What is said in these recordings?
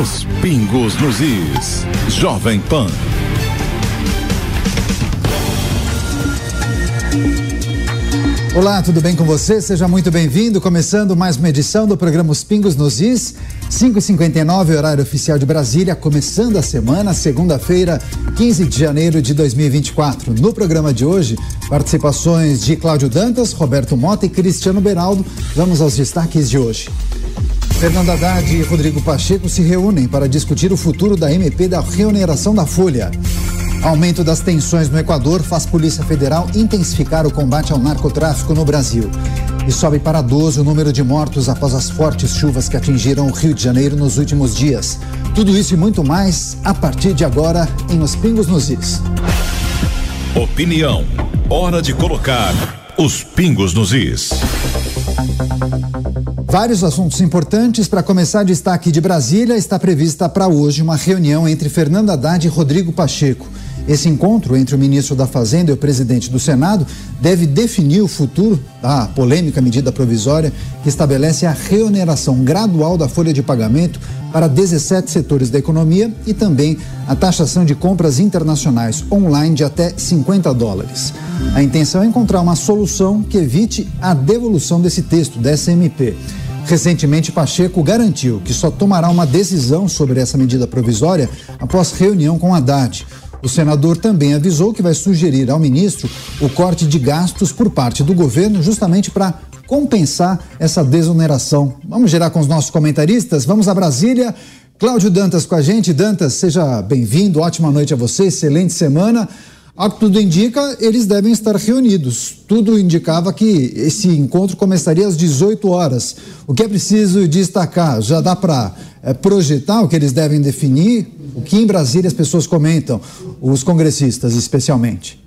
Os pingos nos is. Jovem Pan. Olá, tudo bem com você? Seja muito bem-vindo. Começando mais uma edição do programa Os Pingos nos Is, 5h59, horário oficial de Brasília, começando a semana, segunda-feira, 15 de janeiro de 2024. No programa de hoje, participações de Cláudio Dantas, Roberto Mota e Cristiano Beraldo. Vamos aos destaques de hoje. Fernando Haddad e Rodrigo Pacheco se reúnem para discutir o futuro da MP da reoneração da Folha. Aumento das tensões no Equador faz Polícia Federal intensificar o combate ao narcotráfico no Brasil. E sobe para 12 o número de mortos após as fortes chuvas que atingiram o Rio de Janeiro nos últimos dias. Tudo isso e muito mais a partir de agora em Os Pingos nos Is. Opinião. Hora de colocar os pingos nos is. Vários assuntos importantes. Para começar, destaque de Brasília: está prevista para hoje uma reunião entre Fernando Haddad e Rodrigo Pacheco. Esse encontro entre o ministro da Fazenda e o presidente do Senado deve definir o futuro da polêmica medida provisória que estabelece a reoneração gradual da folha de pagamento para 17 setores da economia e também a taxação de compras internacionais online de até 50 dólares. A intenção é encontrar uma solução que evite a devolução desse texto, dessa MP. Recentemente, Pacheco garantiu que só tomará uma decisão sobre essa medida provisória após reunião com Haddad. O senador também avisou que vai sugerir ao ministro o corte de gastos por parte do governo, justamente para compensar essa desoneração. Vamos gerar com os nossos comentaristas? Vamos a Brasília. Cláudio Dantas com a gente. Dantas, seja bem-vindo. Ótima noite a você. Excelente semana. Ao que tudo indica, eles devem estar reunidos. Tudo indicava que esse encontro começaria às 18 horas. O que é preciso destacar? Já dá para é, projetar o que eles devem definir? O que em Brasília as pessoas comentam, os congressistas especialmente?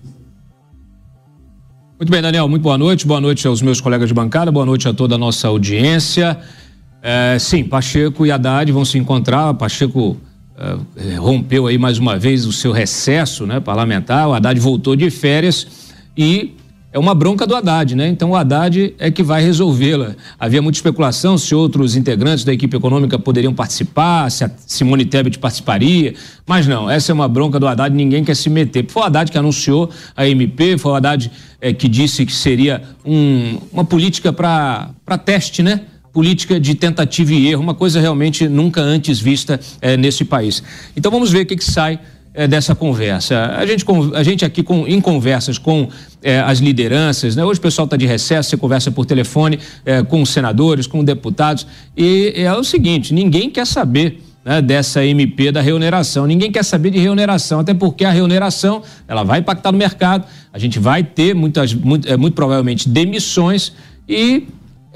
Muito bem, Daniel, muito boa noite. Boa noite aos meus colegas de bancada, boa noite a toda a nossa audiência. É, sim, Pacheco e Haddad vão se encontrar. Pacheco é, rompeu aí mais uma vez o seu recesso né, parlamentar, o Haddad voltou de férias e é uma bronca do Haddad, né? Então o Haddad é que vai resolvê-la. Havia muita especulação se outros integrantes da equipe econômica poderiam participar, se a Simone Tebet participaria, mas não, essa é uma bronca do Haddad, ninguém quer se meter. Foi o Haddad que anunciou a MP, foi o Haddad é, que disse que seria um, uma política para teste, né? Política de tentativa e erro, uma coisa realmente nunca antes vista é, nesse país. Então vamos ver o que, que sai é, dessa conversa. A gente, a gente aqui com, em conversas com é, as lideranças, né? hoje o pessoal está de recesso, você conversa por telefone com os senadores, com deputados, e é o seguinte: ninguém quer saber. Né, dessa MP da reoneração. Ninguém quer saber de reoneração, até porque a reoneração ela vai impactar no mercado, a gente vai ter muitas, muito, muito provavelmente demissões e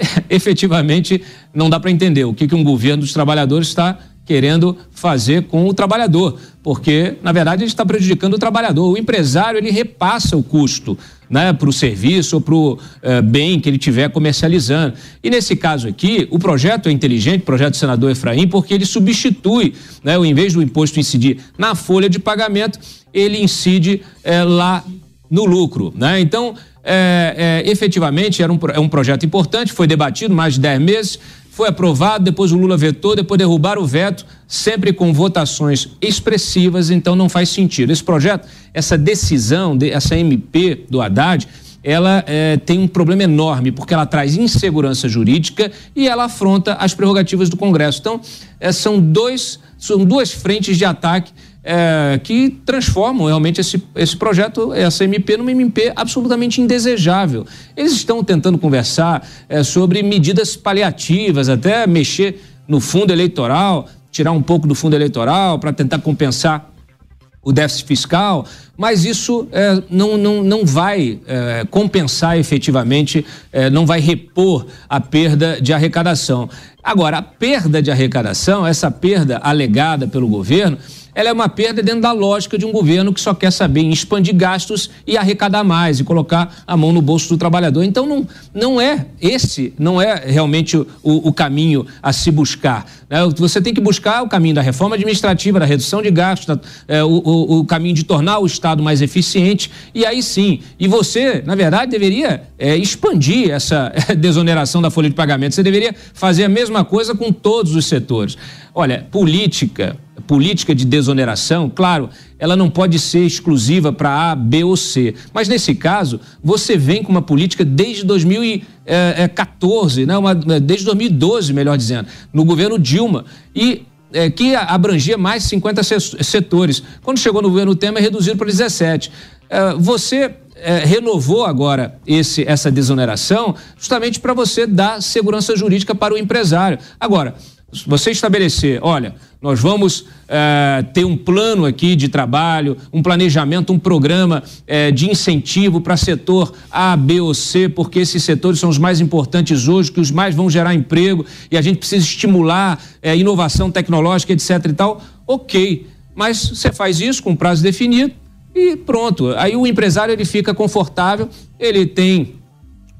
efetivamente não dá para entender o que, que um governo dos trabalhadores está querendo fazer com o trabalhador, porque na verdade ele está prejudicando o trabalhador. O empresário ele repassa o custo, né, para o serviço ou para o eh, bem que ele estiver comercializando. E nesse caso aqui, o projeto é inteligente, o projeto do senador Efraim, porque ele substitui, né, em vez do imposto incidir na folha de pagamento, ele incide eh, lá no lucro, né? Então é, é, efetivamente era um, é um projeto importante, foi debatido mais de 10 meses, foi aprovado, depois o Lula vetou, depois derrubaram o veto, sempre com votações expressivas, então não faz sentido. Esse projeto, essa decisão, essa MP do Haddad, ela é, tem um problema enorme, porque ela traz insegurança jurídica e ela afronta as prerrogativas do Congresso. Então, é, são, dois, são duas frentes de ataque é, que transformam realmente esse, esse projeto, essa MP, numa MP absolutamente indesejável. Eles estão tentando conversar é, sobre medidas paliativas, até mexer no fundo eleitoral, tirar um pouco do fundo eleitoral para tentar compensar o déficit fiscal, mas isso é, não, não, não vai é, compensar efetivamente, é, não vai repor a perda de arrecadação. Agora, a perda de arrecadação, essa perda alegada pelo governo, ela é uma perda dentro da lógica de um governo que só quer saber expandir gastos e arrecadar mais e colocar a mão no bolso do trabalhador. Então não, não é esse, não é realmente o, o caminho a se buscar. Né? Você tem que buscar o caminho da reforma administrativa, da redução de gastos, é, o, caminho de tornar o Estado mais eficiente e aí sim. E você, na verdade, deveria é, expandir essa desoneração da folha de pagamento. Você deveria fazer a mesma coisa com todos os setores. Olha, política política de desoneração, claro, ela não pode ser exclusiva para A, B ou C. Mas nesse caso, você vem com uma política desde 2014, né? Uma, desde 2012, melhor dizendo, no governo Dilma. E é, que abrangia mais de 50 setores. Quando chegou no governo Temer, reduzido para 17. É, você é, renovou agora esse, essa desoneração justamente para você dar segurança jurídica para o empresário. Agora, você estabelecer, olha, nós vamos é, ter um plano aqui de trabalho, um planejamento, um programa é, de incentivo para setor A, B ou C, porque esses setores são os mais importantes hoje, que os mais vão gerar emprego e a gente precisa estimular é, inovação tecnológica, etc. e tal. Ok, mas você faz isso com prazo definido e pronto. Aí o empresário ele fica confortável, ele tem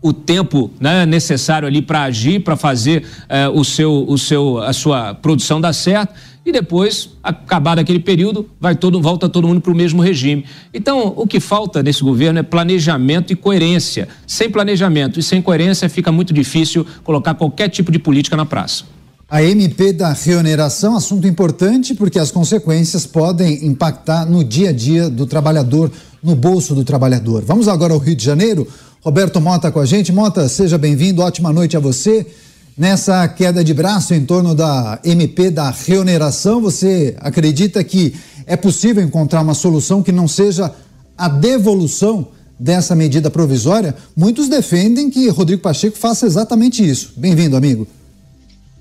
o tempo né, necessário ali para agir, para fazer eh, o seu, o seu, a sua produção dar certo e depois, acabado aquele período, vai todo, volta todo mundo para o mesmo regime. Então, o que falta nesse governo é planejamento e coerência. Sem planejamento e sem coerência fica muito difícil colocar qualquer tipo de política na praça. A MP da reoneração, assunto importante porque as consequências podem impactar no dia a dia do trabalhador, no bolso do trabalhador. Vamos agora ao Rio de Janeiro. Roberto Mota com a gente. Mota, seja bem-vindo, ótima noite a você. Nessa queda de braço em torno da MP da reoneração, você acredita que é possível encontrar uma solução que não seja a devolução dessa medida provisória? Muitos defendem que Rodrigo Pacheco faça exatamente isso. Bem-vindo, amigo.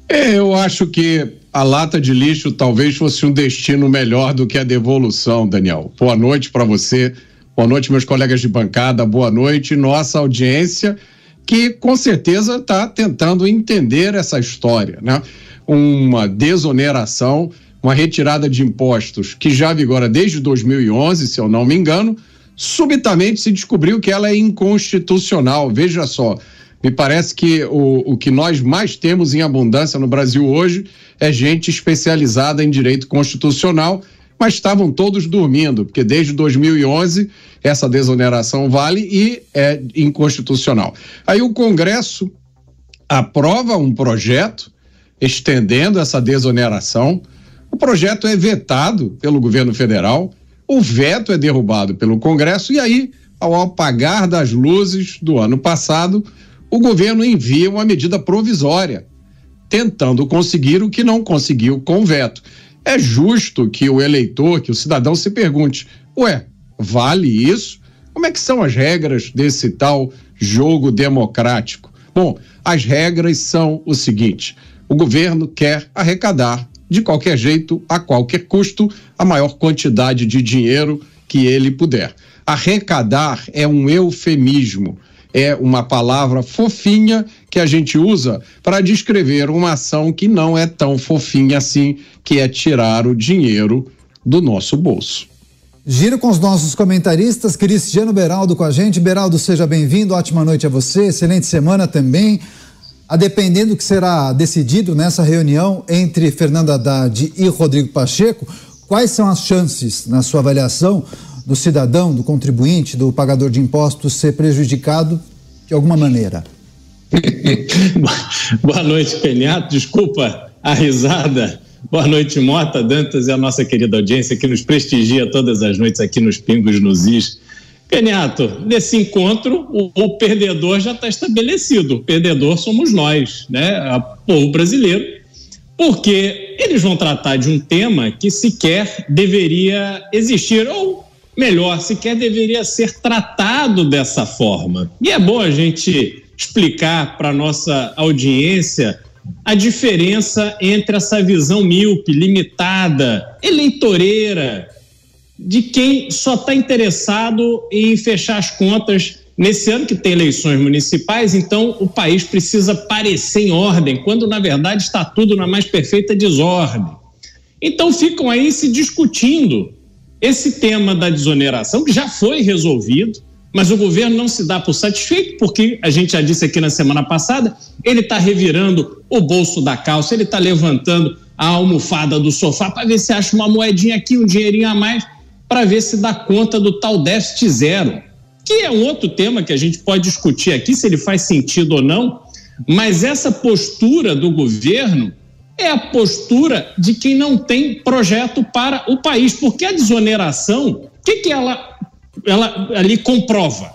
É, eu acho que a lata de lixo talvez fosse um destino melhor do que a devolução, Daniel. Boa noite para você. Boa noite, meus colegas de bancada, boa noite, nossa audiência, que com certeza está tentando entender essa história, né? Uma desoneração, uma retirada de impostos que já vigora desde 2011, se eu não me engano, subitamente se descobriu que ela é inconstitucional. Veja só, me parece que o, o que nós mais temos em abundância no Brasil hoje é gente especializada em direito constitucional mas estavam todos dormindo, porque desde 2011 essa desoneração vale e é inconstitucional. Aí o Congresso aprova um projeto estendendo essa desoneração. O projeto é vetado pelo governo federal, o veto é derrubado pelo Congresso, e aí, ao apagar das luzes do ano passado, o governo envia uma medida provisória, tentando conseguir o que não conseguiu com o veto. É justo que o eleitor, que o cidadão se pergunte: ué, vale isso? Como é que são as regras desse tal jogo democrático? Bom, as regras são o seguinte: o governo quer arrecadar de qualquer jeito, a qualquer custo, a maior quantidade de dinheiro que ele puder. Arrecadar é um eufemismo é uma palavra fofinha que a gente usa para descrever uma ação que não é tão fofinha assim, que é tirar o dinheiro do nosso bolso. Giro com os nossos comentaristas, Cristiano Beraldo com a gente. Beraldo, seja bem-vindo, ótima noite a você, excelente semana também. A depender do que será decidido nessa reunião entre Fernando Haddad e Rodrigo Pacheco, quais são as chances, na sua avaliação, do cidadão, do contribuinte, do pagador de impostos ser prejudicado de alguma maneira? Boa noite, Peniato. Desculpa a risada. Boa noite, Mota, Dantas e a nossa querida audiência que nos prestigia todas as noites aqui nos Pingos nos Is. Peniato, nesse encontro, o, o perdedor já está estabelecido. O perdedor somos nós, né? O povo brasileiro. Porque eles vão tratar de um tema que sequer deveria existir, ou melhor, sequer deveria ser tratado dessa forma. E é bom a gente explicar para nossa audiência a diferença entre essa visão míope, limitada, eleitoreira de quem só está interessado em fechar as contas nesse ano que tem eleições municipais, então o país precisa parecer em ordem, quando na verdade está tudo na mais perfeita desordem. Então ficam aí se discutindo esse tema da desoneração, que já foi resolvido, mas o governo não se dá por satisfeito, porque a gente já disse aqui na semana passada, ele está revirando o bolso da calça, ele está levantando a almofada do sofá para ver se acha uma moedinha aqui, um dinheirinho a mais, para ver se dá conta do tal déficit zero, que é um outro tema que a gente pode discutir aqui, se ele faz sentido ou não, mas essa postura do governo é a postura de quem não tem projeto para o país, porque a desoneração, o que, que ela, ela ali comprova?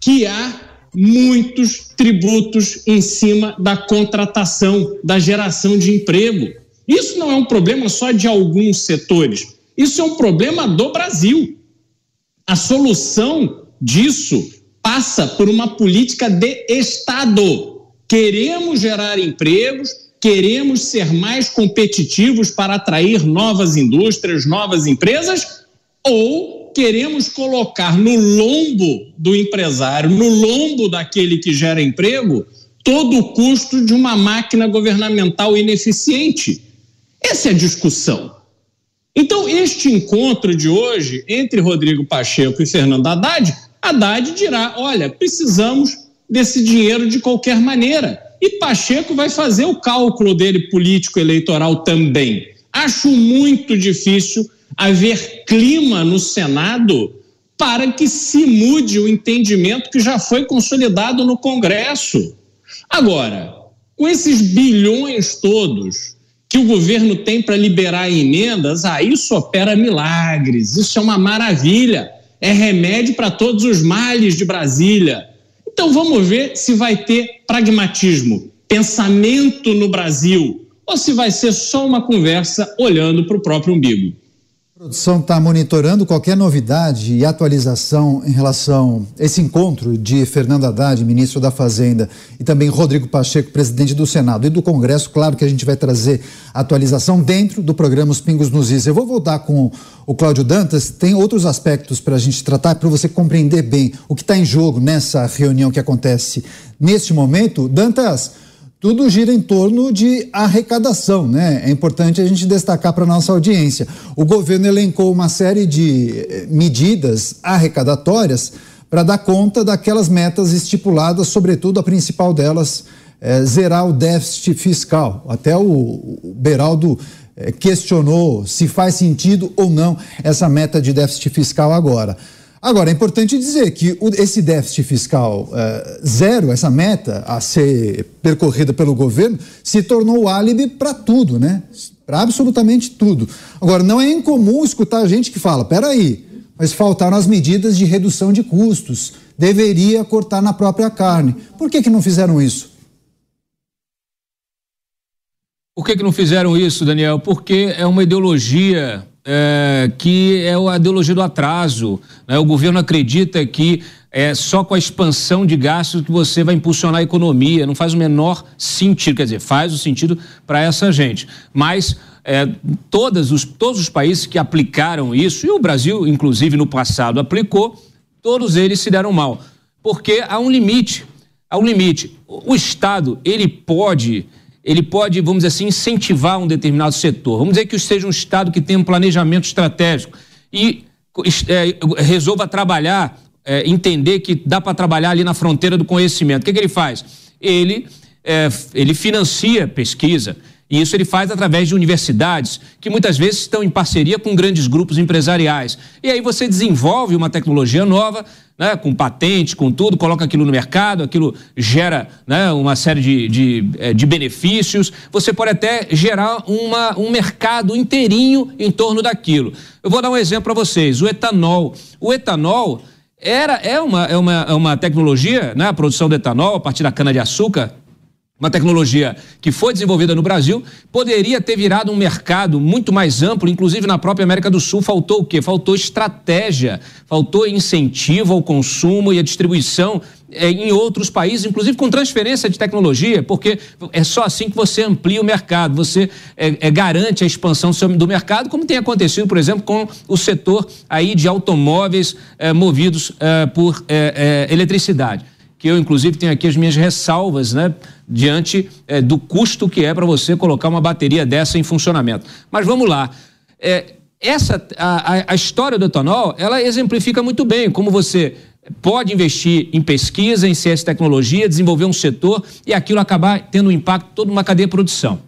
Que há muitos tributos em cima da contratação, da geração de emprego. Isso não é um problema só de alguns setores, isso é um problema do Brasil. A solução disso passa por uma política de Estado. Queremos gerar empregos, queremos ser mais competitivos para atrair novas indústrias, novas empresas, ou queremos colocar no lombo do empresário, no lombo daquele que gera emprego, todo o custo de uma máquina governamental ineficiente. Essa é a discussão. Então, este encontro de hoje entre Rodrigo Pacheco e Fernando Haddad, Haddad dirá: olha, precisamos desse dinheiro de qualquer maneira. E Pacheco vai fazer o cálculo dele político-eleitoral também. Acho muito difícil haver clima no Senado para que se mude o entendimento que já foi consolidado no Congresso. Agora, com esses bilhões todos que o governo tem para liberar emendas, ah, isso opera milagres, isso é uma maravilha, é remédio para todos os males de Brasília. Então vamos ver se vai ter pragmatismo, pensamento no Brasil, ou se vai ser só uma conversa olhando para o próprio umbigo. A produção está monitorando qualquer novidade e atualização em relação a esse encontro de Fernando Haddad, ministro da Fazenda, e também Rodrigo Pacheco, presidente do Senado e do Congresso. Claro que a gente vai trazer atualização dentro do programa Os Pingos nos Is. Eu vou voltar com o Cláudio Dantas. Tem outros aspectos para a gente tratar, para você compreender bem o que está em jogo nessa reunião que acontece neste momento. Dantas tudo gira em torno de arrecadação, né? É importante a gente destacar para nossa audiência. O governo elencou uma série de eh, medidas arrecadatórias para dar conta daquelas metas estipuladas, sobretudo a principal delas, é, zerar o déficit fiscal. Até o, o Beraldo é, questionou se faz sentido ou não essa meta de déficit fiscal agora. Agora, é importante dizer que esse déficit fiscal uh, zero, essa meta a ser percorrida pelo governo, se tornou álibi para tudo, né? Para absolutamente tudo. Agora, não é incomum escutar gente que fala: peraí, mas faltaram as medidas de redução de custos, deveria cortar na própria carne. Por que, que não fizeram isso? Por que, que não fizeram isso, Daniel? Porque é uma ideologia é, que é a ideologia do atraso. Né? O governo acredita que é só com a expansão de gastos que você vai impulsionar a economia. Não faz o menor sentido, quer dizer, faz o sentido para essa gente. Mas é, todos, os, todos os países que aplicaram isso, e o Brasil, inclusive, no passado aplicou, todos eles se deram mal. Porque há um limite. Há um limite. O Estado, ele pode ele pode, vamos dizer assim, incentivar um determinado setor. Vamos dizer que seja um Estado que tenha um planejamento estratégico e é, resolva trabalhar, é, entender que dá para trabalhar ali na fronteira do conhecimento. O que, que ele faz? Ele, é, ele financia pesquisa, e isso ele faz através de universidades, que muitas vezes estão em parceria com grandes grupos empresariais. E aí você desenvolve uma tecnologia nova, né, com patente, com tudo, coloca aquilo no mercado, aquilo gera né, uma série de, de, é, de benefícios. Você pode até gerar uma, um mercado inteirinho em torno daquilo. Eu vou dar um exemplo para vocês: o etanol. O etanol era, é, uma, é, uma, é uma tecnologia, né, a produção do etanol a partir da cana-de-açúcar uma tecnologia que foi desenvolvida no Brasil, poderia ter virado um mercado muito mais amplo, inclusive na própria América do Sul. Faltou o quê? Faltou estratégia, faltou incentivo ao consumo e à distribuição é, em outros países, inclusive com transferência de tecnologia, porque é só assim que você amplia o mercado, você é, é, garante a expansão do mercado, como tem acontecido, por exemplo, com o setor aí de automóveis é, movidos é, por é, eletricidade que eu, inclusive, tenho aqui as minhas ressalvas, né, diante é, do custo que é para você colocar uma bateria dessa em funcionamento. Mas vamos lá. É, essa, a, a história do etanol, ela exemplifica muito bem como você pode investir em pesquisa, em ciência e tecnologia, desenvolver um setor e aquilo acabar tendo um impacto toda uma cadeia de produção.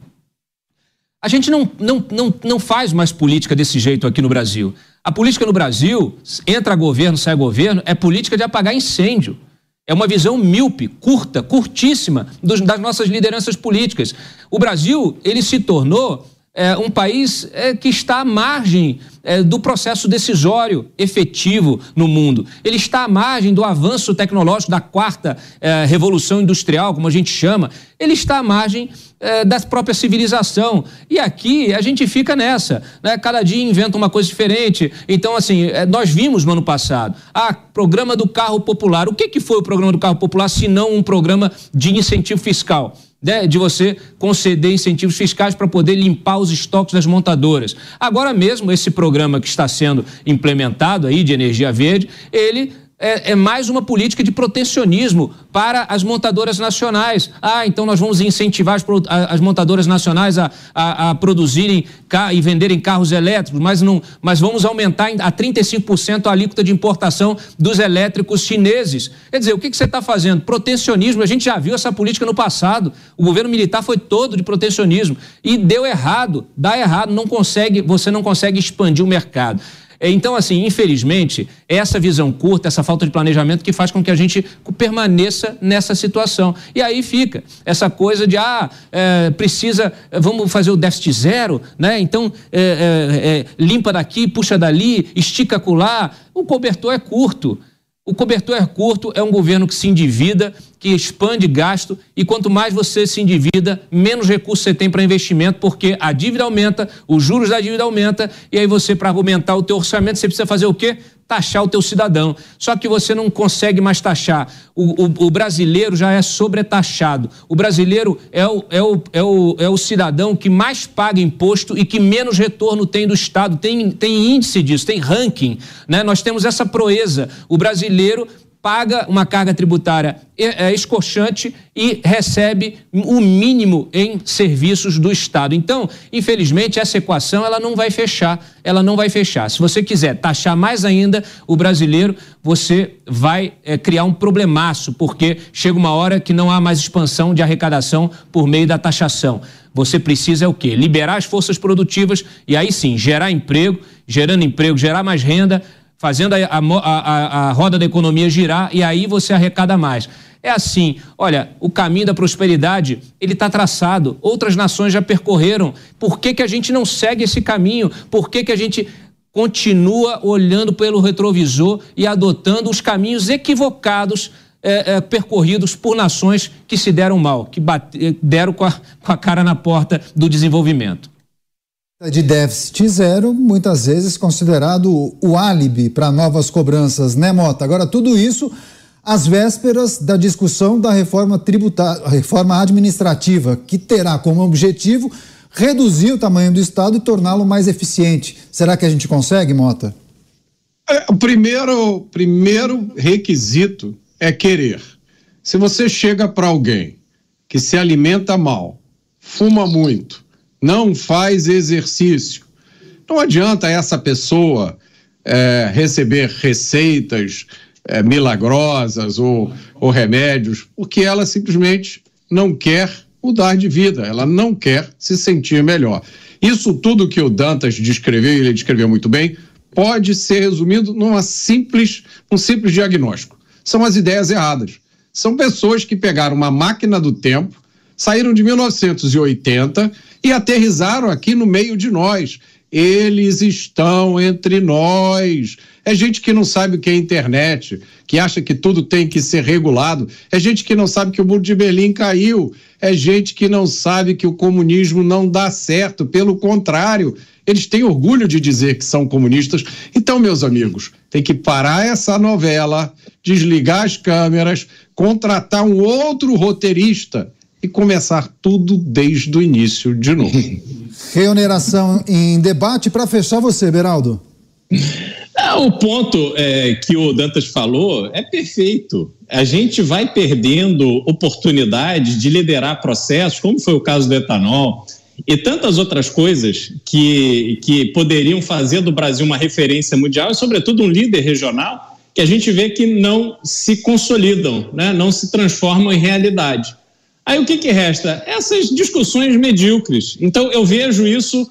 A gente não, não, não, não faz mais política desse jeito aqui no Brasil. A política no Brasil, entra governo, sai governo, é política de apagar incêndio. É uma visão míope, curta, curtíssima dos, das nossas lideranças políticas. O Brasil, ele se tornou é, um país é, que está à margem é, do processo decisório efetivo no mundo. Ele está à margem do avanço tecnológico da quarta é, revolução industrial, como a gente chama. Ele está à margem é, da própria civilização. E aqui a gente fica nessa. Né? Cada dia inventa uma coisa diferente. Então, assim, é, nós vimos no ano passado. Ah, programa do carro popular. O que, que foi o programa do carro popular, se não um programa de incentivo fiscal? Né, de você conceder incentivos fiscais para poder limpar os estoques das montadoras. Agora mesmo, esse programa que está sendo implementado aí de energia verde, ele é, é, mais uma política de protecionismo para as montadoras nacionais. Ah, então nós vamos incentivar as, as montadoras nacionais a, a, a, produzirem e venderem carros elétricos, mas, não, mas vamos aumentar a 35% a alíquota de importação dos elétricos chineses. Quer dizer, o que, que você está fazendo? Protecionismo. A gente já viu essa política no passado. O governo militar foi todo de protecionismo e deu errado, dá errado, não consegue, você não consegue expandir o mercado. É, então, assim, infelizmente, essa visão curta, essa falta de planejamento que faz com que a gente permaneça nessa situação. E aí fica essa coisa de, ah, é, precisa, vamos fazer o déficit zero, né? Então, é, é, é limpa daqui, puxa dali, estica acolá. O cobertor é curto. O cobertor é curto, é um governo que se endivida, que expande gasto e quanto mais você se endivida, menos recursos você tem para investimento, porque a dívida aumenta, os juros da dívida aumenta e aí você para argumentar o teu orçamento você precisa fazer o quê? taxar o teu cidadão. Só que você não consegue mais taxar. O, o, o brasileiro já é sobretaxado. O brasileiro é o, é, o, é, o, é o cidadão que mais paga imposto e que menos retorno tem do Estado. Tem, tem índice disso, tem ranking. Né? Nós temos essa proeza. O brasileiro paga uma carga tributária é, é, escorchante e recebe o mínimo em serviços do Estado. Então, infelizmente, essa equação ela não vai fechar, ela não vai fechar. Se você quiser taxar mais ainda o brasileiro, você vai é, criar um problemaço, porque chega uma hora que não há mais expansão de arrecadação por meio da taxação. Você precisa é o quê? Liberar as forças produtivas e aí sim gerar emprego, gerando emprego, gerar mais renda fazendo a, a, a, a roda da economia girar e aí você arrecada mais. É assim, olha, o caminho da prosperidade, ele está traçado. Outras nações já percorreram. Por que, que a gente não segue esse caminho? Por que, que a gente continua olhando pelo retrovisor e adotando os caminhos equivocados é, é, percorridos por nações que se deram mal, que bate, deram com a, com a cara na porta do desenvolvimento? De déficit zero, muitas vezes considerado o álibi para novas cobranças, né, Mota? Agora, tudo isso às vésperas da discussão da reforma tributária, reforma administrativa, que terá como objetivo reduzir o tamanho do Estado e torná-lo mais eficiente. Será que a gente consegue, Mota? É, o primeiro, primeiro requisito é querer. Se você chega para alguém que se alimenta mal, fuma muito, não faz exercício. Não adianta essa pessoa é, receber receitas é, milagrosas ou, ou remédios, porque ela simplesmente não quer mudar de vida, ela não quer se sentir melhor. Isso tudo que o Dantas descreveu, e ele descreveu muito bem, pode ser resumido numa simples, um simples diagnóstico. São as ideias erradas. São pessoas que pegaram uma máquina do tempo, saíram de 1980 e aterrizaram aqui no meio de nós. Eles estão entre nós. é gente que não sabe o que é internet, que acha que tudo tem que ser regulado, é gente que não sabe que o muro de Berlim caiu, é gente que não sabe que o comunismo não dá certo, pelo contrário, eles têm orgulho de dizer que são comunistas. Então, meus amigos, tem que parar essa novela, desligar as câmeras, contratar um outro roteirista e começar tudo desde o início de novo. Reoneração em debate para fechar você, Beraldo. É, o ponto é, que o Dantas falou é perfeito. A gente vai perdendo oportunidades de liderar processos, como foi o caso do etanol, e tantas outras coisas que, que poderiam fazer do Brasil uma referência mundial e, sobretudo, um líder regional, que a gente vê que não se consolidam, né? não se transformam em realidade. Aí o que, que resta? Essas discussões medíocres. Então, eu vejo isso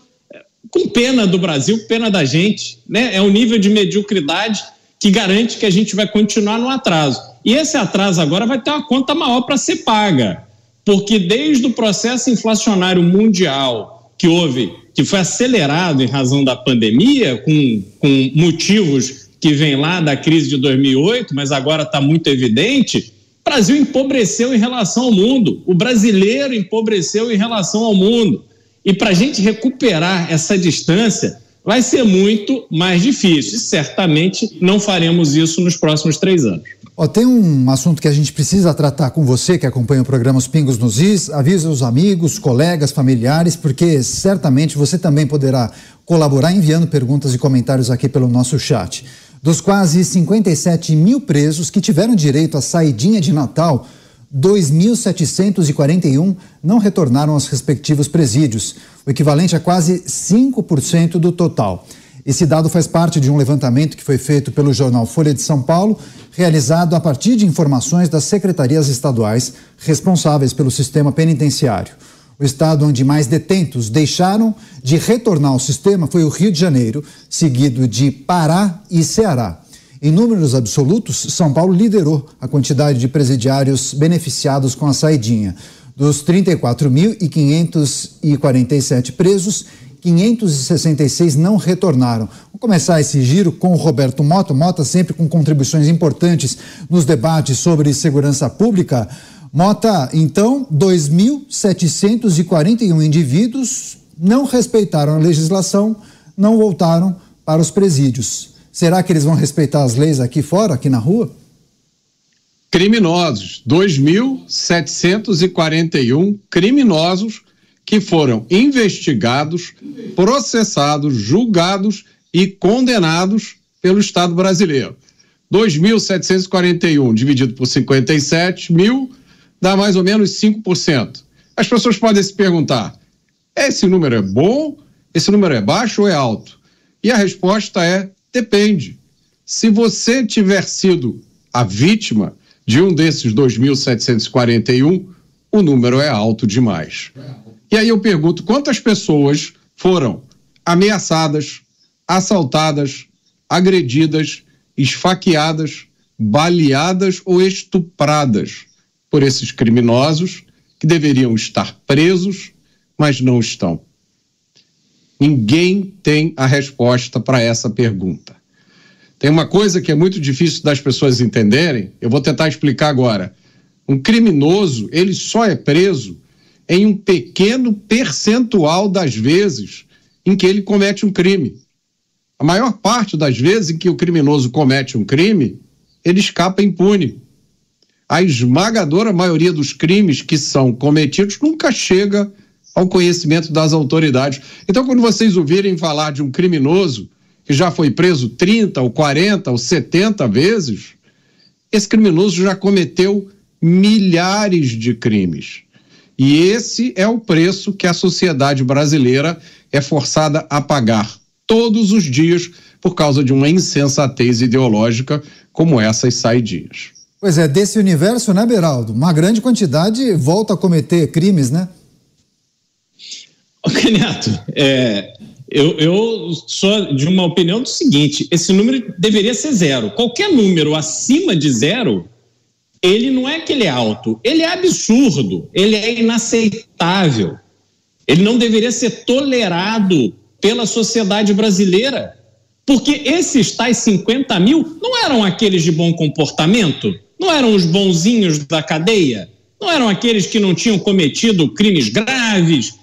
com pena do Brasil, pena da gente. Né? É um nível de mediocridade que garante que a gente vai continuar no atraso. E esse atraso agora vai ter uma conta maior para ser paga porque desde o processo inflacionário mundial que houve, que foi acelerado em razão da pandemia, com, com motivos que vêm lá da crise de 2008, mas agora está muito evidente, o Brasil empobreceu em relação ao mundo, o brasileiro empobreceu em relação ao mundo. E para a gente recuperar essa distância, vai ser muito mais difícil. E certamente não faremos isso nos próximos três anos. Ó, tem um assunto que a gente precisa tratar com você que acompanha o programa Os Pingos nos Is. Avisa os amigos, colegas, familiares, porque certamente você também poderá colaborar enviando perguntas e comentários aqui pelo nosso chat. Dos quase 57 mil presos que tiveram direito à saidinha de Natal, 2.741 não retornaram aos respectivos presídios, o equivalente a quase 5% do total. Esse dado faz parte de um levantamento que foi feito pelo jornal Folha de São Paulo, realizado a partir de informações das secretarias estaduais responsáveis pelo sistema penitenciário. O estado onde mais detentos deixaram de retornar ao sistema foi o Rio de Janeiro, seguido de Pará e Ceará. Em números absolutos, São Paulo liderou a quantidade de presidiários beneficiados com a saidinha. Dos 34.547 presos, 566 não retornaram. Vamos começar esse giro com o Roberto Mota. Mota sempre com contribuições importantes nos debates sobre segurança pública. Mota, então, 2.741 indivíduos não respeitaram a legislação, não voltaram para os presídios. Será que eles vão respeitar as leis aqui fora, aqui na rua? Criminosos, 2.741 criminosos que foram investigados, processados, julgados e condenados pelo Estado brasileiro. 2.741 dividido por 57 mil dá mais ou menos 5%. As pessoas podem se perguntar: esse número é bom, esse número é baixo ou é alto? E a resposta é: depende. Se você tiver sido a vítima de um desses 2.741, o número é alto demais. E aí eu pergunto: quantas pessoas foram ameaçadas, assaltadas, agredidas, esfaqueadas, baleadas ou estupradas por esses criminosos que deveriam estar presos, mas não estão? Ninguém tem a resposta para essa pergunta. Tem uma coisa que é muito difícil das pessoas entenderem, eu vou tentar explicar agora. Um criminoso, ele só é preso em um pequeno percentual das vezes em que ele comete um crime. A maior parte das vezes em que o criminoso comete um crime, ele escapa impune. A esmagadora maioria dos crimes que são cometidos nunca chega ao conhecimento das autoridades. Então, quando vocês ouvirem falar de um criminoso que já foi preso 30 ou 40 ou 70 vezes, esse criminoso já cometeu milhares de crimes. E esse é o preço que a sociedade brasileira é forçada a pagar todos os dias por causa de uma insensatez ideológica como essas saidinhas. Pois é, desse universo, né, Beraldo? Uma grande quantidade volta a cometer crimes, né? Ô, é, eu, eu sou de uma opinião do seguinte: esse número deveria ser zero. Qualquer número acima de zero ele não é que ele é alto, ele é absurdo, ele é inaceitável. Ele não deveria ser tolerado pela sociedade brasileira. Porque esses tais 50 mil não eram aqueles de bom comportamento? Não eram os bonzinhos da cadeia? Não eram aqueles que não tinham cometido crimes graves,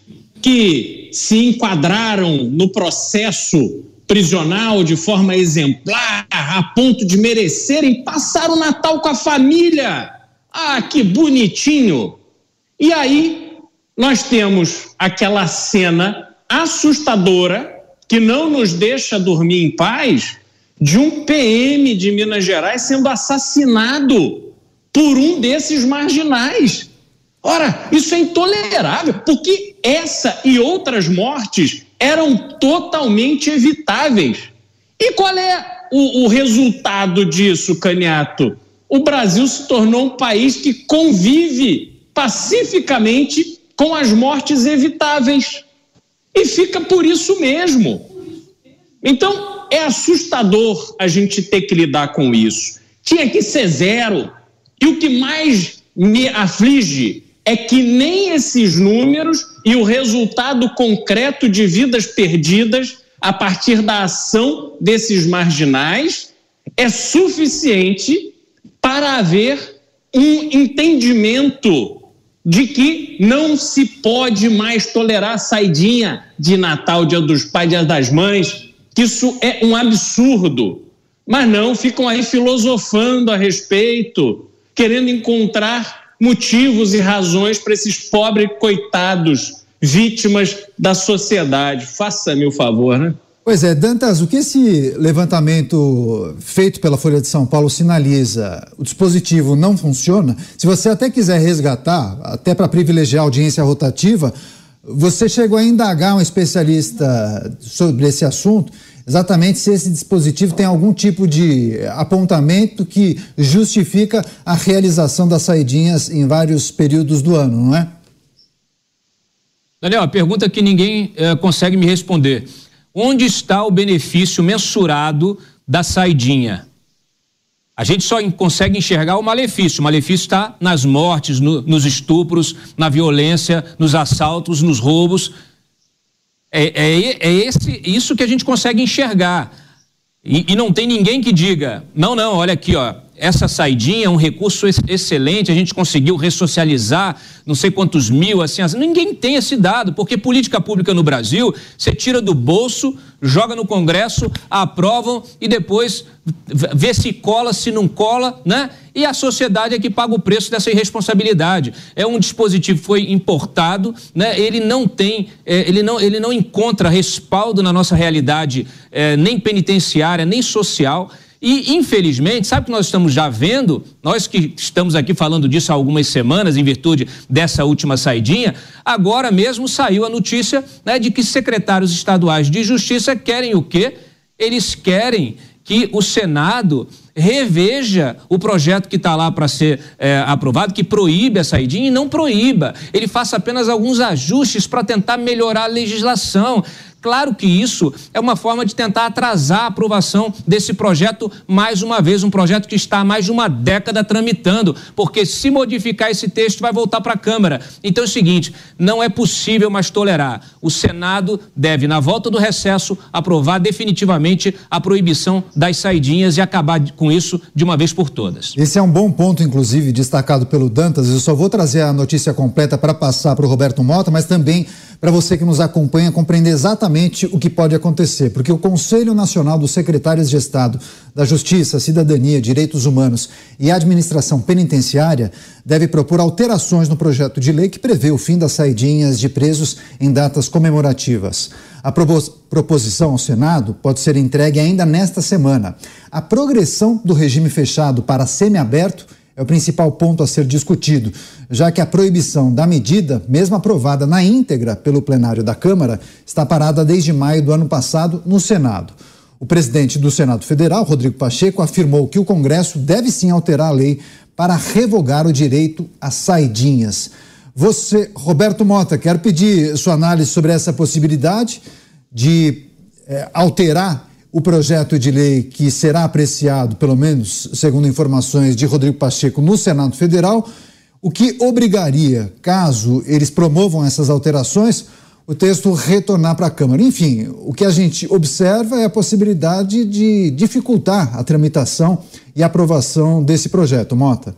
que se enquadraram no processo prisional de forma exemplar, a ponto de merecerem passar o Natal com a família? Ah, que bonitinho! E aí nós temos aquela cena assustadora que não nos deixa dormir em paz de um PM de Minas Gerais sendo assassinado por um desses marginais. Ora, isso é intolerável, porque essa e outras mortes eram totalmente evitáveis. E qual é o, o resultado disso, Caniato? O Brasil se tornou um país que convive pacificamente com as mortes evitáveis. E fica por isso mesmo. Então, é assustador a gente ter que lidar com isso. Tinha que ser zero. E o que mais me aflige é que nem esses números e o resultado concreto de vidas perdidas a partir da ação desses marginais é suficiente para haver um entendimento de que não se pode mais tolerar saidinha de Natal, Dia dos Pais, Dia das Mães, isso é um absurdo. Mas não, ficam aí filosofando a respeito, querendo encontrar motivos e razões para esses pobres coitados, vítimas da sociedade. Faça-me o favor, né? Pois é, Dantas, o que esse levantamento feito pela Folha de São Paulo sinaliza? O dispositivo não funciona? Se você até quiser resgatar, até para privilegiar a audiência rotativa, você chegou a indagar um especialista sobre esse assunto, exatamente se esse dispositivo tem algum tipo de apontamento que justifica a realização das saidinhas em vários períodos do ano, não é? Daniel, a pergunta que ninguém eh, consegue me responder. Onde está o benefício mensurado da saidinha? A gente só consegue enxergar o malefício. O malefício está nas mortes, no, nos estupros, na violência, nos assaltos, nos roubos. É, é, é esse, isso que a gente consegue enxergar. E, e, não tem ninguém que diga, não, não, olha aqui, ó, essa saidinha é um recurso excelente, a gente conseguiu ressocializar não sei quantos mil, assim, assim, ninguém tem esse dado, porque política pública no Brasil, você tira do bolso, joga no Congresso, aprovam e depois vê se cola, se não cola, né? E a sociedade é que paga o preço dessa irresponsabilidade. É um dispositivo que foi importado, né? Ele não tem, é, ele, não, ele não encontra respaldo na nossa realidade, é, nem penitenciária, nem social. E, infelizmente, sabe que nós estamos já vendo? Nós que estamos aqui falando disso há algumas semanas, em virtude dessa última saidinha, agora mesmo saiu a notícia né, de que secretários estaduais de justiça querem o quê? Eles querem que o Senado reveja o projeto que está lá para ser é, aprovado, que proíbe a saidinha e não proíba. Ele faça apenas alguns ajustes para tentar melhorar a legislação. Claro que isso é uma forma de tentar atrasar a aprovação desse projeto mais uma vez, um projeto que está há mais de uma década tramitando, porque se modificar esse texto vai voltar para a Câmara. Então é o seguinte, não é possível mais tolerar. O Senado deve, na volta do recesso, aprovar definitivamente a proibição das saidinhas e acabar com isso de uma vez por todas. Esse é um bom ponto, inclusive, destacado pelo Dantas. Eu só vou trazer a notícia completa para passar para o Roberto Mota, mas também para você que nos acompanha compreender exatamente o que pode acontecer, porque o Conselho Nacional dos Secretários de Estado da Justiça, Cidadania, Direitos Humanos e Administração Penitenciária deve propor alterações no projeto de lei que prevê o fim das saidinhas de presos em datas comemorativas. A proposição ao Senado pode ser entregue ainda nesta semana. A progressão do regime fechado para semiaberto é o principal ponto a ser discutido, já que a proibição da medida, mesmo aprovada na íntegra pelo plenário da Câmara, está parada desde maio do ano passado no Senado. O presidente do Senado Federal, Rodrigo Pacheco, afirmou que o Congresso deve sim alterar a lei para revogar o direito às saidinhas. Você, Roberto Mota, quero pedir sua análise sobre essa possibilidade de é, alterar o projeto de lei que será apreciado, pelo menos segundo informações de Rodrigo Pacheco, no Senado Federal, o que obrigaria, caso eles promovam essas alterações, o texto retornar para a Câmara. Enfim, o que a gente observa é a possibilidade de dificultar a tramitação e aprovação desse projeto. Mota.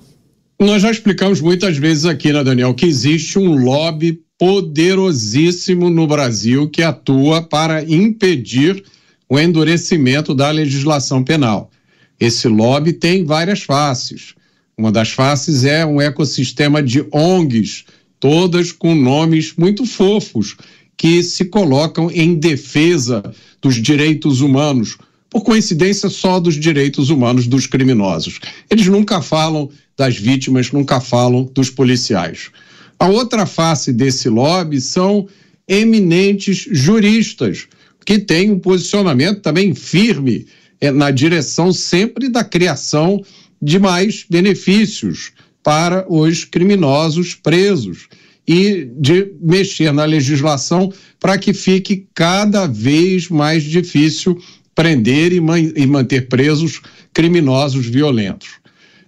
Nós já explicamos muitas vezes aqui, né, Daniel, que existe um lobby poderosíssimo no Brasil que atua para impedir o endurecimento da legislação penal. Esse lobby tem várias faces. Uma das faces é um ecossistema de ONGs, todas com nomes muito fofos, que se colocam em defesa dos direitos humanos, por coincidência só dos direitos humanos dos criminosos. Eles nunca falam das vítimas, nunca falam dos policiais. A outra face desse lobby são eminentes juristas, que têm um posicionamento também firme é, na direção sempre da criação de mais benefícios para os criminosos presos e de mexer na legislação para que fique cada vez mais difícil prender e, man e manter presos criminosos violentos.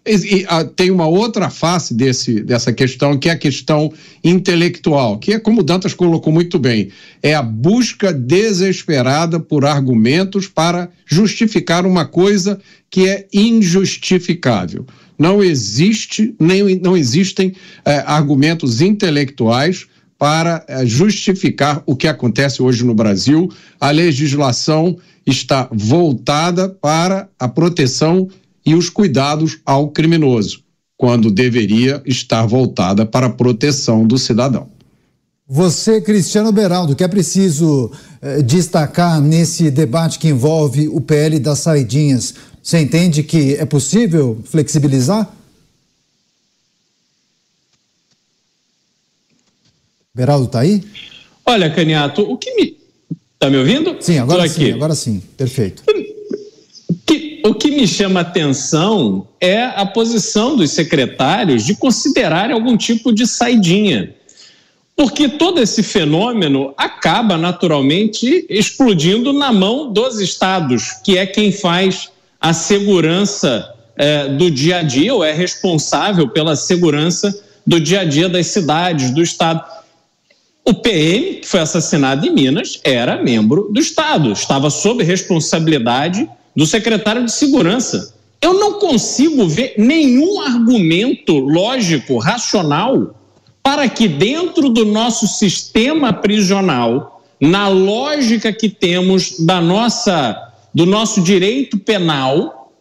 E, e a, tem uma outra face desse, dessa questão, que é a questão intelectual, que é como o Dantas colocou muito bem, é a busca desesperada por argumentos para justificar uma coisa que é injustificável. Não existe, nem não existem eh, argumentos intelectuais para eh, justificar o que acontece hoje no Brasil. A legislação está voltada para a proteção e os cuidados ao criminoso, quando deveria estar voltada para a proteção do cidadão. Você, Cristiano Beraldo, que é preciso eh, destacar nesse debate que envolve o PL das saidinhas, você entende que é possível flexibilizar? Beraldo está aí? Olha, Caniato, o que me. Está me ouvindo? Sim, agora sim, agora sim. Perfeito. O que me chama atenção é a posição dos secretários de considerarem algum tipo de saidinha. Porque todo esse fenômeno acaba naturalmente explodindo na mão dos estados, que é quem faz a segurança é, do dia a dia, ou é responsável pela segurança do dia a dia das cidades, do Estado. O PM, que foi assassinado em Minas, era membro do Estado, estava sob responsabilidade do secretário de Segurança. Eu não consigo ver nenhum argumento lógico, racional, para que dentro do nosso sistema prisional, na lógica que temos da nossa do nosso direito penal,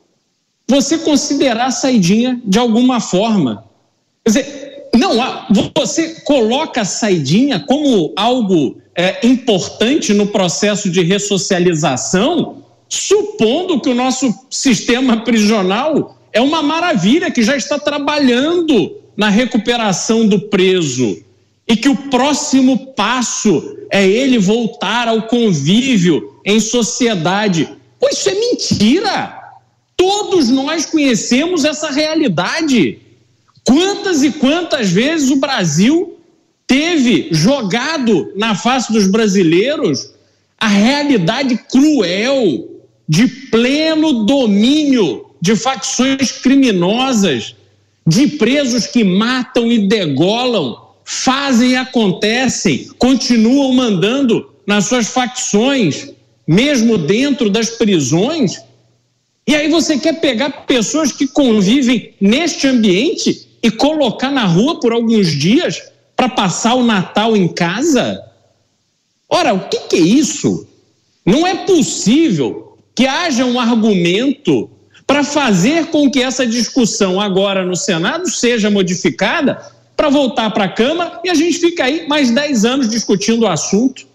você considerar a saidinha de alguma forma. Quer dizer, não você coloca a saidinha como algo é, importante no processo de ressocialização, supondo que o nosso sistema prisional é uma maravilha que já está trabalhando na recuperação do preso e que o próximo passo é ele voltar ao convívio em sociedade. Pois isso é mentira. Todos nós conhecemos essa realidade. Quantas e quantas vezes o Brasil teve jogado na face dos brasileiros a realidade cruel de pleno domínio de facções criminosas, de presos que matam e degolam, fazem e acontecem, continuam mandando nas suas facções mesmo dentro das prisões. E aí você quer pegar pessoas que convivem neste ambiente e colocar na rua por alguns dias para passar o Natal em casa? Ora, o que, que é isso? Não é possível que haja um argumento para fazer com que essa discussão agora no Senado seja modificada para voltar para a Câmara e a gente fica aí mais 10 anos discutindo o assunto.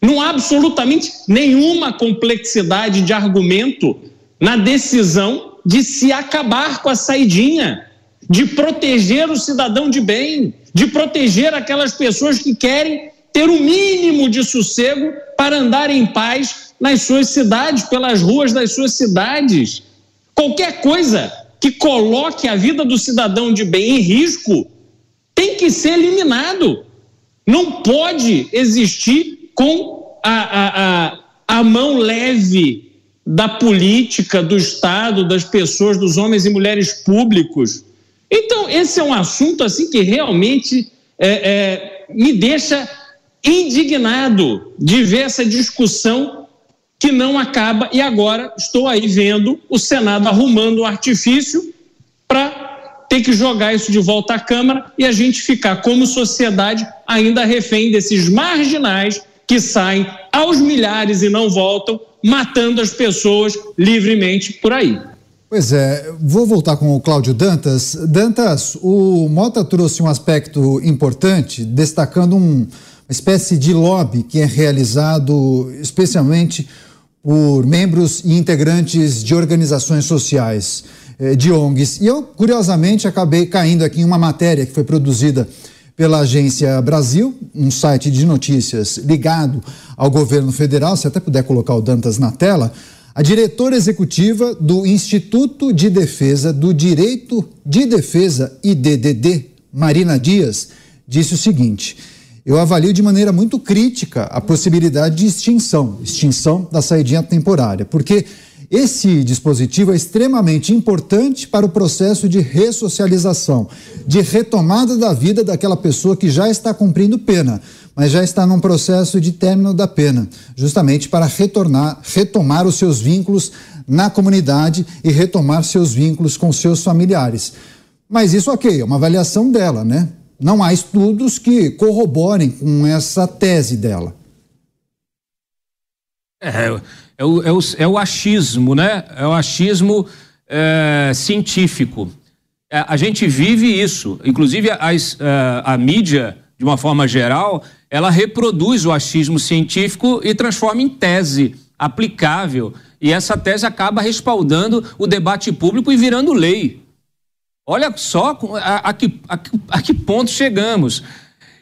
Não há absolutamente nenhuma complexidade de argumento na decisão de se acabar com a saidinha, de proteger o cidadão de bem, de proteger aquelas pessoas que querem ter o um mínimo de sossego para andar em paz nas suas cidades, pelas ruas das suas cidades. Qualquer coisa que coloque a vida do cidadão de bem em risco tem que ser eliminado. Não pode existir com a, a, a, a mão leve da política, do Estado, das pessoas, dos homens e mulheres públicos. Então, esse é um assunto assim que realmente é, é, me deixa indignado de ver essa discussão que não acaba e agora estou aí vendo o Senado arrumando um artifício para ter que jogar isso de volta à Câmara e a gente ficar como sociedade ainda refém desses marginais que saem aos milhares e não voltam, matando as pessoas livremente por aí. Pois é, vou voltar com o Cláudio Dantas. Dantas, o Mota trouxe um aspecto importante, destacando um, uma espécie de lobby que é realizado especialmente por membros e integrantes de organizações sociais, eh, de ONGs. E eu, curiosamente, acabei caindo aqui em uma matéria que foi produzida pela Agência Brasil, um site de notícias ligado ao governo federal. Se até puder colocar o Dantas na tela. A diretora executiva do Instituto de Defesa do Direito de Defesa, IDDD, Marina Dias, disse o seguinte: Eu avalio de maneira muito crítica a possibilidade de extinção, extinção da saidinha temporária, porque esse dispositivo é extremamente importante para o processo de ressocialização, de retomada da vida daquela pessoa que já está cumprindo pena, mas já está num processo de término da pena, justamente para retornar, retomar os seus vínculos na comunidade e retomar seus vínculos com seus familiares. Mas isso, ok, é uma avaliação dela, né? Não há estudos que corroborem com essa tese dela. É, é o, é o, é o achismo, né? É o achismo é, científico. É, a gente vive isso. Inclusive, as, é, a mídia, de uma forma geral, ela reproduz o achismo científico e transforma em tese aplicável. E essa tese acaba respaldando o debate público e virando lei. Olha só a, a, que, a, a que ponto chegamos.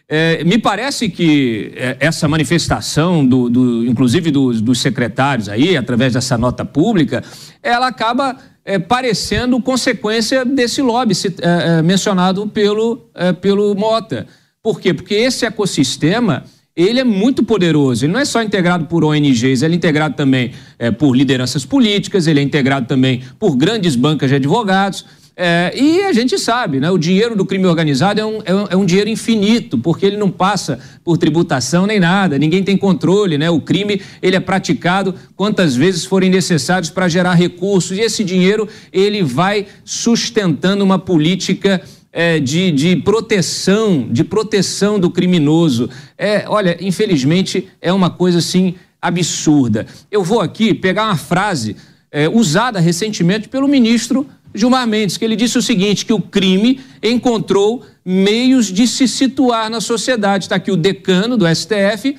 É, me parece que é, essa manifestação, do, do inclusive do, dos secretários aí, através dessa nota pública, ela acaba é, parecendo consequência desse lobby é, é, mencionado pelo, é, pelo Mota. Por quê? Porque esse ecossistema ele é muito poderoso. Ele não é só integrado por ONGs, ele é integrado também por lideranças políticas, ele é integrado também por grandes bancas de advogados. É, e a gente sabe, né, o dinheiro do crime organizado é um, é, um, é um, dinheiro infinito, porque ele não passa por tributação nem nada, ninguém tem controle, né? O crime ele é praticado quantas vezes forem necessários para gerar recursos, e esse dinheiro ele vai sustentando uma política é, de, de proteção, de proteção do criminoso. É, olha, infelizmente é uma coisa assim absurda. Eu vou aqui pegar uma frase é, usada recentemente pelo ministro Gilmar Mendes, que ele disse o seguinte: que o crime encontrou meios de se situar na sociedade. Está aqui o decano do STF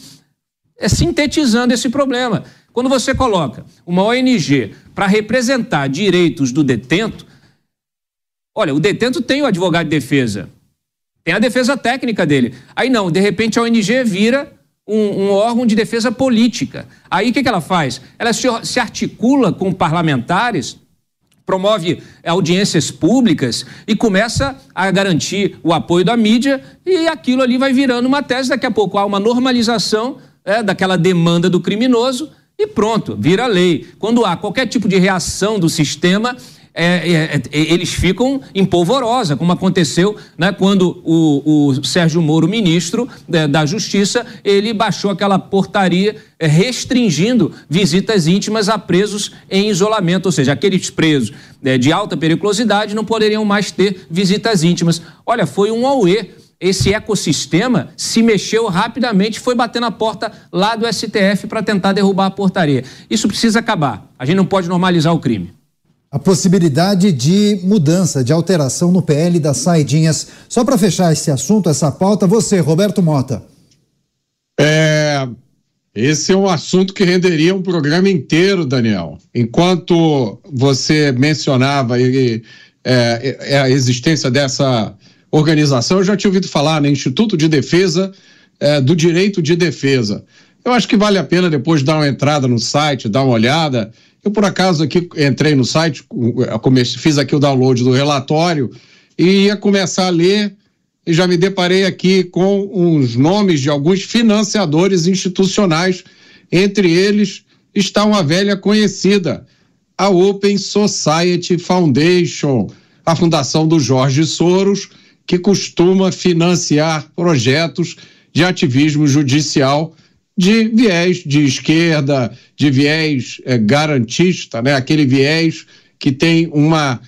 é, sintetizando esse problema. Quando você coloca uma ONG para representar direitos do detento, olha, o detento tem o advogado de defesa, tem a defesa técnica dele. Aí não, de repente a ONG vira um, um, órgão de defesa política. Aí o que, que ela faz? Ela se, se articula com parlamentares promove audiências públicas e começa a garantir o apoio da mídia e aquilo ali vai virando uma tese. Daqui a pouco há uma normalização é, daquela demanda do criminoso e pronto, vira lei. Quando há qualquer tipo de reação do sistema, é, é, é, eles ficam em polvorosa, como aconteceu né, quando o, o Sérgio Moro, ministro é, da Justiça, ele baixou aquela portaria é, restringindo visitas íntimas a presos em isolamento, ou seja, aqueles presos é, de alta periculosidade não poderiam mais ter visitas íntimas. Olha, foi um auê esse ecossistema se mexeu rapidamente, foi bater na porta lá do STF para tentar derrubar a portaria. Isso precisa acabar. A gente não pode normalizar o crime a possibilidade de mudança, de alteração no PL das saidinhas. Só para fechar esse assunto, essa pauta, você, Roberto Mota. É, esse é um assunto que renderia um programa inteiro, Daniel. Enquanto você mencionava é, é, a existência dessa organização, eu já tinha ouvido falar, né? Instituto de Defesa é, do Direito de Defesa. Eu acho que vale a pena depois dar uma entrada no site, dar uma olhada eu, por acaso, aqui entrei no site, fiz aqui o download do relatório e ia começar a ler e já me deparei aqui com os nomes de alguns financiadores institucionais. Entre eles está uma velha conhecida, a Open Society Foundation, a fundação do Jorge Soros, que costuma financiar projetos de ativismo judicial de viés de esquerda, de viés é, garantista, né? aquele viés que tem uma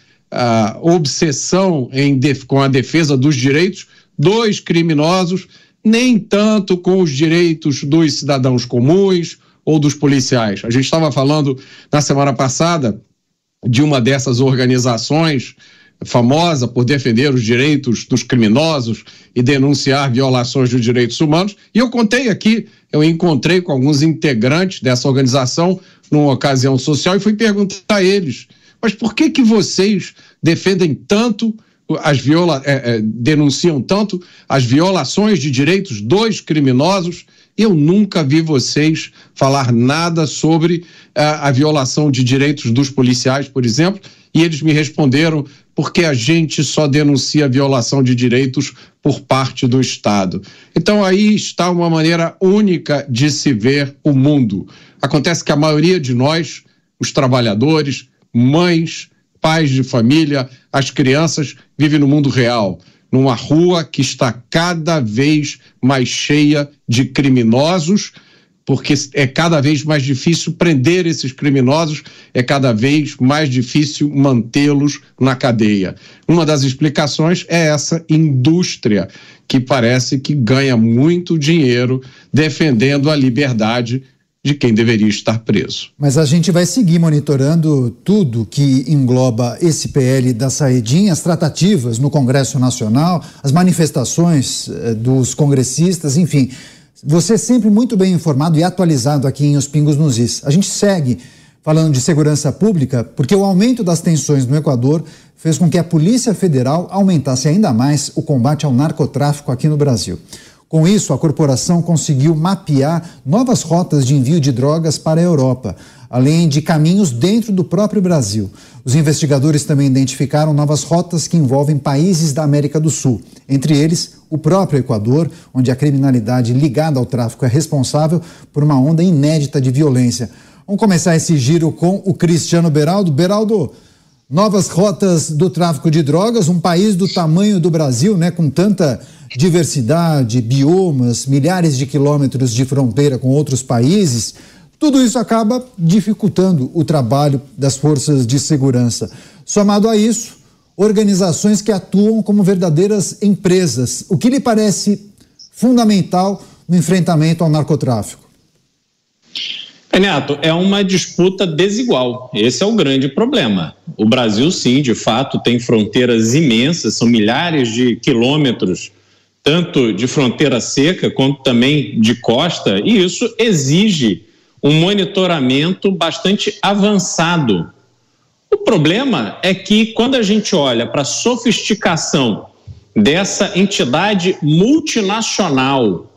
obsessão def com a defesa dos direitos dos criminosos, nem tanto com os direitos dos cidadãos comuns ou dos policiais. A gente estava falando na semana passada de uma dessas organizações famosa por defender os direitos dos criminosos e denunciar violações de direitos humanos. E eu contei aqui, eu encontrei com alguns integrantes dessa organização numa ocasião social e fui perguntar a eles: mas por que que vocês defendem tanto as viola, é, é, denunciam tanto as violações de direitos dos criminosos? Eu nunca vi vocês falar nada sobre é, a violação de direitos dos policiais, por exemplo. E eles me responderam porque a gente só denuncia violação de direitos por parte do Estado. Então aí está uma maneira única de se ver o mundo. Acontece que a maioria de nós, os trabalhadores, mães, pais de família, as crianças, vivem no mundo real, numa rua que está cada vez mais cheia de criminosos porque é cada vez mais difícil prender esses criminosos, é cada vez mais difícil mantê-los na cadeia. Uma das explicações é essa indústria que parece que ganha muito dinheiro defendendo a liberdade de quem deveria estar preso. Mas a gente vai seguir monitorando tudo que engloba esse PL da saedinha, as tratativas no Congresso Nacional, as manifestações eh, dos congressistas, enfim. Você é sempre muito bem informado e atualizado aqui em Os Pingos nos Is. A gente segue falando de segurança pública porque o aumento das tensões no Equador fez com que a Polícia Federal aumentasse ainda mais o combate ao narcotráfico aqui no Brasil. Com isso, a corporação conseguiu mapear novas rotas de envio de drogas para a Europa, além de caminhos dentro do próprio Brasil. Os investigadores também identificaram novas rotas que envolvem países da América do Sul, entre eles o próprio Equador, onde a criminalidade ligada ao tráfico é responsável por uma onda inédita de violência. Vamos começar esse giro com o Cristiano Beraldo. Beraldo, novas rotas do tráfico de drogas, um país do tamanho do Brasil, né, com tanta diversidade, biomas, milhares de quilômetros de fronteira com outros países. Tudo isso acaba dificultando o trabalho das forças de segurança. Somado a isso, organizações que atuam como verdadeiras empresas. O que lhe parece fundamental no enfrentamento ao narcotráfico? Renato, é uma disputa desigual. Esse é o grande problema. O Brasil, sim, de fato, tem fronteiras imensas, são milhares de quilômetros, tanto de fronteira seca quanto também de costa, e isso exige um monitoramento bastante avançado. O problema é que quando a gente olha para a sofisticação dessa entidade multinacional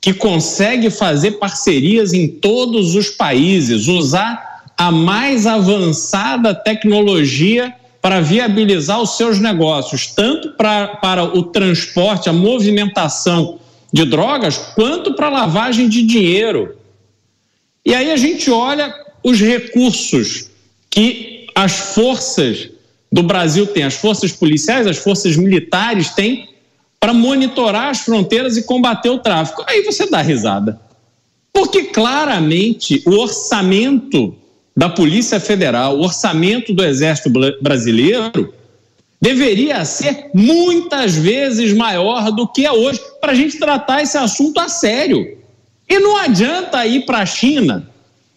que consegue fazer parcerias em todos os países, usar a mais avançada tecnologia para viabilizar os seus negócios, tanto pra, para o transporte, a movimentação de drogas, quanto para a lavagem de dinheiro. E aí a gente olha os recursos que as forças do Brasil têm, as forças policiais, as forças militares têm para monitorar as fronteiras e combater o tráfico. Aí você dá risada. Porque claramente o orçamento da Polícia Federal, o orçamento do Exército Brasileiro, deveria ser muitas vezes maior do que é hoje para a gente tratar esse assunto a sério. E não adianta ir para a China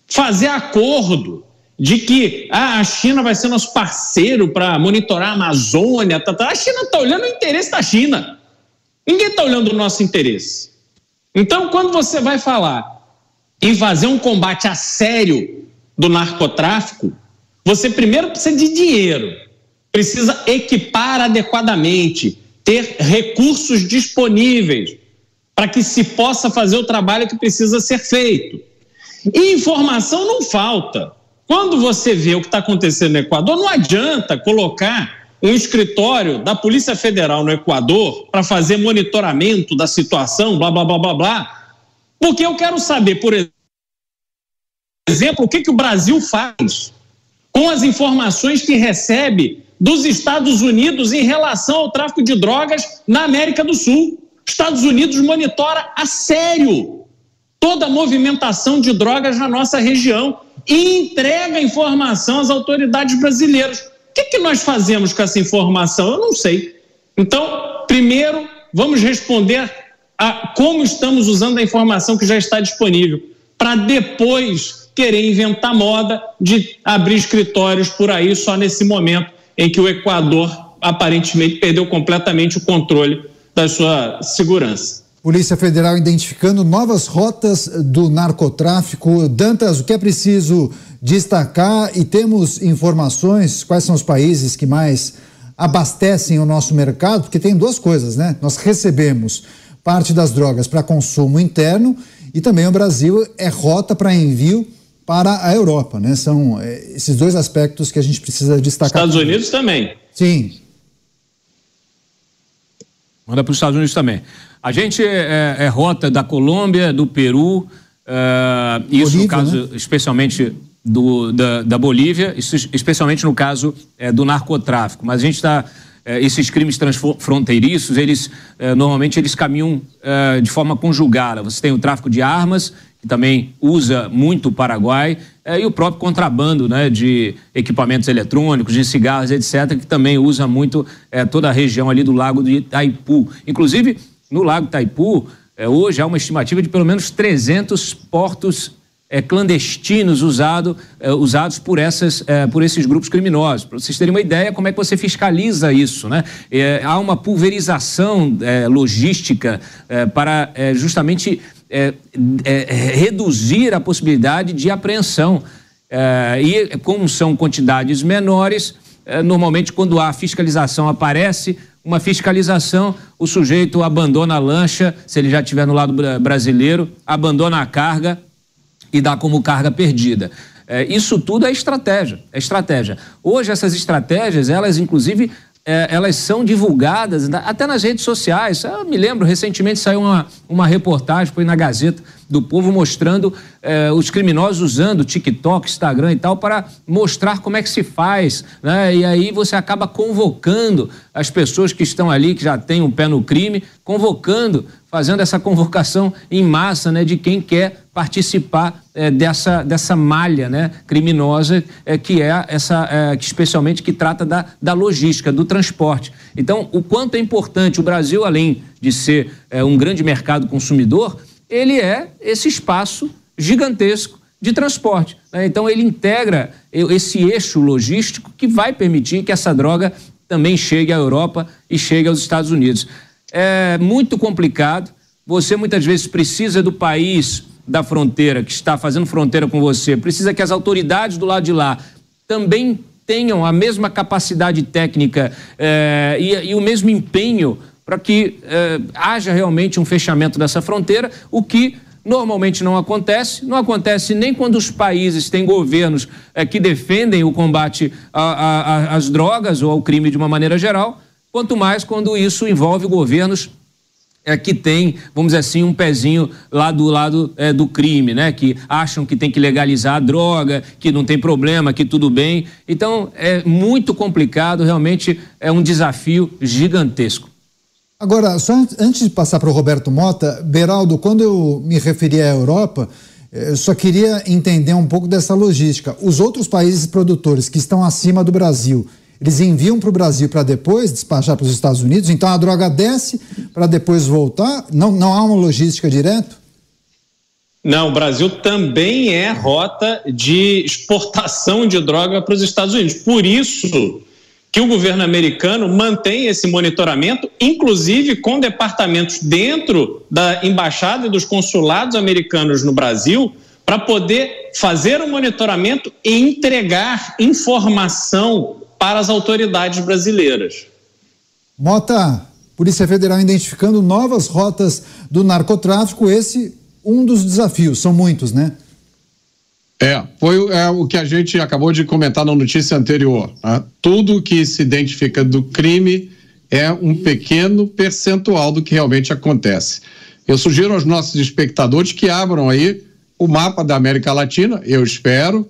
fazer acordo de que ah, a China vai ser nosso parceiro para monitorar a Amazônia. Tá, tá. A China está olhando o interesse da China. Ninguém está olhando o nosso interesse. Então, quando você vai falar em fazer um combate a sério do narcotráfico, você primeiro precisa de dinheiro, precisa equipar adequadamente, ter recursos disponíveis para que se possa fazer o trabalho que precisa ser feito. E informação não falta. Quando você vê o que está acontecendo no Equador, não adianta colocar um escritório da Polícia Federal no Equador para fazer monitoramento da situação, blá, blá, blá, blá, blá. Porque eu quero saber, por exemplo, o que, que o Brasil faz com as informações que recebe dos Estados Unidos em relação ao tráfico de drogas na América do Sul. Estados Unidos monitora a sério toda a movimentação de drogas na nossa região e entrega informação às autoridades brasileiras. O que, que nós fazemos com essa informação? Eu não sei. Então, primeiro, vamos responder a como estamos usando a informação que já está disponível, para depois querer inventar moda de abrir escritórios por aí só nesse momento em que o Equador aparentemente perdeu completamente o controle da sua segurança. Polícia Federal identificando novas rotas do narcotráfico. Dantas, o que é preciso destacar e temos informações quais são os países que mais abastecem o nosso mercado? Porque tem duas coisas, né? Nós recebemos parte das drogas para consumo interno e também o Brasil é rota para envio para a Europa, né? São é, esses dois aspectos que a gente precisa destacar. Estados Unidos também. Sim. Manda para os Estados Unidos também. A gente é, é, é rota da Colômbia, do Peru, é, isso Bolívia, no caso, né? especialmente do, da, da, Bolívia, especialmente no caso é, do narcotráfico. Mas a gente está é, esses crimes transfronteiriços, eles é, normalmente eles caminham é, de forma conjugada. Você tem o tráfico de armas, que também usa muito o Paraguai, é, e o próprio contrabando né, de equipamentos eletrônicos, de cigarros, etc., que também usa muito é, toda a região ali do Lago de Itaipu. Inclusive, no Lago Itaipu, hoje há uma estimativa de pelo menos 300 portos é, clandestinos usado, é, usados por, essas, é, por esses grupos criminosos. Para vocês terem uma ideia, como é que você fiscaliza isso? Né? É, há uma pulverização é, logística é, para justamente reduzir a possibilidade de apreensão. e como são quantidades menores, normalmente quando a fiscalização aparece, uma fiscalização, o sujeito abandona a lancha, se ele já estiver no lado brasileiro, abandona a carga e dá como carga perdida. É, isso tudo é estratégia, é estratégia. Hoje essas estratégias, elas inclusive é, elas são divulgadas até nas redes sociais. Eu me lembro, recentemente saiu uma, uma reportagem, foi na Gazeta do Povo, mostrando é, os criminosos usando TikTok, Instagram e tal, para mostrar como é que se faz. Né? E aí você acaba convocando as pessoas que estão ali, que já têm um pé no crime, convocando, fazendo essa convocação em massa né, de quem quer participar é, dessa, dessa malha né, criminosa é, que é essa, que especialmente que trata da, da logística, do transporte. Então, o quanto é importante o Brasil, além de ser um grande mercado consumidor, ele é esse espaço gigantesco de transporte. Né? Então, ele integra esse eixo logístico que vai permitir que essa droga também chegue à Europa e chegue aos Estados Unidos. É muito complicado. Você muitas vezes precisa do país da fronteira, que está fazendo fronteira com você, precisa que as autoridades do lado de lá também tenham a mesma capacidade técnica eh, e, e, o mesmo empenho para que eh, haja realmente um fechamento dessa fronteira, o que normalmente não acontece. Não acontece nem quando os países têm governos eh, que defendem o combate às drogas ou ao crime de uma maneira geral, quanto mais quando isso envolve governos é, que tem, vamos dizer assim, um pezinho lá do lado é, do crime, né? Que acham que tem que legalizar a droga, que não tem problema, que tudo bem. Então, é muito complicado, realmente é um desafio gigantesco. Agora, só antes de passar para o Roberto Mota, Beraldo, quando eu me referi à Europa, eh, eu só queria entender um pouco dessa logística. Os outros países produtores que estão acima do Brasil, eles enviam para o Brasil para depois despachar para os Estados Unidos, então a droga desce para depois voltar? Não, não há uma logística direta? Não, o Brasil também é rota de exportação de droga para os Estados Unidos. Por isso que o governo americano mantém esse monitoramento, inclusive com departamentos dentro da embaixada e dos consulados americanos no Brasil, para poder fazer o monitoramento e entregar informação para as autoridades brasileiras. Mota, Polícia Federal identificando novas rotas do narcotráfico, esse um dos desafios, são muitos, né? É, foi é, o que a gente acabou de comentar na notícia anterior. Né? Tudo que se identifica do crime é um pequeno percentual do que realmente acontece. Eu sugiro aos nossos espectadores que abram aí o mapa da América Latina, eu espero.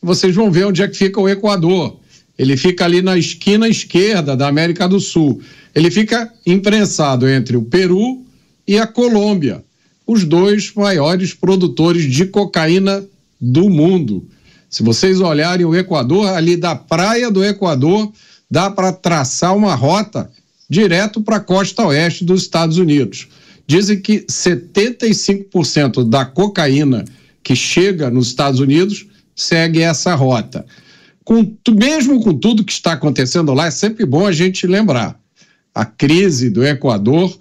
Vocês vão ver onde é que fica o Equador. Ele fica ali na esquina esquerda da América do Sul. Ele fica imprensado entre o Peru, e a Colômbia, os dois maiores produtores de cocaína do mundo. Se vocês olharem o Equador, ali da praia do Equador, dá para traçar uma rota direto para a costa oeste dos Estados Unidos. Dizem que 75% da cocaína que chega nos Estados Unidos segue essa rota. Com, mesmo com tudo que está acontecendo lá, é sempre bom a gente lembrar. A crise do Equador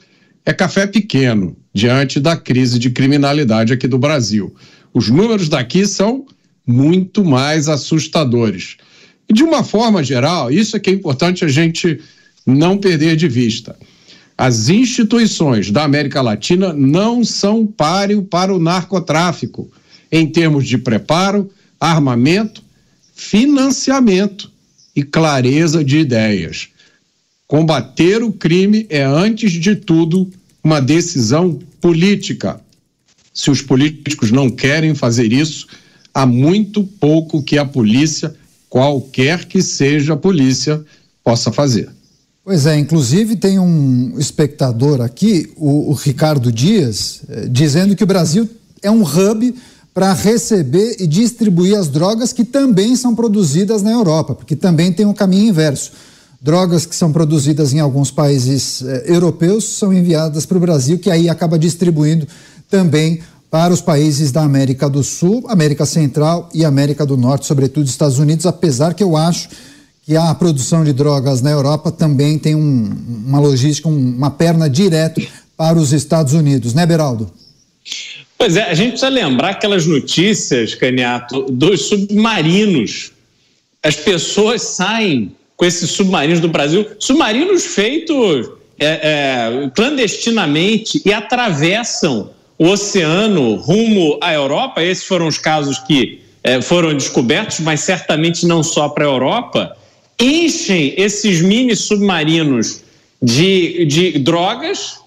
é café pequeno diante da crise de criminalidade aqui do Brasil. Os números daqui são muito mais assustadores. E de uma forma geral, isso é que é importante a gente não perder de vista. As instituições da América Latina não são páreo para o narcotráfico, em termos de preparo, armamento, financiamento e clareza de ideias. Combater o crime é, antes de tudo, uma decisão política. Se os políticos não querem fazer isso, há muito pouco que a polícia, qualquer que seja a polícia, possa fazer. Pois é, inclusive tem um espectador aqui, o, o Ricardo Dias, eh, dizendo que o Brasil é um hub para receber e distribuir as drogas que também são produzidas na Europa, porque também tem um caminho inverso. Drogas que são produzidas em alguns países eh, europeus são enviadas para o Brasil, que aí acaba distribuindo também para os países da América do Sul, América Central e América do Norte, sobretudo Estados Unidos, apesar que eu acho que a produção de drogas na Europa também tem um, uma logística, um, uma perna direta para os Estados Unidos, né, Beraldo? Pois é, a gente precisa lembrar aquelas notícias, Caniato, dos submarinos. As pessoas saem com esses submarinos do Brasil, submarinos feitos é, é, clandestinamente e atravessam o oceano rumo à Europa. Esses foram os casos que é, foram descobertos, mas certamente não só para a Europa enchem esses mini submarinos de, de drogas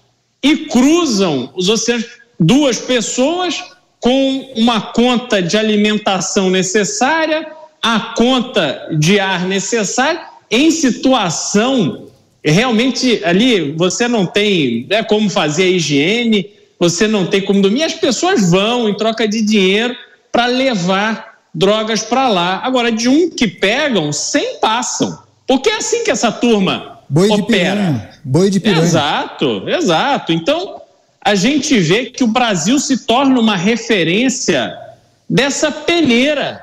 e cruzam os oceanos. Duas pessoas com uma conta de alimentação necessária, a conta de ar necessária, em situação realmente ali você não tem né, como fazer a higiene, você não tem como dormir, as pessoas vão em troca de dinheiro para levar drogas para lá. Agora, de um que pegam, 100 passam. Porque é assim que essa turma Boi opera. De piranha. Boi de piranha. Exato, exato. Então, a gente vê que o Brasil se torna uma referência dessa peneira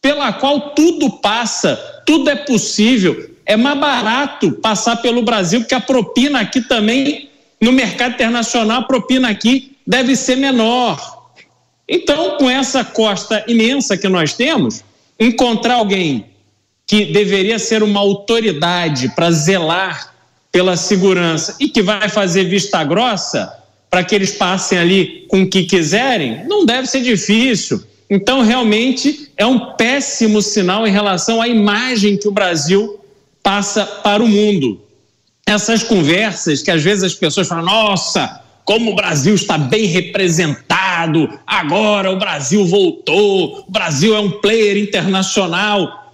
pela qual tudo passa, tudo é possível. É mais barato passar pelo Brasil, porque a propina aqui também, no mercado internacional, a propina aqui deve ser menor. Então, com essa costa imensa que nós temos, encontrar alguém que deveria ser uma autoridade para zelar pela segurança e que vai fazer vista grossa para que eles passem ali com o que quiserem, não deve ser difícil. Então, realmente, é um péssimo sinal em relação à imagem que o Brasil passa para o mundo. Essas conversas que às vezes as pessoas falam, nossa, como o Brasil está bem representado, agora o Brasil voltou, o Brasil é um player internacional.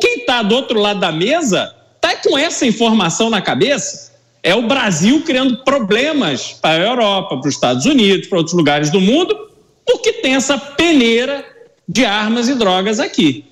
Quem está do outro lado da mesa está com essa informação na cabeça. É o Brasil criando problemas para a Europa, para os Estados Unidos, para outros lugares do mundo, porque tem essa peneira de armas e drogas aqui.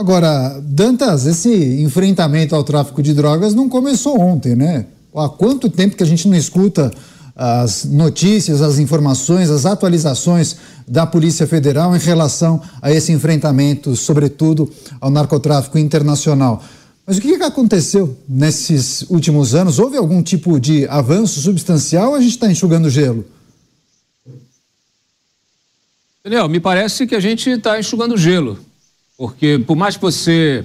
Agora, Dantas, esse enfrentamento ao tráfico de drogas não começou ontem, né? Há quanto tempo que a gente não escuta as notícias, as informações, as atualizações da Polícia Federal em relação a esse enfrentamento, sobretudo ao narcotráfico internacional. Mas o que, aconteceu nesses últimos anos? Houve algum tipo de avanço substancial ou a gente está enxugando gelo? Daniel, me parece que a gente está enxugando gelo, porque por mais que você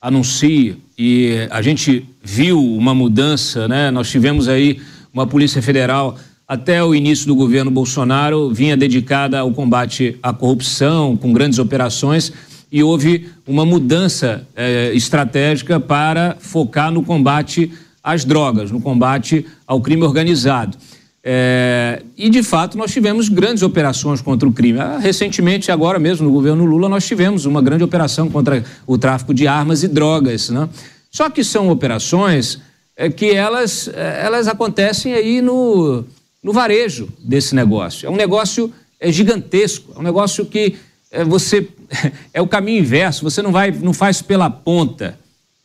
anuncie e a gente viu uma mudança, né? Nós tivemos aí uma Polícia Federal até o início do governo Bolsonaro vinha dedicada ao combate à corrupção, com grandes operações, e houve uma mudança eh, estratégica para focar no combate às drogas, no combate ao crime organizado. É, e, de fato, nós tivemos grandes operações contra o crime. Ah, recentemente, agora mesmo, no governo Lula, nós tivemos uma grande operação contra o tráfico de armas e drogas. Né? Só que são operações é que elas, é, elas acontecem aí no, no varejo desse negócio. É um negócio é, gigantesco, é um negócio que é, você é o caminho inverso. Você não vai, não faz pela ponta.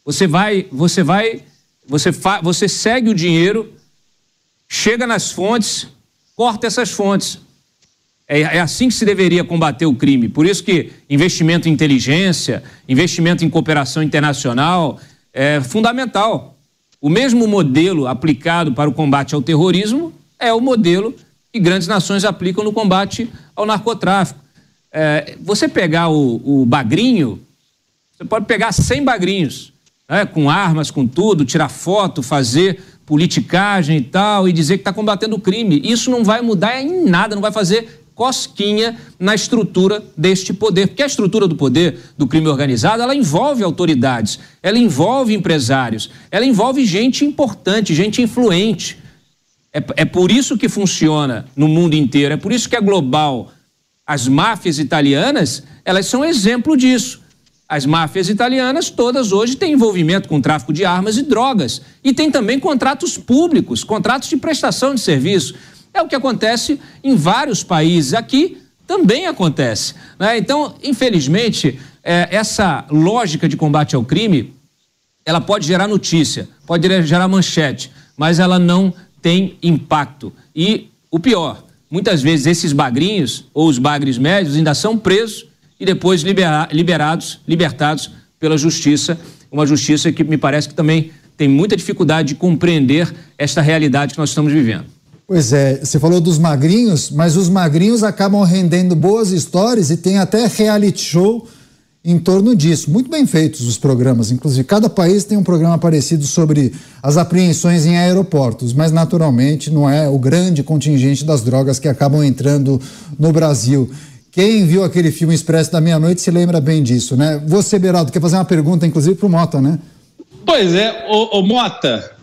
Você vai, você vai, você fa, você segue o dinheiro, chega nas fontes, corta essas fontes. É, é, assim que se deveria combater o crime. Por isso que investimento em inteligência, investimento em cooperação internacional é fundamental. O mesmo modelo aplicado para o combate ao terrorismo é o modelo que grandes nações aplicam no combate ao narcotráfico. É, você pegar o, o, bagrinho, você pode pegar 100 bagrinhos, né, com armas, com tudo, tirar foto, fazer politicagem e tal, e dizer que está combatendo o crime. Isso não vai mudar em nada, não vai fazer cosquinha na estrutura deste poder. Porque a estrutura do poder do crime organizado, ela envolve autoridades, ela envolve empresários, ela envolve gente importante, gente influente. É, é por isso que funciona no mundo inteiro, é por isso que é global. As máfias italianas, elas são exemplo disso. As máfias italianas todas hoje têm envolvimento com tráfico de armas e drogas. E tem também contratos públicos, contratos de prestação de serviço. É o que acontece em vários países. Aqui também acontece. Né? Então, infelizmente, é, essa lógica de combate ao crime, ela pode gerar notícia, pode gerar manchete, mas ela não tem impacto. E o pior, muitas vezes esses bagrinhos ou os bagres médios ainda são presos e depois libera liberados, libertados pela justiça, uma justiça que me parece que também tem muita dificuldade de compreender esta realidade que nós estamos vivendo. Pois é, você falou dos magrinhos, mas os magrinhos acabam rendendo boas histórias e tem até reality show em torno disso. Muito bem feitos os programas, inclusive. Cada país tem um programa parecido sobre as apreensões em aeroportos, mas naturalmente não é o grande contingente das drogas que acabam entrando no Brasil. Quem viu aquele filme Expresso da Meia-Noite se lembra bem disso, né? Você, Beraldo, quer fazer uma pergunta, inclusive, para o Mota, né? Pois é, ô, ô Mota,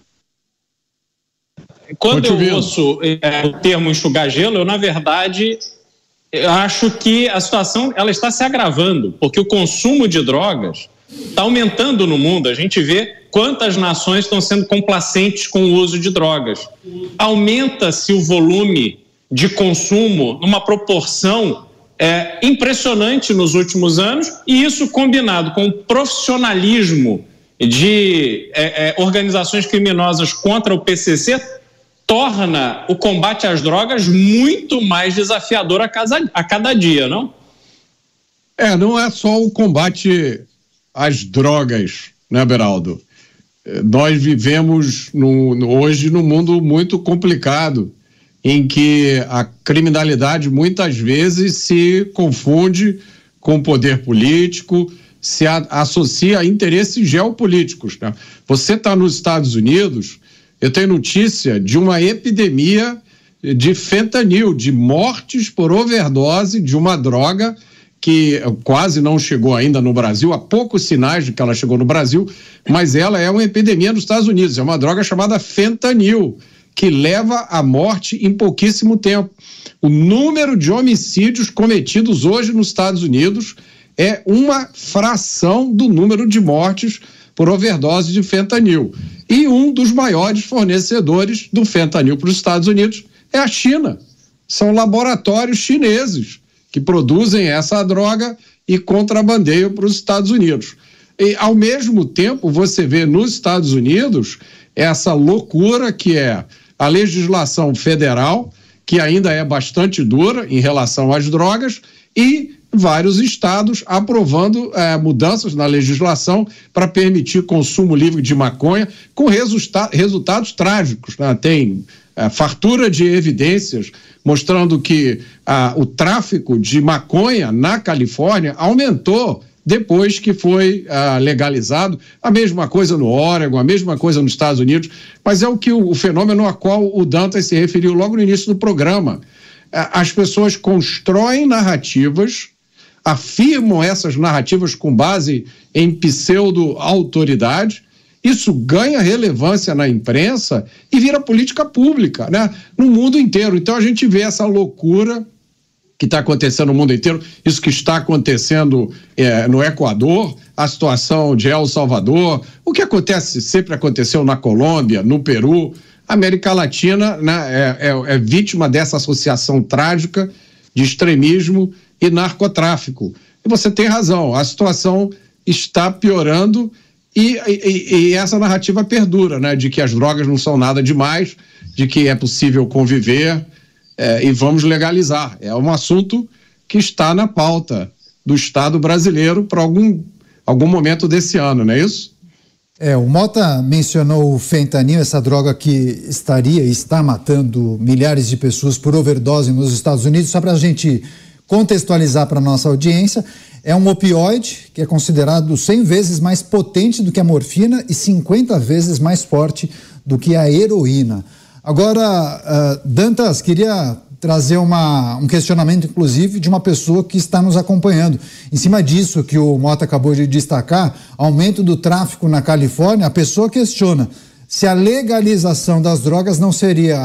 quando eu ouço é, o termo enxugar gelo, eu, na verdade, eu acho que a situação ela está se agravando, porque o consumo de drogas está aumentando no mundo. A gente vê quantas nações estão sendo complacentes com o uso de drogas. Aumenta-se o volume de consumo numa proporção é, impressionante nos últimos anos, e isso combinado com o profissionalismo de é, é, organizações criminosas contra o PCC torna o combate às drogas muito mais desafiador a, casa, a cada dia, não? É, não é só o combate às drogas, né, Beraldo? Nós vivemos no, hoje num mundo muito complicado, em que a criminalidade muitas vezes se confunde com o poder político, se a, associa a interesses geopolíticos. Né? Você está nos Estados Unidos, eu tenho notícia de uma epidemia de fentanil, de mortes por overdose de uma droga que quase não chegou ainda no Brasil, há poucos sinais de que ela chegou no Brasil, mas ela é uma epidemia nos Estados Unidos, é uma droga chamada fentanil, que leva à morte em pouquíssimo tempo. O número de homicídios cometidos hoje nos Estados Unidos é uma fração do número de mortes por overdose de fentanil. E um dos maiores fornecedores do fentanil para os Estados Unidos é a China. São laboratórios chineses que produzem essa droga e contrabandeiam para os Estados Unidos. E, ao mesmo tempo, você vê nos Estados Unidos essa loucura que é a legislação federal, que ainda é bastante dura em relação às drogas, e vários estados aprovando é, mudanças na legislação para permitir consumo livre de maconha, com resulta resultados trágicos. Né? Tem é, fartura de evidências mostrando que ah, o tráfico de maconha na Califórnia aumentou depois que foi ah, legalizado. A mesma coisa no Oregon, a mesma coisa nos Estados Unidos, mas é o que o, o fenômeno a qual o Dantas se referiu logo no início do programa. As pessoas constroem narrativas afirmam essas narrativas com base em pseudo-autoridade. Isso ganha relevância na imprensa e vira política pública, né? No mundo inteiro. Então a gente vê essa loucura que está acontecendo no mundo inteiro, isso que está acontecendo é, no Equador, a situação de El Salvador, o que acontece, sempre aconteceu na Colômbia, no Peru. A América Latina né, é, é, é vítima dessa associação trágica de extremismo e narcotráfico. E você tem razão, a situação está piorando e, e, e, essa narrativa perdura, né? De que as drogas não são nada demais, de que é possível conviver é, e vamos legalizar. É um assunto que está na pauta do Estado brasileiro para algum, algum momento desse ano, não é isso? É, o Mota mencionou o fentanil, essa droga que estaria e está matando milhares de pessoas por overdose nos Estados Unidos. Só para a gente contextualizar para a nossa audiência, é um opioide que é considerado 100 vezes mais potente do que a morfina e 50 vezes mais forte do que a heroína. Agora, uh, Dantas, queria trazer uma, um questionamento, inclusive, de uma pessoa que está nos acompanhando. Em cima disso que o Mota acabou de destacar, aumento do tráfico na Califórnia, a pessoa questiona se a legalização das drogas não seria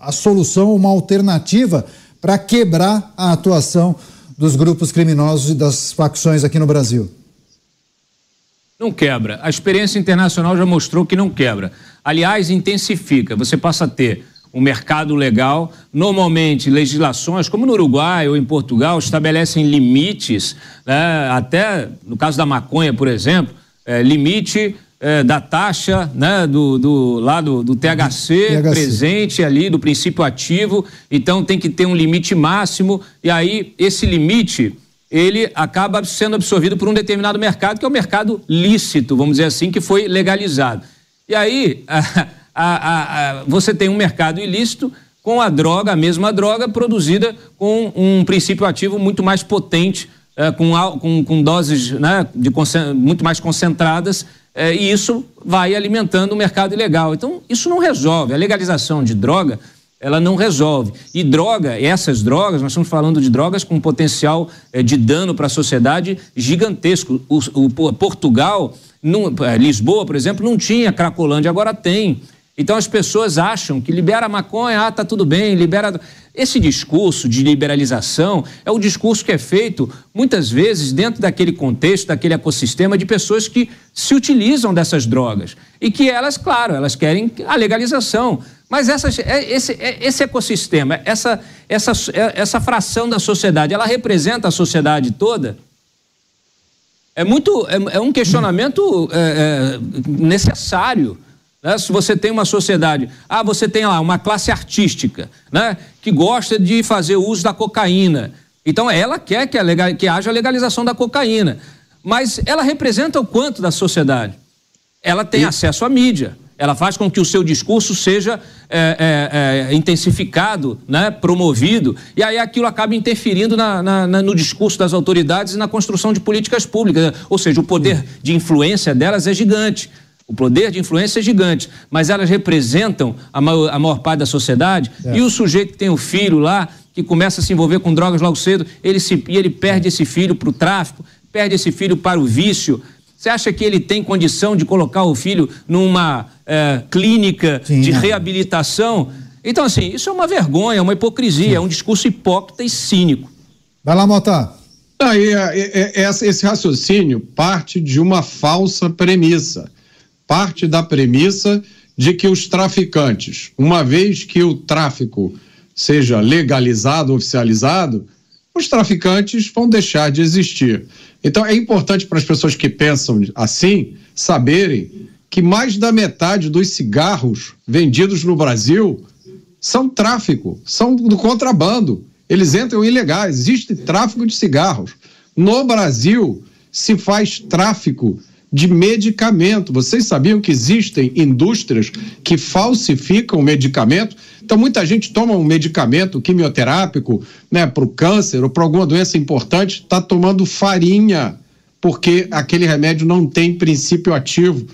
a solução, uma alternativa para quebrar a atuação dos grupos criminosos e das facções aqui no Brasil? Não quebra. A experiência internacional já mostrou que não quebra. Aliás, intensifica. Você passa a ter um mercado legal. Normalmente, legislações, como no Uruguai ou em Portugal, estabelecem limites, né? até no caso da maconha, por exemplo, é, limite é, da taxa né, do, do, lá do, do THC, THC, presente ali, do princípio ativo. Então tem que ter um limite máximo, e aí esse limite ele acaba sendo absorvido por um determinado mercado, que é o mercado lícito, vamos dizer assim, que foi legalizado. E aí a, a, a, você tem um mercado ilícito com a droga, a mesma droga, produzida com um princípio ativo muito mais potente, é, com, com, com, doses né, de, muito mais concentradas é, e isso vai alimentando o mercado ilegal. Então, isso não resolve. A legalização de droga, ela não resolve. E droga, essas drogas, nós estamos falando de drogas com potencial é, de dano para a sociedade gigantesco. O, o Portugal, não, é, Lisboa, por exemplo, não tinha Cracolândia, agora tem. Então as pessoas acham que libera maconha, ah, tá tudo bem, libera. Esse discurso de liberalização é o discurso que é feito muitas vezes dentro daquele contexto, daquele ecossistema de pessoas que se utilizam dessas drogas e que elas, claro, elas querem a legalização. Mas essa, é, esse, é, esse ecossistema, essa, essa, essa fração da sociedade, ela representa a sociedade toda? É muito, é, é um questionamento é, é, necessário né? Se você tem uma sociedade, ah, você tem lá uma classe artística, né? Que gosta de fazer uso da cocaína. Então ela quer que, legal, que haja legalização da cocaína. Mas ela representa o quanto da sociedade? Ela tem e... acesso à mídia. Ela faz com que o seu discurso seja é, é, é, intensificado, né, promovido, e aí aquilo acaba interferindo na, na, na, no discurso das autoridades e na construção de políticas públicas. Ou seja, o poder de influência delas é gigante. O poder de influência é gigante, mas elas representam a maior, a maior parte da sociedade. É. E o sujeito que tem o filho lá, que começa a se envolver com drogas logo cedo, ele, se, ele perde esse filho para o tráfico, perde esse filho para o vício. Você acha que ele tem condição de colocar o filho numa é, clínica Sim, de reabilitação? Então, assim, isso é uma vergonha, é uma hipocrisia, Sim. é um discurso hipócrita e cínico. Vai lá, Mota. Aí, esse raciocínio parte de uma falsa premissa parte da premissa de que os traficantes, uma vez que o tráfico seja legalizado, oficializado, os traficantes vão deixar de existir. Então é importante para as pessoas que pensam assim saberem que mais da metade dos cigarros vendidos no Brasil são tráfico, são do contrabando. Eles entram ilegais, existe tráfico de cigarros. No Brasil se faz tráfico de medicamento. Vocês sabiam que existem indústrias que falsificam medicamento? Então, muita gente toma um medicamento quimioterápico né, para o câncer ou para alguma doença importante, está tomando farinha, porque aquele remédio não tem princípio ativo.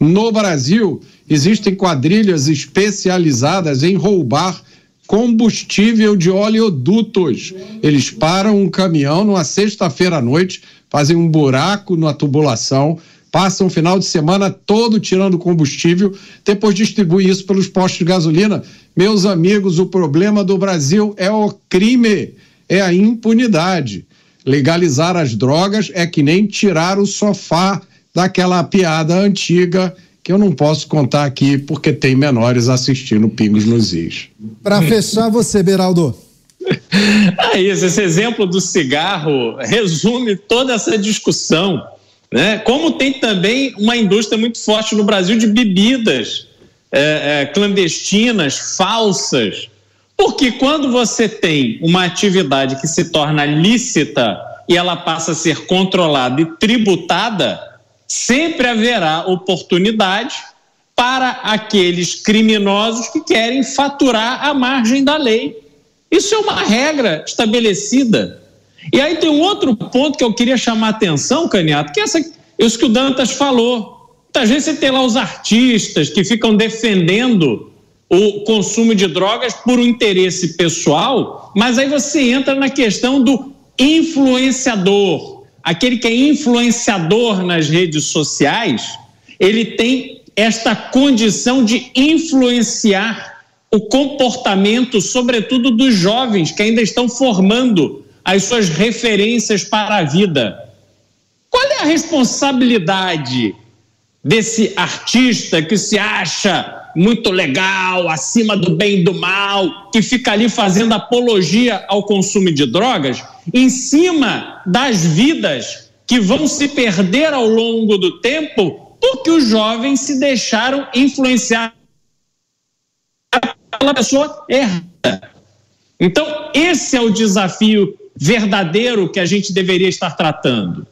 No Brasil, existem quadrilhas especializadas em roubar combustível de oleodutos. Eles param um caminhão numa sexta-feira à noite, fazem um buraco na tubulação, passam o final de semana todo tirando combustível, depois distribui isso pelos postos de gasolina. Meus amigos, o problema do Brasil é o crime, é a impunidade. Legalizar as drogas é que nem tirar o sofá daquela piada antiga que eu não posso contar aqui porque tem menores assistindo Pingos nos Is. Para fechar você, Beraldo. É isso, esse exemplo do cigarro resume toda essa discussão. Né? Como tem também uma indústria muito forte no Brasil de bebidas é, é, clandestinas, falsas. Porque quando você tem uma atividade que se torna lícita e ela passa a ser controlada e tributada, sempre haverá oportunidade para aqueles criminosos que querem faturar à margem da lei. Isso é uma regra estabelecida. E aí tem um outro ponto que eu queria chamar a atenção, Caniato, que é essa, isso que o Dantas falou. Muitas vezes você tem lá os artistas que ficam defendendo o consumo de drogas por um interesse pessoal, mas aí você entra na questão do influenciador. Aquele que é influenciador nas redes sociais, ele tem esta condição de influenciar o comportamento, sobretudo dos jovens que ainda estão formando as suas referências para a vida. Qual é a responsabilidade desse artista que se acha muito legal, acima do bem e do mal, que fica ali fazendo apologia ao consumo de drogas, em cima das vidas que vão se perder ao longo do tempo porque os jovens se deixaram influenciar aquela pessoa errada. Então, esse é o desafio verdadeiro que a gente deveria estar tratando.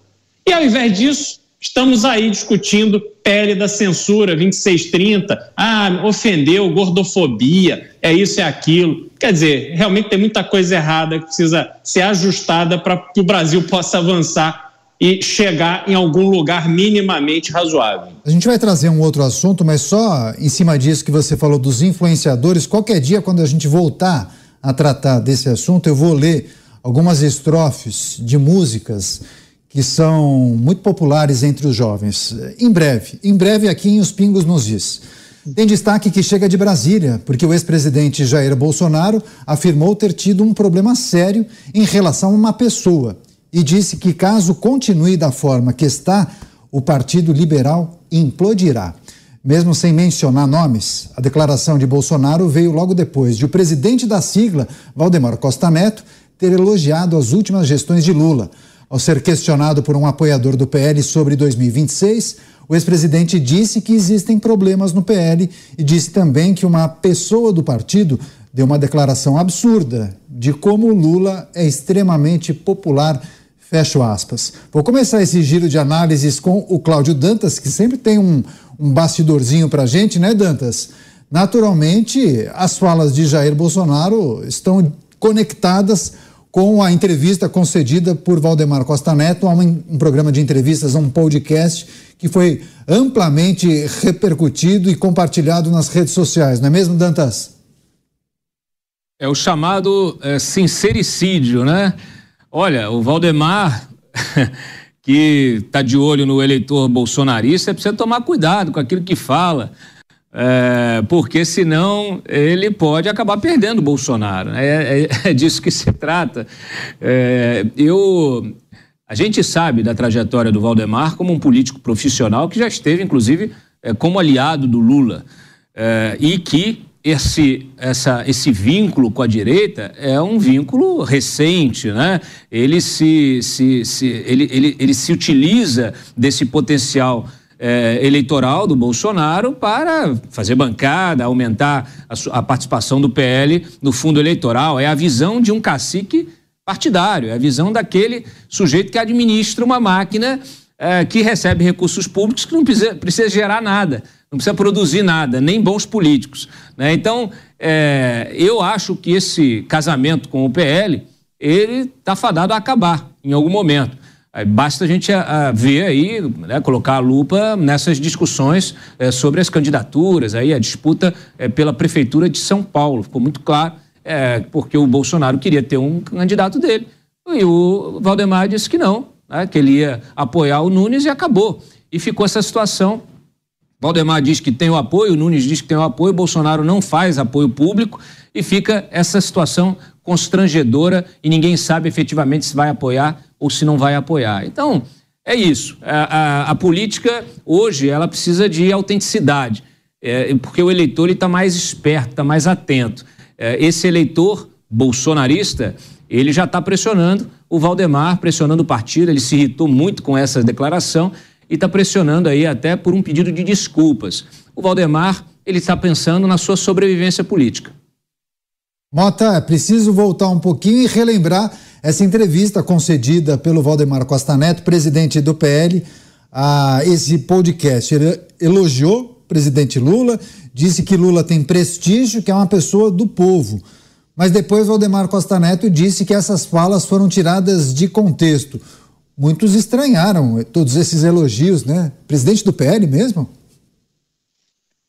E ao invés disso, estamos aí discutindo pele da censura 2630, ah, ofendeu, gordofobia, é isso, é aquilo. Quer dizer, realmente tem muita coisa errada que precisa ser ajustada para que o Brasil possa avançar e chegar em algum lugar minimamente razoável. A gente vai trazer um outro assunto, mas só em cima disso que você falou dos influenciadores, qualquer dia, quando a gente voltar a tratar desse assunto, eu vou ler algumas estrofes de músicas que são muito populares entre os jovens. Em breve, em breve aqui em Os Pingos nos Diz. Tem destaque que chega de Brasília, porque o ex-presidente Jair Bolsonaro afirmou ter tido um problema sério em relação a uma pessoa e disse que, caso continue da forma que está, o Partido Liberal implodirá. Mesmo sem mencionar nomes, a declaração de Bolsonaro veio logo depois de o presidente da sigla, Valdemar Costa Neto, ter elogiado as últimas gestões de Lula. Ao ser questionado por um apoiador do PL sobre 2026, o ex-presidente disse que existem problemas no PL e disse também que uma pessoa do partido deu uma declaração absurda de como Lula é extremamente popular Fecho aspas. Vou começar esse giro de análises com o Cláudio Dantas, que sempre tem um, um bastidorzinho para gente, né, Dantas? Naturalmente, as falas de Jair Bolsonaro estão conectadas com a entrevista concedida por Valdemar Costa Neto a um, um programa de entrevistas, a um podcast que foi amplamente repercutido e compartilhado nas redes sociais, não é mesmo, Dantas? É o chamado é, sincericídio, né? Olha, o Valdemar, que está de olho no eleitor bolsonarista, precisa tomar cuidado com aquilo que fala. É, porque senão ele pode acabar perdendo o Bolsonaro. Né? É, é, é disso que se trata. É, eu, a gente sabe da trajetória do Valdemar como um político profissional que já esteve, inclusive, é, como aliado do Lula é, e que esse, essa, esse vínculo com a direita é um vínculo recente, né? Ele se, se, se ele, ele, ele se utiliza desse potencial é, eleitoral do Bolsonaro para fazer bancada, aumentar a, a, participação do PL no fundo eleitoral. É a visão de um cacique partidário, é a visão daquele sujeito que administra uma máquina é, que recebe recursos públicos que não precisa, precisa gerar nada não precisa produzir nada, nem bons políticos. Né? Então, é, eu acho que esse casamento com o PL, ele está fadado a acabar em algum momento. Aí basta a gente a, a ver aí, né, colocar a lupa nessas discussões é, sobre as candidaturas, aí a disputa é, pela prefeitura de São Paulo. Ficou muito claro, é, porque o Bolsonaro queria ter um candidato dele. E o Valdemar disse que não, né, que ele ia apoiar o Nunes e acabou. E ficou essa situação Valdemar diz que tem o apoio, Nunes diz que tem o apoio, Bolsonaro não faz apoio público e fica essa situação constrangedora e ninguém sabe efetivamente se vai apoiar ou se não vai apoiar. Então, é isso. A, a, a política, hoje, ela precisa de autenticidade, é, porque o eleitor está mais esperto, está mais atento. É, esse eleitor bolsonarista, ele já está pressionando o Valdemar, pressionando o partido, ele se irritou muito com essa declaração e está pressionando aí até por um pedido de desculpas. O Valdemar, ele está pensando na sua sobrevivência política. Mota, é preciso voltar um pouquinho e relembrar essa entrevista concedida pelo Valdemar Costa Neto, presidente do PL, a esse podcast. Ele elogiou o presidente Lula, disse que Lula tem prestígio, que é uma pessoa do povo. Mas depois Valdemar Costa Neto disse que essas falas foram tiradas de contexto. Muitos estranharam todos esses elogios, né? Presidente do PL mesmo?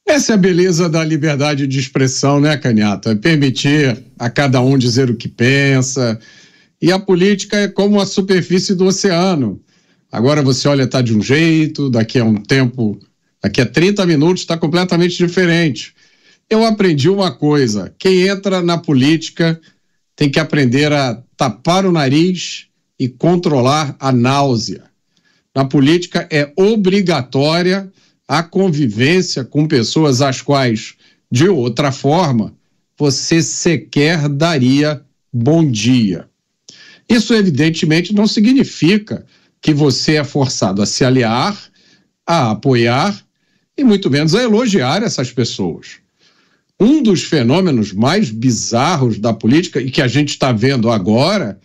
Essa é a beleza da liberdade de expressão, né, Caniata? É permitir a cada um dizer o que pensa. E a política é como a superfície do oceano. Agora você olha, está de um jeito, daqui a um tempo, daqui a 30 minutos está completamente diferente. Eu aprendi uma coisa: quem entra na política tem que aprender a tapar o nariz e controlar a náusea. Na política é obrigatória a convivência com pessoas às quais, de outra forma, você sequer daria bom dia. Isso, evidentemente, não significa que você é forçado a se aliar, a apoiar e muito menos a elogiar essas pessoas. Um dos fenômenos mais bizarros da política e que a gente está vendo agora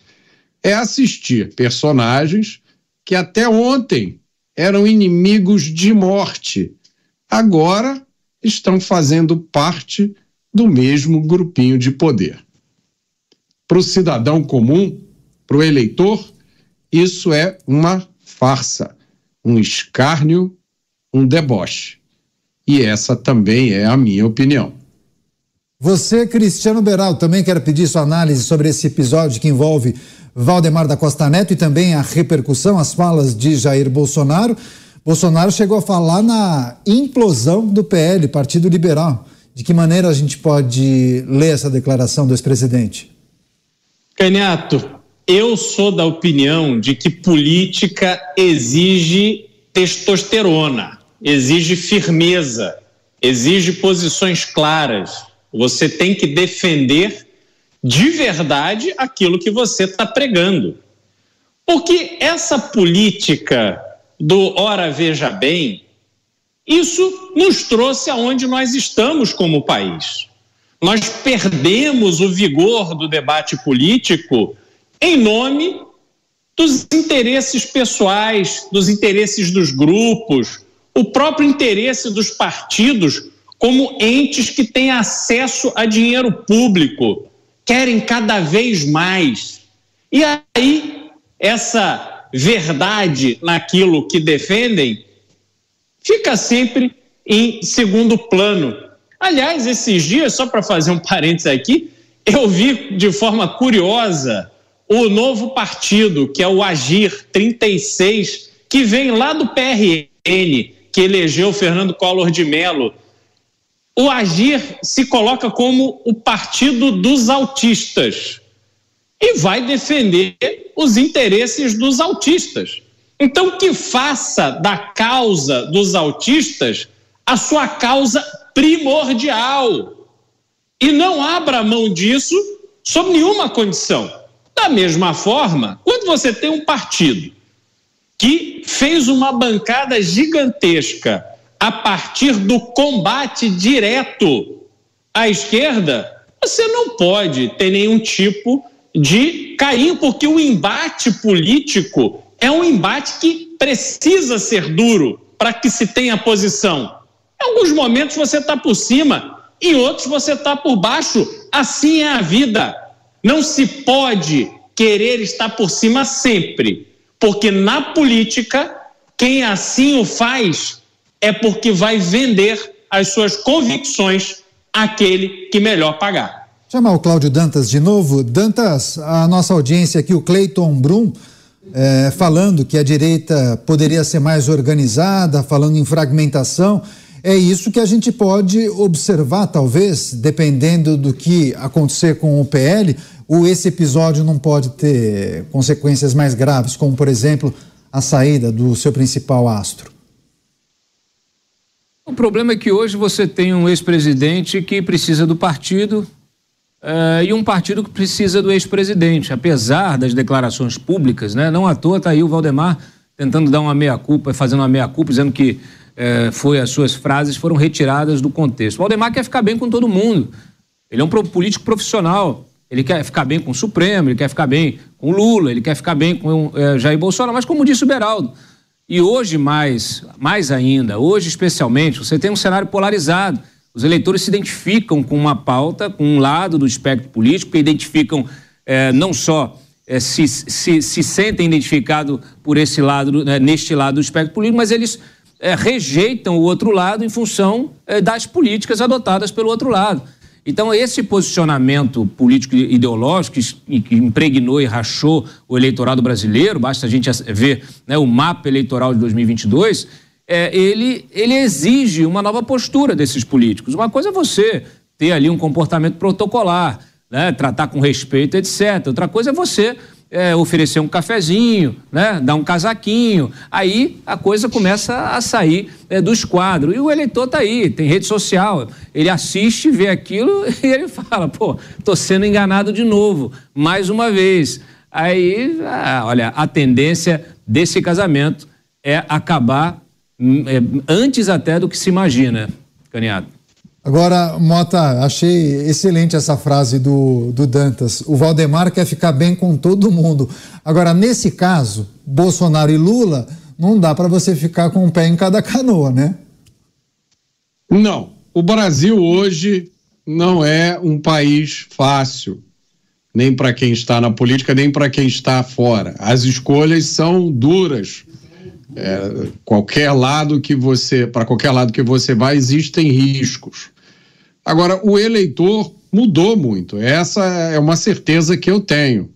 é assistir personagens que até ontem eram inimigos de morte, agora estão fazendo parte do mesmo grupinho de poder. Para o cidadão comum, para o eleitor, isso é uma farsa, um escárnio, um deboche. E essa também é a minha opinião. Você, Cristiano Beral, também quer pedir sua análise sobre esse episódio que envolve Valdemar da Costa Neto e também a repercussão, as falas de Jair Bolsonaro. Bolsonaro chegou a falar na implosão do PL, Partido Liberal. De que maneira a gente pode ler essa declaração do ex-presidente? Caniato, eu sou da opinião de que política exige testosterona, exige firmeza, exige posições claras. Você tem que defender de verdade aquilo que você está pregando. Porque essa política do ora veja bem, isso nos trouxe aonde nós estamos como país. Nós perdemos o vigor do debate político em nome dos interesses pessoais, dos interesses dos grupos, o próprio interesse dos partidos como entes que têm acesso a dinheiro público querem cada vez mais. E aí, essa verdade naquilo que defendem fica sempre em segundo plano. Aliás, esses dias, só para fazer um parênteses aqui, eu vi de forma curiosa o novo partido, que é o Agir 36, que vem lá do PRN, que elegeu Fernando Collor de Mello o Agir se coloca como o partido dos autistas e vai defender os interesses dos autistas. Então, que faça da causa dos autistas a sua causa primordial e não abra mão disso sob nenhuma condição. Da mesma forma, quando você tem um partido que fez uma bancada gigantesca a partir do combate direto à esquerda, você não pode ter nenhum tipo de cair, porque o embate político é um embate que precisa ser duro para que se tenha posição. Em alguns momentos você está por cima, em outros você está por baixo. Assim é a vida. Não se pode querer estar por cima sempre, porque na política, quem assim o faz é porque vai vender as suas convicções àquele que melhor pagar. Chamar o Cláudio Dantas de novo. Dantas, a nossa audiência aqui, o Cleiton Brum, é, falando que a direita poderia ser mais organizada, falando em fragmentação. É isso que a gente pode observar, talvez, dependendo do que acontecer com o PL. Ou esse episódio não pode ter consequências mais graves, como, por exemplo, a saída do seu principal astro? O problema é que hoje você tem um ex-presidente que precisa do partido uh, e um partido que precisa do ex-presidente, apesar das declarações públicas, né? Não à toa está aí o Valdemar tentando dar uma meia-culpa, fazendo uma meia-culpa, dizendo que uh, foi as suas frases foram retiradas do contexto. O Valdemar quer ficar bem com todo mundo. Ele é um político profissional. Ele quer ficar bem com o Supremo, ele quer ficar bem com o Lula, ele quer ficar bem com uh, Jair Bolsonaro, mas como disse o Beraldo, e hoje mais, mais ainda, hoje especialmente, você tem um cenário polarizado. Os eleitores se identificam com uma pauta, com um lado do espectro político, que identificam eh, não só eh, se, se, se sentem identificados por esse lado, né, neste lado do espectro político, mas eles eh, rejeitam o outro lado em função das políticas adotadas pelo outro lado. Então, esse posicionamento político e ideológico que, impregnou e rachou o eleitorado brasileiro, basta a gente ver né, o mapa eleitoral de 2022, é, ele, ele exige uma nova postura desses políticos. Uma coisa é você ter ali um comportamento protocolar, né, tratar com respeito, etc. Outra coisa é você é, oferecer um cafezinho, né, dar um casaquinho. Aí a coisa começa a sair é, do esquadro. E o eleitor está aí, tem rede social. Ele assiste, vê aquilo e ele fala: pô, estou sendo enganado de novo, mais uma vez. Aí, ah, olha, a tendência desse casamento é acabar hum, é, antes até do que se imagina, Caniado. Agora, Mota, achei excelente essa frase do, do Dantas. O Valdemar quer ficar bem com todo mundo. Agora, nesse caso, Bolsonaro e Lula, não dá para você ficar com um pé em cada canoa, né? Não. O Brasil hoje não é um país fácil, nem para quem está na política, nem para quem está fora. As escolhas são duras. É, qualquer lado que você, para qualquer lado que você vá, existem riscos. Agora, o eleitor mudou muito. Essa é uma certeza que eu tenho.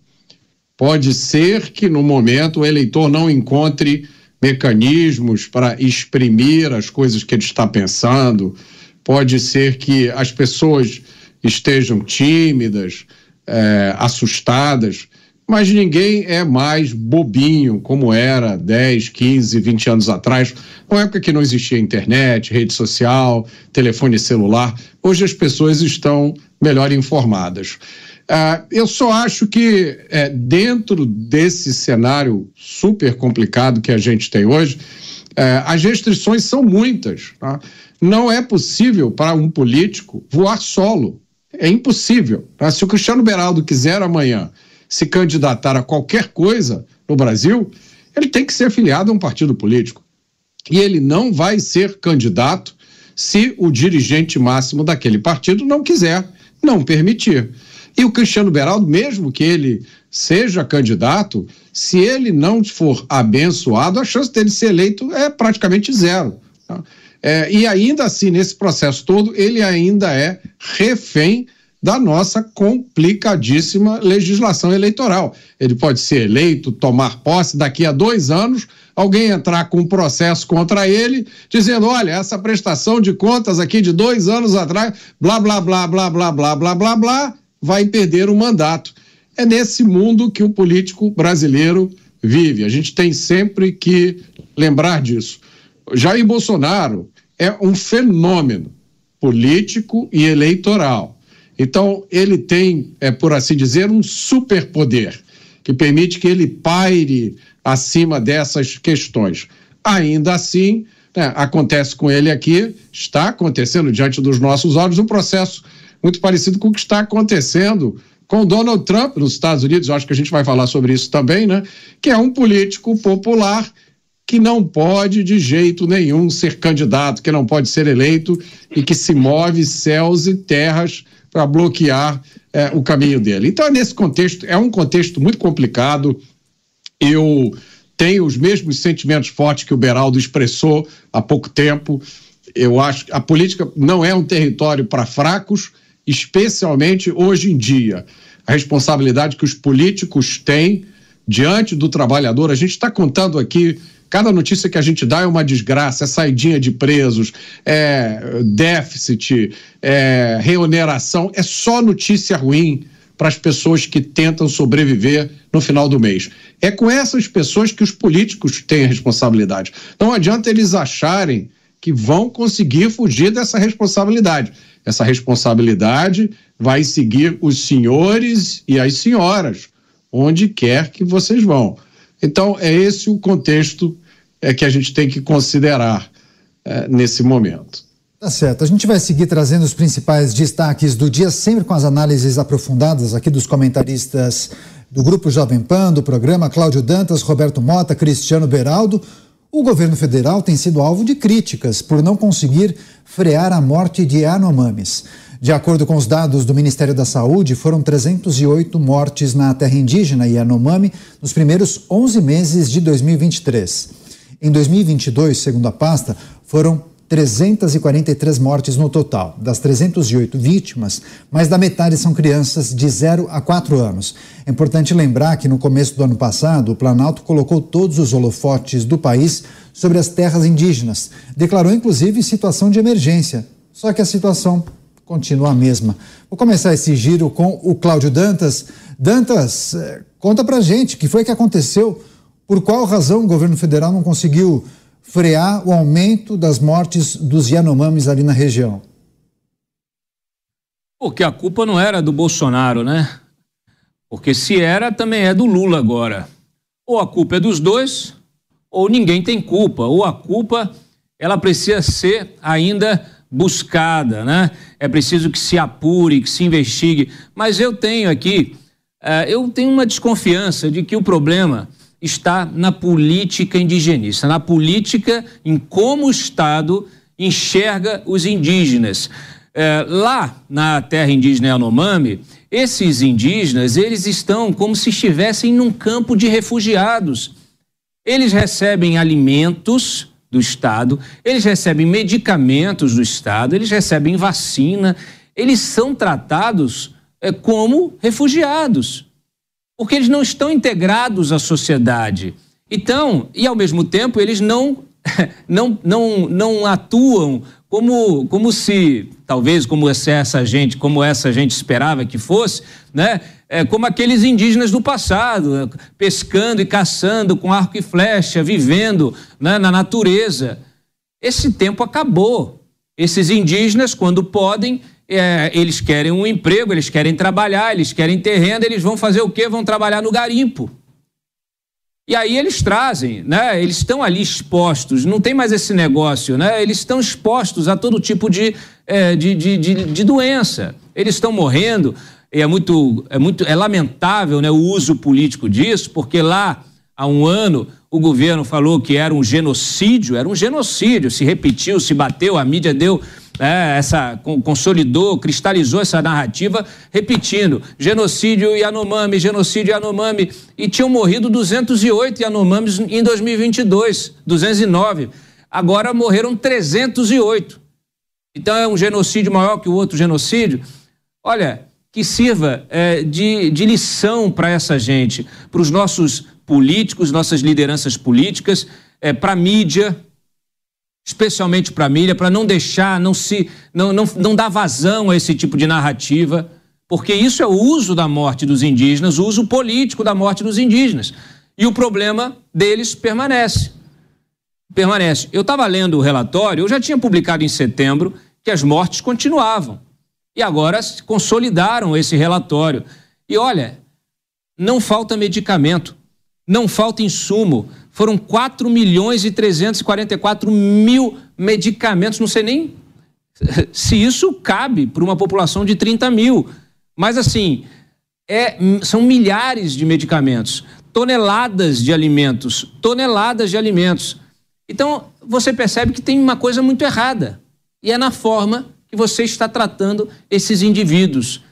Pode ser que no momento o eleitor não encontre mecanismos para exprimir as coisas que ele está pensando. Pode ser que as pessoas estejam tímidas, é, assustadas mas ninguém é mais bobinho como era 10, 15, 20 anos atrás, uma época que não existia internet, rede social, telefone celular. Hoje as pessoas estão melhor informadas. Uh, eu só acho que é, dentro desse cenário super complicado que a gente tem hoje, é, as restrições são muitas. Tá? Não é possível para um político voar solo. É impossível. Tá? Se o Cristiano Beraldo quiser amanhã se candidatar a qualquer coisa no Brasil, ele tem que ser afiliado a um partido político. E ele não vai ser candidato se o dirigente máximo daquele partido não quiser, não permitir. E o Cristiano Beraldo, mesmo que ele seja candidato, se ele não for abençoado, a chance dele ser eleito é praticamente zero. É, e ainda assim, nesse processo todo, ele ainda é refém da nossa complicadíssima legislação eleitoral. Ele pode ser eleito, tomar posse, daqui a dois anos, alguém entrar com um processo contra ele, dizendo: olha, essa prestação de contas aqui de dois anos atrás, blá, blá, blá, blá, blá, blá, blá, blá, blá, vai perder o mandato. É nesse mundo que o político brasileiro vive. A gente tem sempre que lembrar disso. Jair Bolsonaro é um fenômeno político e eleitoral então, ele tem, é, por assim dizer, um superpoder que permite que ele paire acima dessas questões. Ainda assim, né, acontece com ele aqui, está acontecendo diante dos nossos olhos um processo muito parecido com o que está acontecendo com Donald Trump nos Estados Unidos. Eu acho que a gente vai falar sobre isso também, né? Que é um político popular que não pode de jeito nenhum ser candidato, que não pode ser eleito e que se move céus e terras para bloquear é, o caminho dele. Então, nesse contexto, é um contexto muito complicado. Eu tenho os mesmos sentimentos fortes que o Beraldo expressou há pouco tempo. Eu acho que a política não é um território para fracos, especialmente hoje em dia. A responsabilidade que os políticos têm diante do trabalhador, a gente está contando aqui Cada notícia que a gente dá é uma desgraça, é saidinha de presos, é déficit, é reoneração, é só notícia ruim. para as pessoas que tentam sobreviver no final do mês. É com essas pessoas que os políticos têm a responsabilidade. Não adianta eles acharem que vão conseguir fugir dessa responsabilidade. Essa responsabilidade vai seguir os senhores e as senhoras, onde quer que vocês vão. Então, é esse o contexto é, que a gente tem que considerar é, nesse momento. Tá certo. A gente vai seguir trazendo os principais destaques do dia, sempre com as análises aprofundadas aqui dos comentaristas do Grupo Jovem Pan, do programa Cláudio Dantas, Roberto Mota, Cristiano Beraldo. O governo federal tem sido alvo de críticas por não conseguir frear a morte de Yanomamis. De acordo com os dados do Ministério da Saúde, foram 308 mortes na terra indígena Yanomami nos primeiros 11 meses de 2023. Em 2022, segundo a pasta, foram 343 mortes no total. Das 308 vítimas, mais da metade são crianças de 0 a 4 anos. É importante lembrar que no começo do ano passado, o Planalto colocou todos os holofotes do país sobre as terras indígenas. Declarou inclusive situação de emergência. Só que a situação continua a mesma. Vou começar esse giro com o Cláudio Dantas. Dantas, eh, conta pra gente o que foi que aconteceu. Por qual razão o governo federal não conseguiu frear o aumento das mortes dos Yanomamis ali na região? Porque a culpa não era do Bolsonaro, né? Porque se era, também é do Lula agora. Ou a culpa é dos dois, ou ninguém tem culpa. Ou a culpa, ela precisa ser ainda buscada, né? É preciso que se apure, que se investigue. Mas eu tenho aqui, uh, eu tenho uma desconfiança de que o problema está na política indigenista, na política em como o Estado enxerga os indígenas. É, lá na terra indígena Yanomami, esses indígenas, eles estão como se estivessem num campo de refugiados. Eles recebem alimentos do Estado, eles recebem medicamentos do Estado, eles recebem vacina, eles são tratados é, como refugiados porque eles não estão integrados à sociedade. Então, e ao mesmo tempo, eles não, não, não, não atuam como, como se, talvez, como essa gente, como essa gente esperava que fosse, né? É, como aqueles indígenas do passado, pescando e caçando com arco e flecha, vivendo né, na natureza. Esse tempo acabou. Esses indígenas, quando podem, é, eles querem um emprego, eles querem trabalhar, eles querem ter renda, eles vão fazer o quê? Vão trabalhar no garimpo. E aí eles trazem, né? Eles estão ali expostos, não tem mais esse negócio, né? Eles estão expostos a todo tipo de, é, de, de, de, de doença. Eles estão morrendo. É muito, é muito, é lamentável, né? O uso político disso, porque lá há um ano o governo falou que era um genocídio, era um genocídio, se repetiu, se bateu, a mídia deu é, essa consolidou, cristalizou essa narrativa, repetindo genocídio Yanomami, genocídio Yanomami, e tinham morrido 208 Yanomamis em 2022, 209. Agora morreram 308. Então é um genocídio maior que o outro genocídio. Olha, que sirva é, de, de lição para essa gente, para os nossos políticos, nossas lideranças políticas, é, para a mídia, especialmente para a mídia, para não deixar, não se, não, não, não dar vazão a esse tipo de narrativa, porque isso é o uso da morte dos indígenas, o uso político da morte dos indígenas. E o problema deles permanece. Permanece. Eu estava lendo o relatório, eu já tinha publicado em setembro que as mortes continuavam. E agora consolidaram esse relatório. E olha, não falta medicamento, não falta insumo, foram 4 milhões e 344 mil medicamentos. Não sei nem se isso cabe para uma população de 30 mil. Mas, assim, é, são milhares de medicamentos, toneladas de alimentos, toneladas de alimentos. Então, você percebe que tem uma coisa muito errada. E é na forma você está tratando esses indivíduos.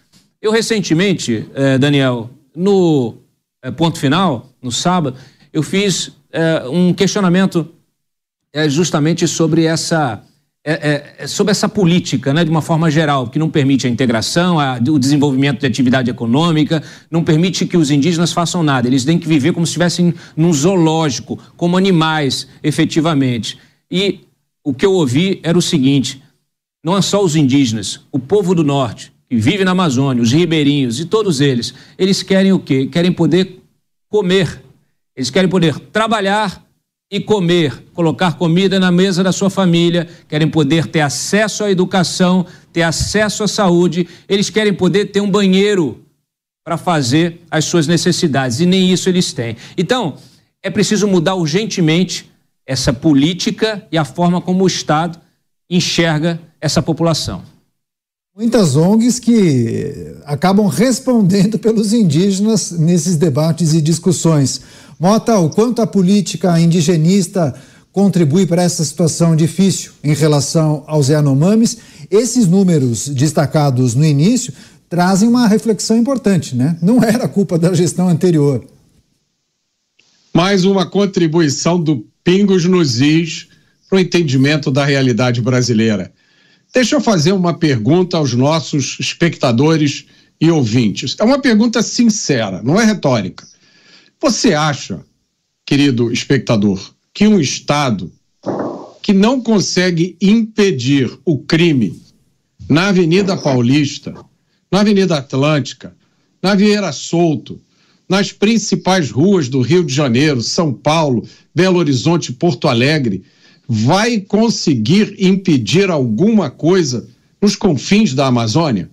Eu, recentemente, eh, Daniel, no eh, ponto final, no sábado, eu fiz é, um questionamento justamente sobre essa, sobre essa política, né, de uma forma geral, que não permite a integração, a, o desenvolvimento de atividade econômica, não permite que os indígenas façam nada. Eles têm que viver como se estivessem num zoológico, como animais, efetivamente. E o que eu ouvi era o seguinte: não é só os indígenas, o povo do norte, que vivem na Amazônia, os ribeirinhos e todos eles, eles querem o quê? Querem poder comer. Eles querem poder trabalhar e comer, colocar comida na mesa da sua família, querem poder ter acesso à educação, ter acesso à saúde, eles querem poder ter um banheiro para fazer as suas necessidades e nem isso eles têm. Então, é preciso mudar urgentemente essa política e a forma como o Estado enxerga essa população. Muitas ONGs que acabam respondendo pelos indígenas nesses debates e discussões. Mota, o quanto a política indigenista contribui para essa situação difícil em relação aos Yanomamis? Esses números destacados no início trazem uma reflexão importante, né? Não era culpa da gestão anterior. Mais uma contribuição do Pingos nos Is para o entendimento da realidade brasileira. Deixa eu fazer uma pergunta aos nossos espectadores e ouvintes. É uma pergunta sincera, não é retórica. Você acha, querido espectador, que um Estado que não consegue impedir o crime na Avenida Paulista, na Avenida Atlântica, na Vieira Solto, nas principais ruas do Rio de Janeiro, São Paulo, Belo Horizonte, Porto Alegre, vai conseguir impedir alguma coisa nos confins da Amazônia?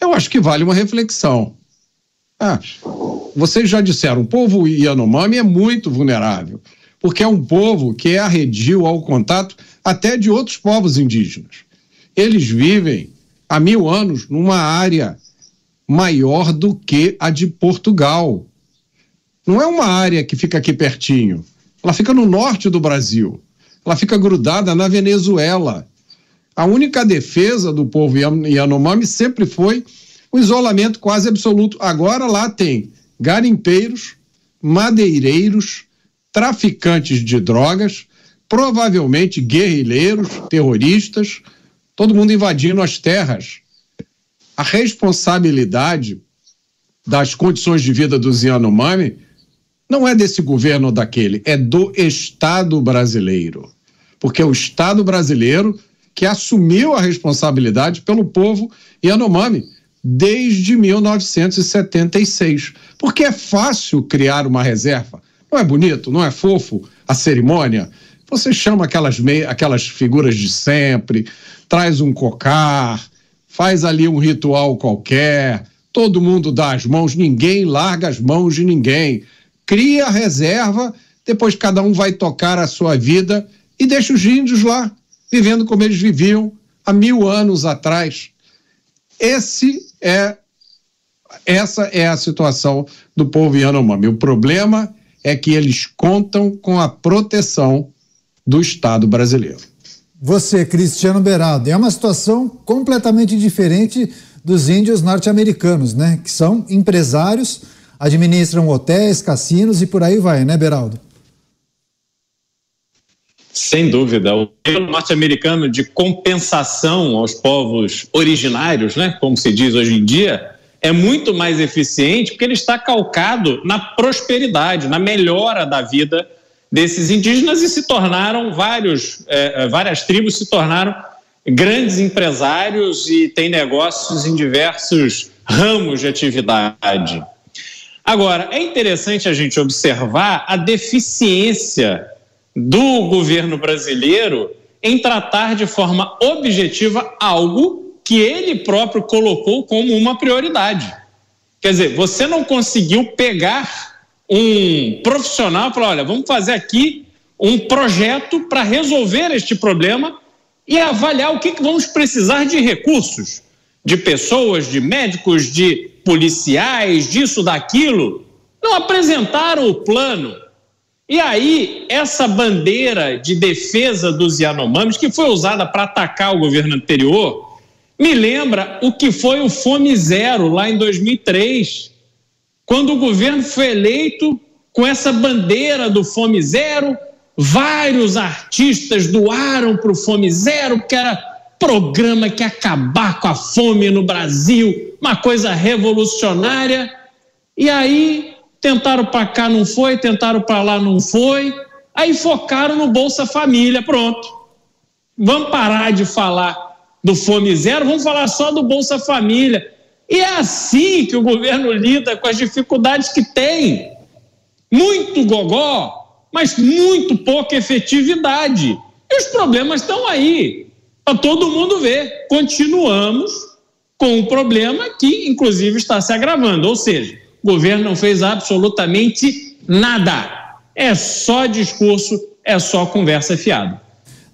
Eu acho que vale uma reflexão. Ah, vocês já disseram, o povo Yanomami é muito vulnerável, porque é um povo que é arredio ao contato até de outros povos indígenas. Eles vivem há mil anos numa área maior do que a de Portugal. Não é uma área que fica aqui pertinho. Ela fica no norte do Brasil. Ela fica grudada na Venezuela. A única defesa do povo Yanomami sempre foi o isolamento quase absoluto. Agora lá tem garimpeiros, madeireiros, traficantes de drogas, provavelmente guerrilheiros, terroristas, todo mundo invadindo as terras. A responsabilidade das condições de vida dos Yanomami não é desse governo ou daquele, é do Estado brasileiro. Porque é o Estado brasileiro que assumiu a responsabilidade pelo povo Yanomami desde 1976. Porque é fácil criar uma reserva. Não é bonito, não é fofo a cerimônia? Você chama aquelas, aquelas figuras de sempre, traz um cocar, faz ali um ritual qualquer, todo mundo dá as mãos, ninguém larga as mãos de ninguém cria a reserva, depois cada um vai tocar a sua vida e deixa os índios lá, vivendo como eles viviam há mil anos atrás. Esse é essa é a situação do povo Yanomami. O problema é que eles contam com a proteção do Estado brasileiro. Você, Cristiano Beraldo, é uma situação completamente diferente dos índios norte-americanos, né? Que são empresários administram hotéis, cassinos e por aí vai, né, Beraldo? Sem dúvida. O plano norte-americano de compensação aos povos originários, né, como se diz hoje em dia, é muito mais eficiente porque ele está calcado na prosperidade, na melhora da vida desses indígenas e se tornaram vários, é, é várias tribos se tornaram grandes empresários e têm negócios em diversos ramos de atividade. Agora, é interessante a gente observar a deficiência do governo brasileiro em tratar de forma objetiva algo que ele próprio colocou como uma prioridade. Quer dizer, você não conseguiu pegar um profissional e falar: olha, vamos fazer aqui um projeto para resolver este problema e avaliar o que, que vamos precisar de recursos, de pessoas, de médicos, de policiais, disso, daquilo, não apresentaram o plano. E aí, essa bandeira de defesa dos Yanomamis, que foi usada para atacar o governo anterior, me lembra o que foi o Fome Zero lá em 2003, quando o governo foi eleito com essa bandeira do Fome Zero, vários artistas doaram para o Fome Zero, que era programa que acabar com a fome no Brasil, uma coisa revolucionária. E aí tentaram para cá, não foi, tentaram para lá, não foi. Aí focaram no Bolsa Família, pronto. Vamos parar de falar do Fome Zero, vamos falar só do Bolsa Família. E é assim que o governo lida com as dificuldades que tem. Muito gogó, mas muito pouca efetividade. E os problemas estão aí, para todo mundo ver. Continuamos com um problema que, inclusive, está se agravando. Ou seja, o governo não fez absolutamente nada. É só discurso, é só conversa fiada.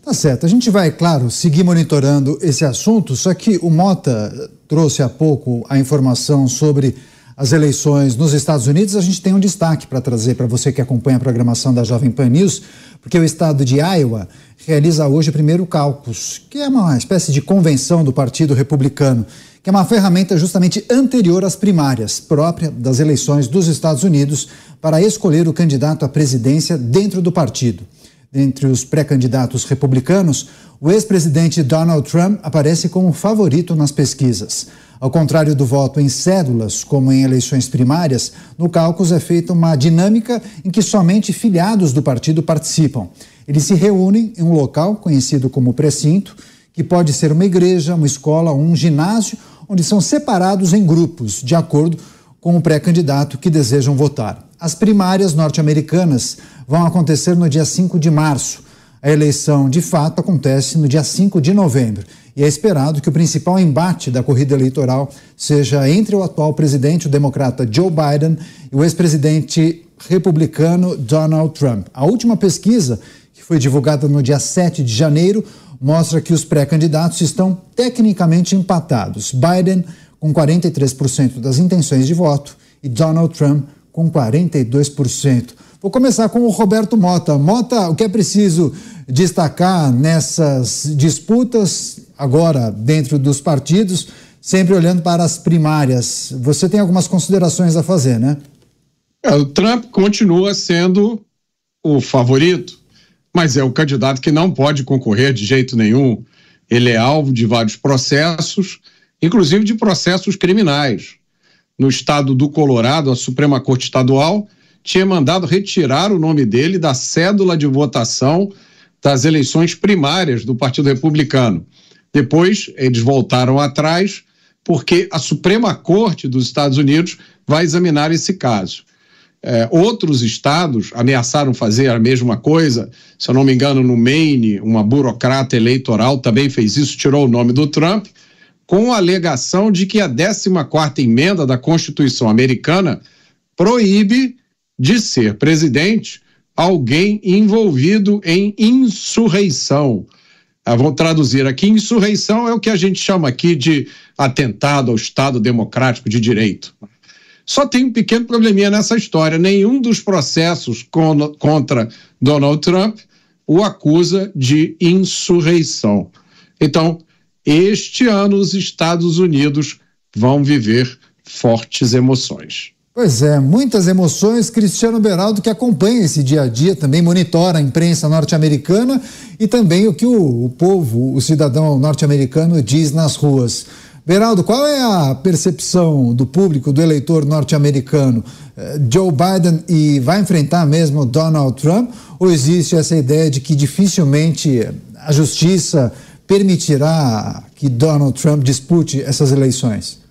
Tá certo. A gente vai, claro, seguir monitorando esse assunto, só que o Mota trouxe há pouco a informação sobre as eleições nos Estados Unidos. A gente tem um destaque para trazer para você que acompanha a programação da Jovem Pan News, porque o estado de Iowa realiza hoje o primeiro caucus, que é uma espécie de convenção do Partido Republicano, que é uma ferramenta justamente anterior às primárias, própria das eleições dos Estados Unidos, para escolher o candidato à presidência dentro do partido. Entre os pré-candidatos republicanos, o ex-presidente Donald Trump aparece como favorito nas pesquisas. Ao contrário do voto em cédulas, como em eleições primárias, no cálculo é feita uma dinâmica em que somente filiados do partido participam. Eles se reúnem em um local conhecido como precinto, que pode ser uma igreja, uma escola ou um ginásio, onde são separados em grupos, de acordo com o pré-candidato que desejam votar. As primárias norte-americanas vão acontecer no dia 5 de março. A eleição, de fato, acontece no dia 5 de novembro. E é esperado que o principal embate da corrida eleitoral seja entre o atual presidente, o democrata Joe Biden, e o ex-presidente republicano Donald Trump. A última pesquisa, que foi divulgada no dia 7 de janeiro, mostra que os pré-candidatos estão tecnicamente empatados. Biden com 43% das intenções de voto e Donald Trump com 42%. Vou começar com o Roberto Mota. Mota, o que é preciso destacar nessas disputas, agora dentro dos partidos, sempre olhando para as primárias? Você tem algumas considerações a fazer, né? É, o Trump continua sendo o favorito, mas é o candidato que não pode concorrer de jeito nenhum. Ele é alvo de vários processos, inclusive de processos criminais. No estado do Colorado, a Suprema Corte Estadual tinha mandado retirar o nome dele da cédula de votação das eleições primárias do Partido Republicano. Depois, eles voltaram atrás, porque a Suprema Corte dos Estados Unidos vai examinar esse caso. É, outros estados ameaçaram fazer a mesma coisa. Se eu não me engano, no Maine, uma burocrata eleitoral também fez isso, tirou o nome do Trump, com a alegação de que a 14 emenda da Constituição americana proíbe de ser presidente alguém envolvido em insurreição. Ah, vou traduzir aqui: insurreição é o que a gente chama aqui de atentado ao Estado Democrático de Direito. Só tem um pequeno probleminha nessa história: nenhum dos processos con contra Donald Trump o acusa de insurreição. Então, este ano os Estados Unidos vão viver fortes emoções. Pois é, muitas emoções. Cristiano Beraldo, que acompanha esse dia a dia, também monitora a imprensa norte-americana e também o que o, o povo, o cidadão norte-americano diz nas ruas. Beraldo, qual é a percepção do público, do eleitor norte-americano? Eh, Joe Biden e vai enfrentar mesmo Donald Trump? Ou existe essa ideia de que dificilmente a justiça permitirá que Donald Trump dispute essas eleições?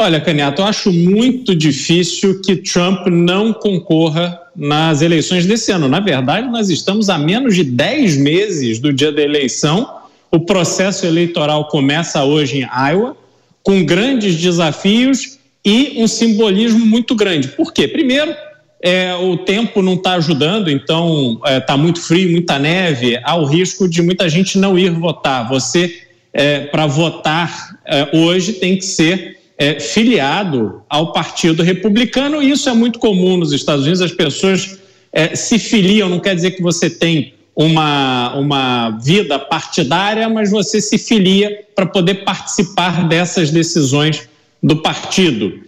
Olha, Caneto, eu acho muito difícil que Trump não concorra nas eleições desse ano. Na verdade, nós estamos a menos de 10 meses do dia da eleição. O processo eleitoral começa hoje em Iowa, com grandes desafios e um simbolismo muito grande. Por quê? Primeiro, é, o tempo não está ajudando, então está é, tá muito frio, muita neve, há o risco de muita gente não ir votar. Você, é, para votar é, hoje, tem que ser é, filiado ao Partido Republicano, e isso é muito comum nos Estados Unidos, as pessoas é, se filiam, não quer dizer que você tem uma, uma vida partidária, mas você se filia para poder participar dessas decisões do partido.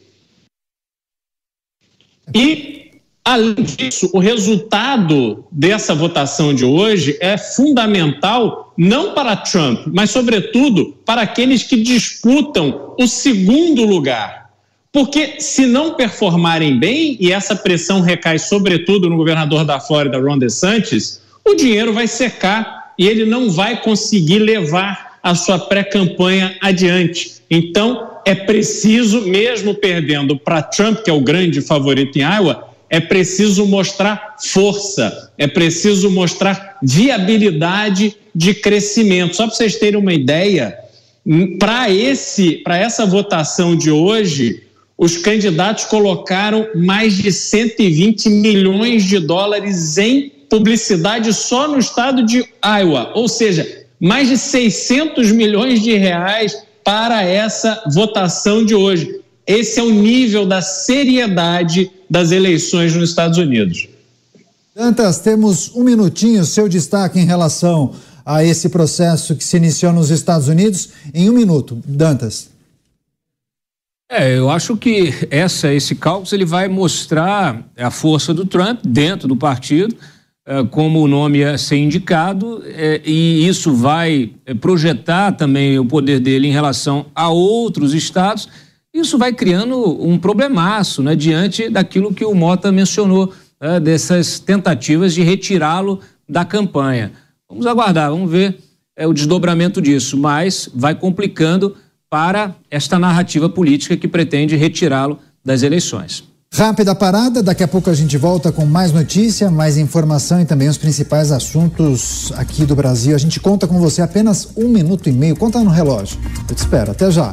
E Além disso, o resultado dessa votação de hoje é fundamental não para Trump, mas, sobretudo, para aqueles que disputam o segundo lugar. Porque, se não performarem bem, e essa pressão recai sobretudo no governador da Flórida, Ron DeSantis, o dinheiro vai secar e ele não vai conseguir levar a sua pré-campanha adiante. Então, é preciso, mesmo perdendo para Trump, que é o grande favorito em Iowa, é preciso mostrar força, é preciso mostrar viabilidade de crescimento. Só para vocês terem uma ideia, para esse, para essa votação de hoje, os candidatos colocaram mais de 120 milhões de dólares em publicidade só no estado de Iowa, ou seja, mais de 600 milhões de reais para essa votação de hoje. Esse é o nível da seriedade das eleições nos Estados Unidos. Dantas, temos um minutinho, seu destaque em relação a esse processo que se iniciou nos Estados Unidos. Em um minuto, Dantas. É, eu acho que essa, esse cálculo ele vai mostrar a força do Trump dentro do partido, é, como o nome a ser indicado, é, e isso vai é, projetar também o poder dele em relação a outros estados. Isso vai criando um problemaço né, diante daquilo que o Mota mencionou, né, dessas tentativas de retirá-lo da campanha. Vamos aguardar, vamos ver é, o desdobramento disso, mas vai complicando para esta narrativa política que pretende retirá-lo das eleições. Rápida parada, daqui a pouco a gente volta com mais notícia, mais informação e também os principais assuntos aqui do Brasil. A gente conta com você apenas um minuto e meio. Conta no relógio. Eu te espero. Até já.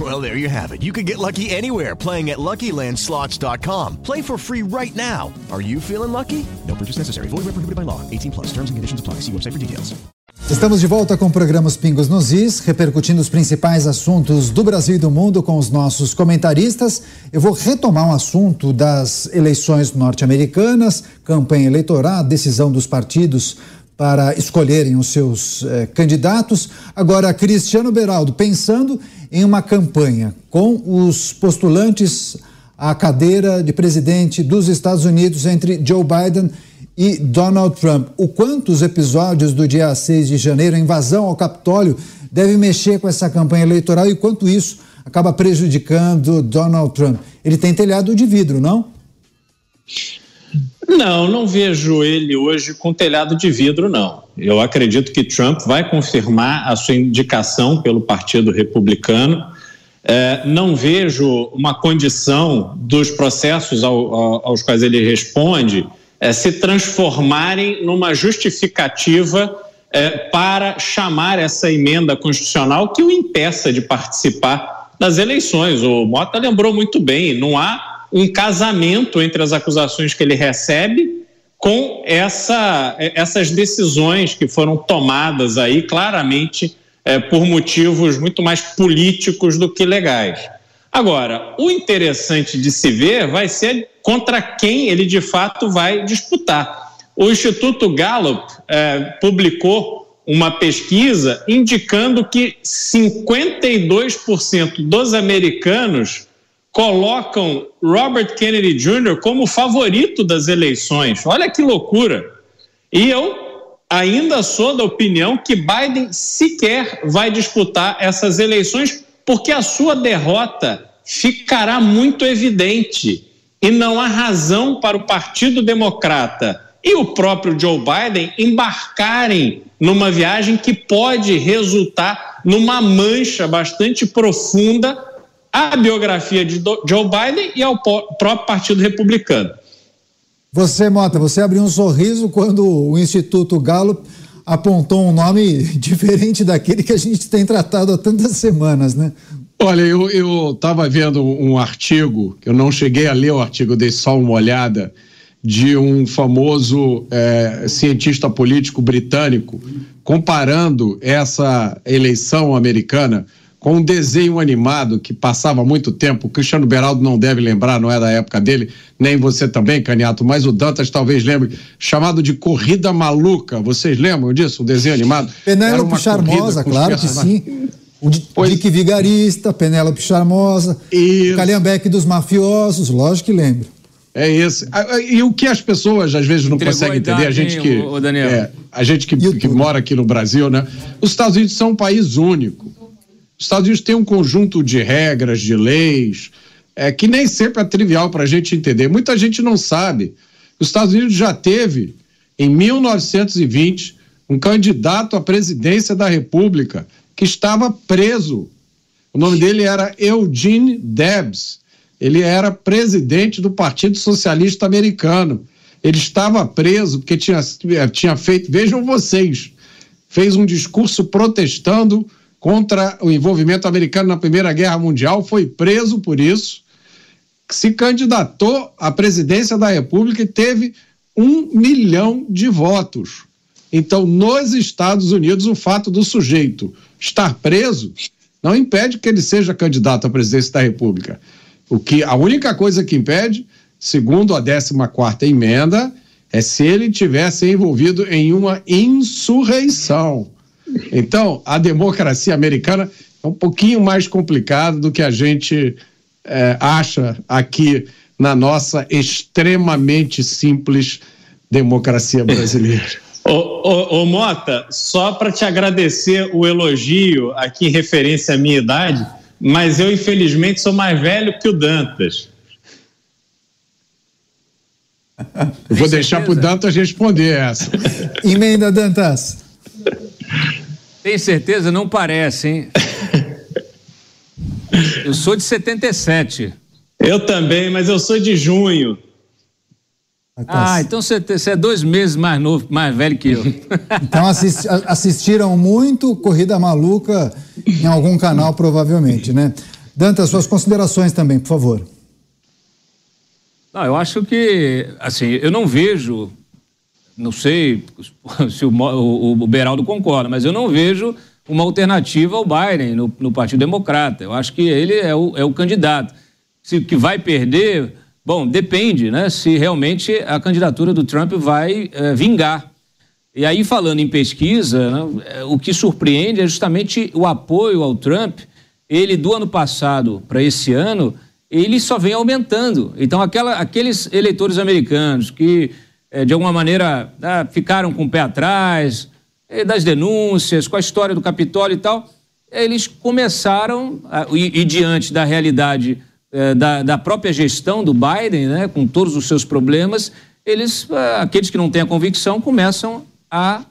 Well, there you have it. You can get lucky anywhere playing at LuckyLandSlots.com. Play for free right now. Are you feeling lucky? No purchase necessary. Void where prohibited by law. 18 plus. Terms and conditions apply. See website for details. Estamos de volta com o programa Os Pingos nos Is, repercutindo os principais assuntos do Brasil e do mundo com os nossos comentaristas. Eu vou retomar um assunto das eleições norte-americanas, campanha eleitoral, decisão dos partidos para escolherem os seus eh, candidatos. Agora, Cristiano Beraldo, pensando em uma campanha com os postulantes à cadeira de presidente dos Estados Unidos entre Joe Biden e Donald Trump. O quanto os episódios do dia 6 de janeiro, a invasão ao Capitólio, devem mexer com essa campanha eleitoral e quanto isso acaba prejudicando Donald Trump. Ele tem telhado de vidro, não? Não, não vejo ele hoje com telhado de vidro, não. Eu acredito que Trump vai confirmar a sua indicação pelo Partido Republicano. É, não vejo uma condição dos processos ao, ao, aos quais ele responde é, se transformarem numa justificativa é, para chamar essa emenda constitucional que o impeça de participar das eleições. O Mota lembrou muito bem: não há um casamento entre as acusações que ele recebe com essa, essas decisões que foram tomadas aí claramente é, por motivos muito mais políticos do que legais. Agora, o interessante de se ver vai ser contra quem ele de fato vai disputar. O Instituto Gallup é, publicou uma pesquisa indicando que 52% dos americanos colocam Robert Kennedy Jr. como favorito das eleições. Olha que loucura. E eu ainda sou da opinião que Biden sequer vai disputar essas eleições, porque a sua derrota ficará muito evidente. E não há razão para o Partido Democrata e o próprio Joe Biden embarcarem numa viagem que pode resultar numa mancha bastante profunda à biografia de Joe Biden e ao próprio Partido Republicano. Você, Mota, você abriu um sorriso quando o Instituto Gallup apontou um nome diferente daquele que a gente tem tratado há tantas semanas, né? Olha, eu estava vendo um artigo, eu não cheguei a ler o artigo, dei só uma olhada, de um famoso é, cientista político britânico, comparando essa eleição americana com um desenho animado que passava muito tempo. O Cristiano Beraldo não deve lembrar, não é da época dele, nem você também, Caniato, mas o Dantas talvez lembre, chamado de Corrida Maluca. Vocês lembram disso? O desenho animado? Penélope Charmosa, claro que sim. O Dick Vigarista, Penélope Charmosa, Isso. Calhambeque dos mafiosos, lógico que lembro. É isso. E o que as pessoas às vezes não Entregou conseguem a idade, entender, a gente hein, que. é, a gente que, que mora aqui no Brasil, né? Os Estados Unidos são um país único. Os Estados Unidos têm um conjunto de regras, de leis, é, que nem sempre é trivial para a gente entender. Muita gente não sabe. Os Estados Unidos já teve, em 1920, um candidato à presidência da República que estava preso. O nome dele era Eugene Debs. Ele era presidente do Partido Socialista Americano. Ele estava preso porque tinha, tinha feito, vejam vocês, fez um discurso protestando contra o envolvimento americano na Primeira Guerra Mundial, foi preso por isso, se candidatou à presidência da República e teve um milhão de votos. Então, nos Estados Unidos, o fato do sujeito estar preso não impede que ele seja candidato à presidência da República. O que a única coisa que impede, segundo a 14ª emenda, é se ele tivesse envolvido em uma insurreição. Então, a democracia americana é um pouquinho mais complicada do que a gente é, acha aqui na nossa extremamente simples democracia brasileira. Ô, ô, ô, Mota, só para te agradecer o elogio aqui em referência à minha idade, mas eu infelizmente sou mais velho que o Dantas. Vou deixar para o Dantas responder essa. Emenda, Dantas. Tem certeza? Não parece, hein? Eu sou de 77. Eu também, mas eu sou de junho. Ah, então você, é dois meses mais novo, mais velho que eu. Então assisti, assistiram muito Corrida Maluca em algum canal, provavelmente, né? Dantas, suas considerações também, por favor. Não, eu acho que, assim, eu não vejo, não sei se o, o, o Beraldo concorda, mas eu não vejo uma alternativa ao Biden no, no Partido Democrata. Eu acho que ele é o, é o candidato. Se que vai perder, bom, depende, né? Se realmente a candidatura do Trump vai é, vingar. E aí, falando em pesquisa, né, o que surpreende é justamente o apoio ao Trump. Ele, do ano passado para esse ano, ele só vem aumentando. Então, aquela, aqueles eleitores americanos que, de alguma maneira, ah, ficaram com o pé atrás, é, das denúncias, com a história do Capitólio e tal, eles começaram, a, e, e, diante da realidade é, da, da, própria gestão do Biden, né, com todos os seus problemas, eles, aqueles que não têm a convicção, começam a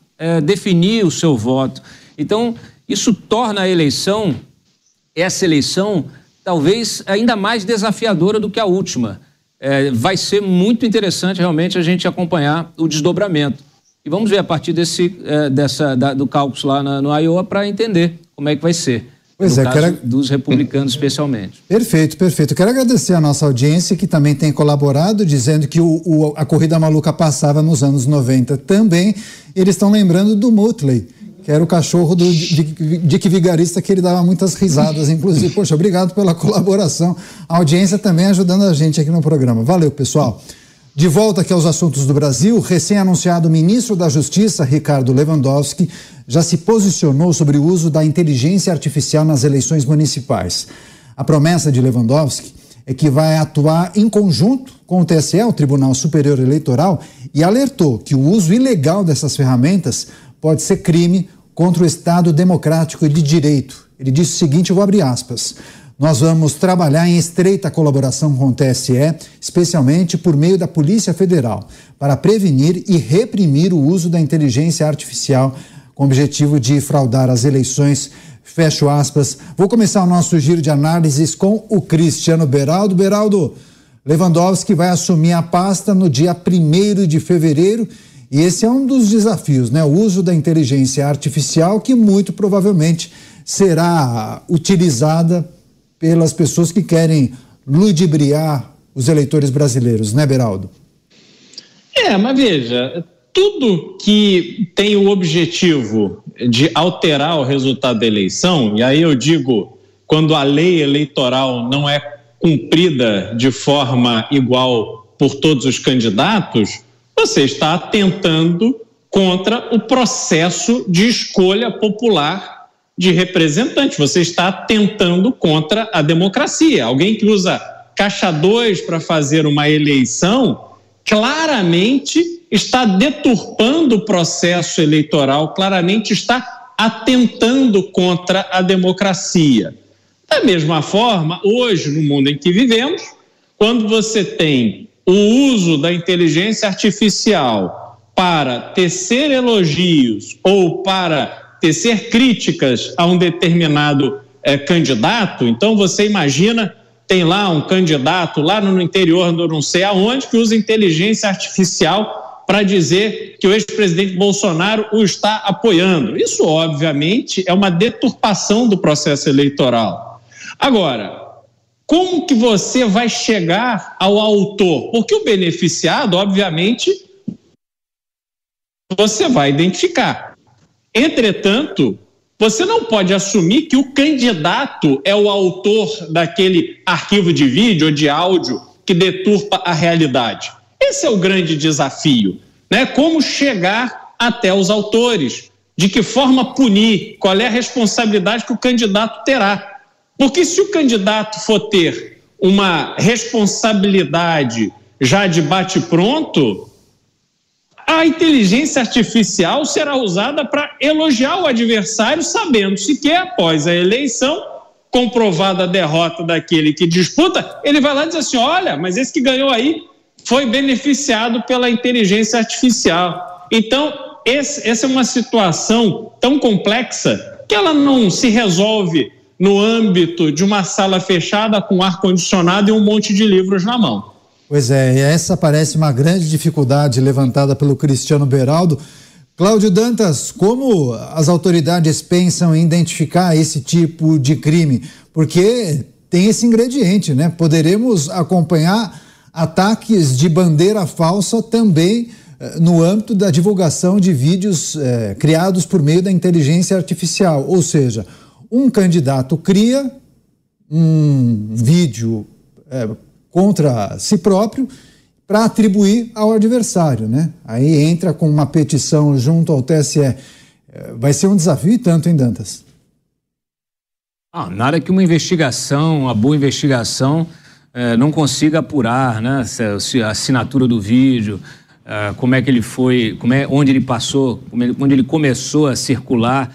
definir o seu voto. Então, isso torna a eleição, essa eleição, talvez ainda mais desafiadora do que a última. É, vai ser muito interessante realmente a gente acompanhar o desdobramento. E vamos ver a partir desse, é, dessa, da, do cálculo lá na, no Iowa para entender como é que vai ser. Pois no é, quero... dos republicanos especialmente. Perfeito, perfeito. Quero agradecer a nossa audiência que também tem colaborado, dizendo que o, o, a corrida maluca passava nos anos 90 também. Eles estão lembrando do Mutley que era o cachorro do Dick Vigarista, que ele dava muitas risadas, inclusive. Poxa, obrigado pela colaboração. A audiência também ajudando a gente aqui no programa. Valeu, pessoal. De volta aqui aos assuntos do Brasil, recém-anunciado ministro da Justiça, Ricardo Lewandowski, já se posicionou sobre o uso da inteligência artificial nas eleições municipais. A promessa de Lewandowski é que vai atuar em conjunto com o TSE, o Tribunal Superior Eleitoral, e alertou que o uso ilegal dessas ferramentas pode ser crime contra o Estado democrático e de direito. Ele disse o seguinte, eu vou abrir aspas. Nós vamos trabalhar em estreita colaboração com o TSE, especialmente por meio da Polícia Federal, para prevenir e reprimir o uso da inteligência artificial com o objetivo de fraudar as eleições. Fecho aspas. Vou começar o nosso giro de análises com o Cristiano Beraldo. Beraldo, Lewandowski vai assumir a pasta no dia 1 de fevereiro e esse é um dos desafios, né? O uso da inteligência artificial que muito provavelmente será utilizada pelas pessoas que querem ludibriar os eleitores brasileiros, né, Beraldo? É, mas veja, tudo que tem o objetivo de alterar o resultado da eleição, e aí eu digo, quando a lei eleitoral não é cumprida de forma igual por todos os candidatos, você está atentando contra o processo de escolha popular de representante, você está atentando contra a democracia. Alguém que usa caixa 2 para fazer uma eleição, claramente está deturpando o processo eleitoral, claramente está atentando contra a democracia. Da mesma forma, hoje, no mundo em que vivemos, quando você tem o uso da inteligência artificial para tecer elogios ou para tecer críticas a um determinado é, candidato, então você imagina, tem lá um candidato lá no interior do não sei aonde que usa inteligência artificial para dizer que o ex-presidente Bolsonaro o está apoiando. Isso, obviamente, é uma deturpação do processo eleitoral. Agora, como que você vai chegar ao autor? Porque o beneficiado, obviamente, você vai identificar. Entretanto, você não pode assumir que o candidato é o autor daquele arquivo de vídeo ou de áudio que deturpa a realidade. Esse é o grande desafio, né? Como chegar até os autores, de que forma punir, qual é a responsabilidade que o candidato terá. Porque se o candidato for ter uma responsabilidade já de bate-pronto, a inteligência artificial será usada para elogiar o adversário, sabendo se que após a eleição, comprovada a derrota daquele que disputa, ele vai lá e diz assim: olha, mas esse que ganhou aí foi beneficiado pela inteligência artificial. Então, esse, essa é uma situação tão complexa que ela não se resolve no âmbito de uma sala fechada com ar-condicionado e um monte de livros na mão. Pois é, essa parece uma grande dificuldade levantada pelo Cristiano Beraldo. Cláudio Dantas, como as autoridades pensam em identificar esse tipo de crime? Porque tem esse ingrediente, né? Poderemos acompanhar ataques de bandeira falsa também eh, no âmbito da divulgação de vídeos eh, criados por meio da inteligência artificial. Ou seja, um candidato cria um vídeo eh, contra si próprio para atribuir ao adversário, né? Aí entra com uma petição junto ao TSE. É, vai ser um desafio tanto, em Dantas? Ah, nada que uma investigação, uma boa investigação, eh, não consiga apurar, né? Se, a assinatura do vídeo, eh, como é que ele foi, como é, onde ele passou, ele, onde ele começou a circular.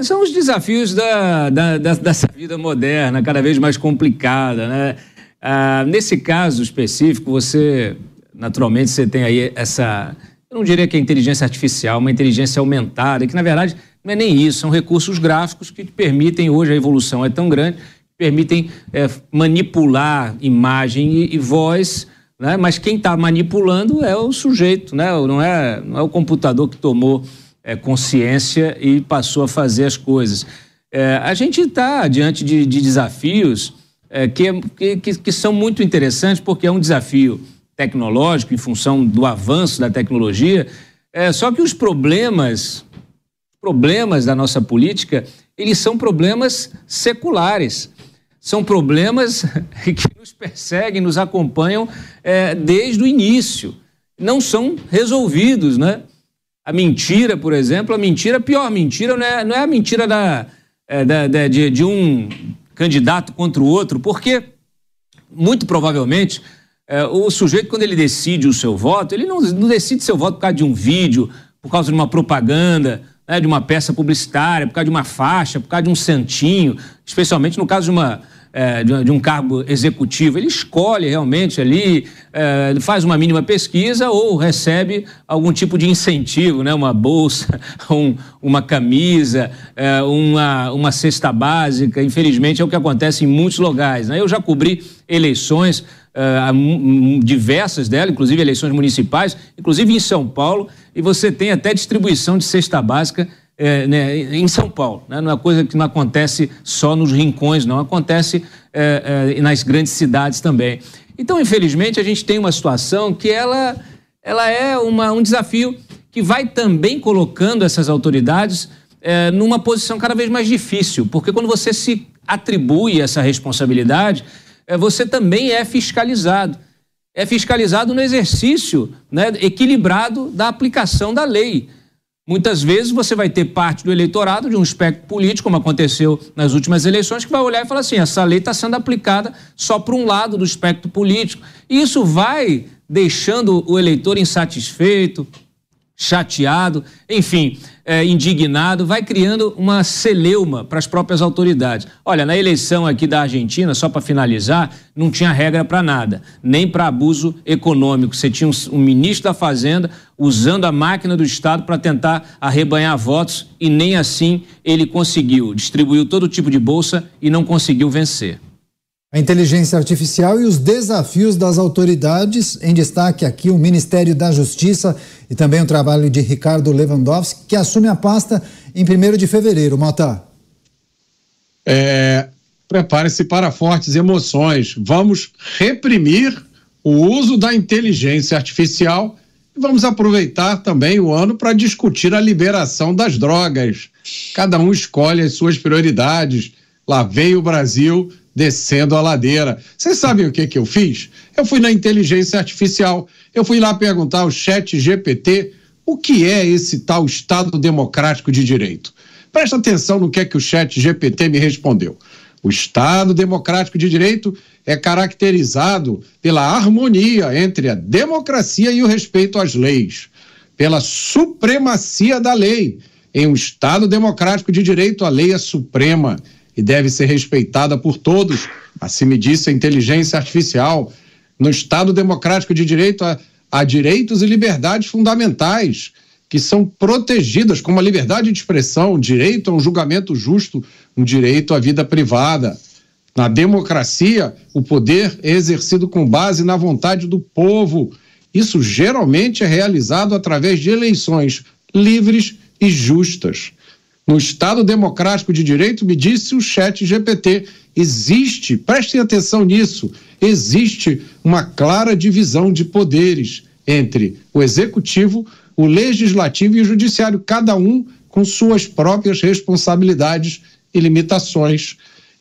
São os desafios da, da, da, dessa vida moderna, cada vez mais complicada, né? Ah, nesse caso específico, você, naturalmente, você tem aí essa, eu não diria que é inteligência artificial, uma inteligência aumentada, que na verdade não é nem isso, são recursos gráficos que permitem, hoje a evolução é tão grande, permitem é, manipular imagem e, e voz, né? mas quem está manipulando é o sujeito, né? não, é, não é o computador que tomou é, consciência e passou a fazer as coisas. É, a gente está diante de, de desafios é, que, que, que são muito interessantes, porque é um desafio tecnológico em função do avanço da tecnologia. É, só que os problemas, problemas da nossa política, eles são problemas seculares. São problemas que nos perseguem, nos acompanham é, desde o início. Não são resolvidos, né? A mentira, por exemplo, a mentira, a pior. Mentira não é, não é a mentira da, é, da, da de, de um candidato contra o outro, porque muito provavelmente é, o sujeito, quando ele decide o seu voto, ele não, não, decide seu voto por causa de um vídeo, por causa de uma propaganda, né, de uma peça publicitária, por causa de uma faixa, por causa de um santinho, especialmente no caso de uma é, de, um cargo executivo, ele escolhe realmente ali, é, faz uma mínima pesquisa ou recebe algum tipo de incentivo, né? uma bolsa, um, uma camisa, é, uma, uma cesta básica. Infelizmente é o que acontece em muitos lugares. Né? Eu já cobri eleições. Uh, diversas delas, inclusive eleições municipais, inclusive em São Paulo, e você tem até distribuição de cesta básica é, né, em São Paulo. Né? Não é uma coisa que não acontece só nos rincões, não. Acontece é, é, nas grandes cidades também. Então, infelizmente, a gente tem uma situação que ela, ela é uma, um desafio que vai também colocando essas autoridades é, numa posição cada vez mais difícil, porque quando você se atribui essa responsabilidade, é, você também é fiscalizado. É fiscalizado no exercício né, equilibrado da aplicação da lei. Muitas vezes você vai ter parte do eleitorado de um espectro político, como aconteceu nas últimas eleições, que vai olhar e falar assim: essa lei está sendo aplicada só para um lado do espectro político. E isso vai deixando o eleitor insatisfeito, chateado, enfim, é, indignado, vai criando uma celeuma para as próprias autoridades. Olha, na eleição aqui da Argentina, só para finalizar, não tinha regra para nada, nem para abuso econômico. Você tinha um, um, ministro da Fazenda usando a máquina do Estado para tentar arrebanhar votos e nem assim ele conseguiu. Distribuiu todo tipo de bolsa e não conseguiu vencer. A inteligência artificial e os desafios das autoridades. Em destaque aqui o Ministério da Justiça e também o trabalho de Ricardo Lewandowski, que assume a pasta em 1 de fevereiro. Mota. É, Prepare-se para fortes emoções. Vamos reprimir o uso da inteligência artificial e vamos aproveitar também o ano para discutir a liberação das drogas. Cada um escolhe as suas prioridades. Lá vem o Brasil descendo a ladeira. Vocês sabem o que, que eu fiz? Eu fui na inteligência artificial, eu fui lá perguntar ao chat GPT o que é esse tal Estado Democrático de Direito. Presta atenção no que é que o chat GPT me respondeu. O Estado Democrático de Direito é caracterizado pela harmonia entre a democracia e o respeito às leis, pela supremacia da lei. Em um Estado democrático de direito, a lei é suprema e deve ser respeitada por todos. Assim me disse a inteligência artificial. No Estado democrático de direito, há, há direitos e liberdades fundamentais que são protegidas, como a liberdade de expressão, o direito a um julgamento justo, um direito à vida privada. Na democracia, o poder é exercido com base na vontade do povo. Isso geralmente é realizado através de eleições livres e justas. No Estado Democrático de Direito, me disse o chat GPT, existe, prestem atenção nisso, existe uma clara divisão de poderes entre o executivo, o legislativo e o judiciário, cada um com suas próprias responsabilidades e limitações.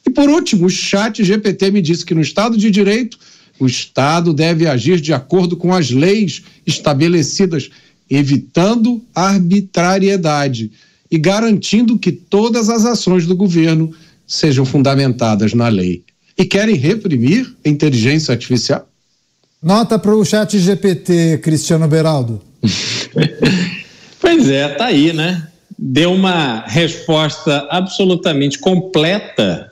E por último, o chat GPT me disse que no Estado de Direito, o Estado deve agir de acordo com as leis estabelecidas, evitando arbitrariedade e garantindo que todas as ações do governo sejam fundamentadas na lei. E querem reprimir a inteligência artificial? Nota para o chat GPT, Cristiano Beraldo. pois é, tá aí, né? Deu uma resposta absolutamente completa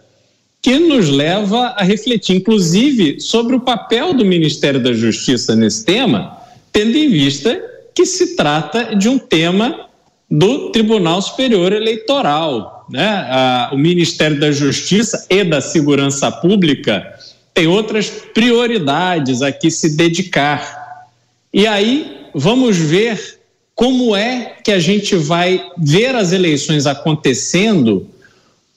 que nos leva a refletir, inclusive, sobre o papel do Ministério da Justiça nesse tema, tendo em vista que se trata de um tema do Tribunal Superior Eleitoral. Né? O Ministério da Justiça e da Segurança Pública tem outras prioridades a que se dedicar. E aí vamos ver como é que a gente vai ver as eleições acontecendo,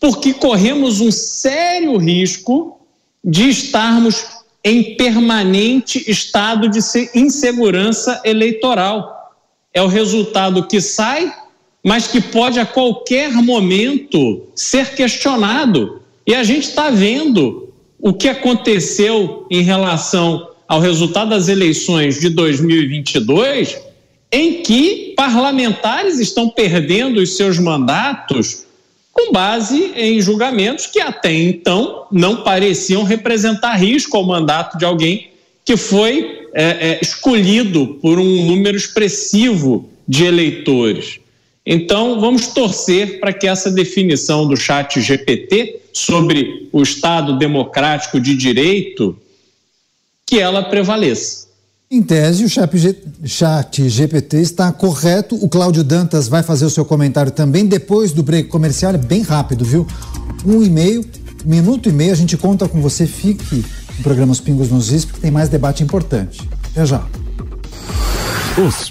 porque corremos um sério risco de estarmos em permanente estado de insegurança eleitoral. É o resultado que sai mas que pode a qualquer momento ser questionado. E a gente está vendo o que aconteceu em relação ao resultado das eleições de 2022, em que parlamentares estão perdendo os seus mandatos com base em julgamentos que até então não pareciam representar risco ao mandato de alguém que foi é, é, escolhido por um número expressivo de eleitores. Então, vamos torcer para que essa definição do chat GPT sobre o Estado democrático de direito, que ela prevaleça. Em tese, o chat GPT está correto. O Cláudio Dantas vai fazer o seu comentário também depois do break comercial. É bem rápido, viu? Um e meio, minuto e meio, a gente conta com você. Fique no programa Os Pingos nos Is, porque tem mais debate importante. Até já. Os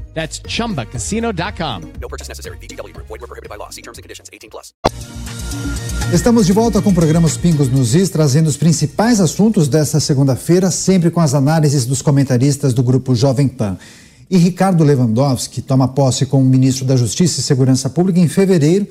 That's chumbacasino.com. No purchase necessary. BGW. Void were prohibited by law. See terms and conditions. 18 plus. Estamos de volta com o programa Os Pingos nos Is, trazendo os principais assuntos desta segunda-feira, sempre com as análises dos comentaristas do grupo Jovem Pan. E Ricardo Lewandowski toma posse como ministro da Justiça e Segurança Pública em fevereiro,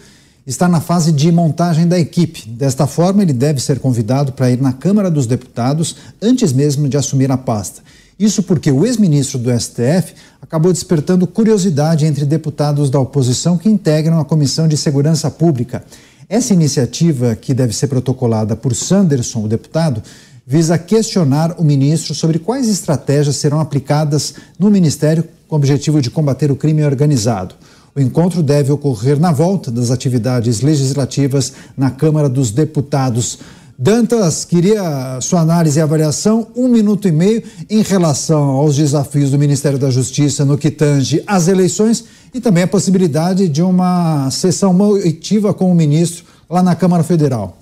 está na fase de montagem da equipe. Desta forma, ele deve ser convidado para ir na Câmara dos Deputados antes mesmo de assumir a pasta. Isso porque o ex-ministro do STF acabou despertando curiosidade entre deputados da oposição que integram a Comissão de Segurança Pública. Essa iniciativa, que deve ser protocolada por Sanderson, o deputado, visa questionar o ministro sobre quais estratégias serão aplicadas no ministério com o objetivo de combater o crime organizado. O encontro deve ocorrer na volta das atividades legislativas na Câmara dos Deputados. Dantas, queria sua análise e avaliação, um minuto e meio, em relação aos desafios do Ministério da Justiça no que tange às eleições e também a possibilidade de uma sessão moitiva com o ministro lá na Câmara Federal.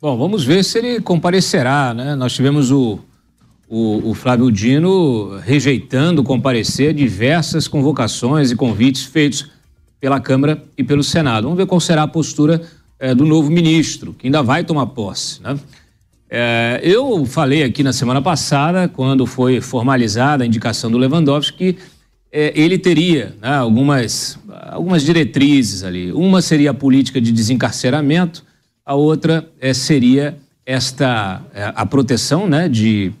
Bom, vamos ver se ele comparecerá, né? Nós tivemos o, o, o Flávio Dino rejeitando comparecer diversas convocações e convites feitos pela Câmara e pelo Senado. Vamos ver qual será a postura é, do novo ministro, que ainda vai tomar posse. Né? É, eu falei aqui na semana passada, quando foi formalizada a indicação do Lewandowski, que é, ele teria né, algumas, algumas diretrizes ali. Uma seria a política de desencarceramento, a outra é, seria esta é, a proteção né, de,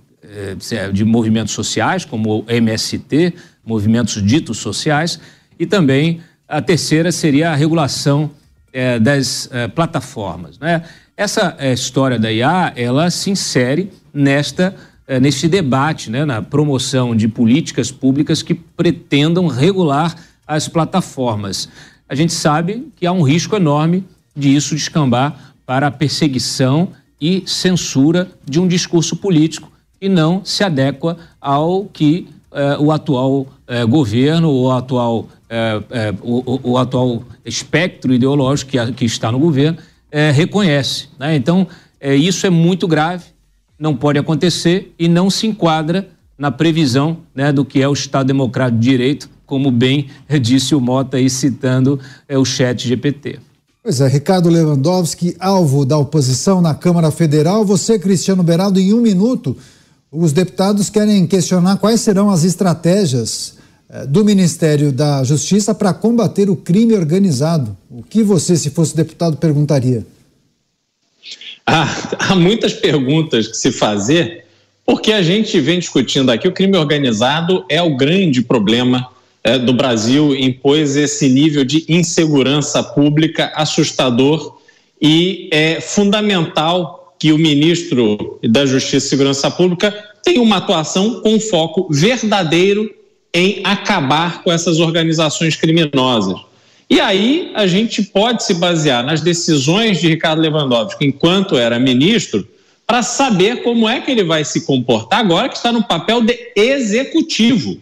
é, de movimentos sociais, como o MST, movimentos ditos sociais, e também a terceira seria a regulação é, das é, plataformas. Né? Essa é, história da IA, ela se insere nesta é, neste debate, né, na promoção de políticas públicas que pretendam regular as plataformas. A gente sabe que há um risco enorme de isso descambar para a perseguição e censura de um discurso político e não se adequa ao que eh, o atual eh, governo, o atual, eh, o, o, atual espectro ideológico que, que está no governo reconhece. Né? Então, isso é muito grave, não pode acontecer e não se enquadra na previsão né, do que é o Estado Democrático de Direito, como bem disse o Mota aí citando o chat GPT. Pois é, Ricardo Lewandowski, alvo da oposição na Câmara Federal. Você, Cristiano Beraldo, em um minuto, os deputados querem questionar quais serão as estratégias eh, do Ministério da Justiça para combater o crime organizado. O que você, se fosse deputado, perguntaria? Ah, há muitas perguntas que se fazer, porque a gente vem discutindo aqui o crime organizado é o grande problema é, do Brasil, impôs esse nível de insegurança pública assustador e é fundamental que o ministro da Justiça e Segurança Pública tem uma atuação com foco verdadeiro em acabar com essas organizações criminosas. E aí a gente pode se basear nas decisões de Ricardo Lewandowski enquanto era ministro para saber como é que ele vai se comportar agora que está no papel de executivo.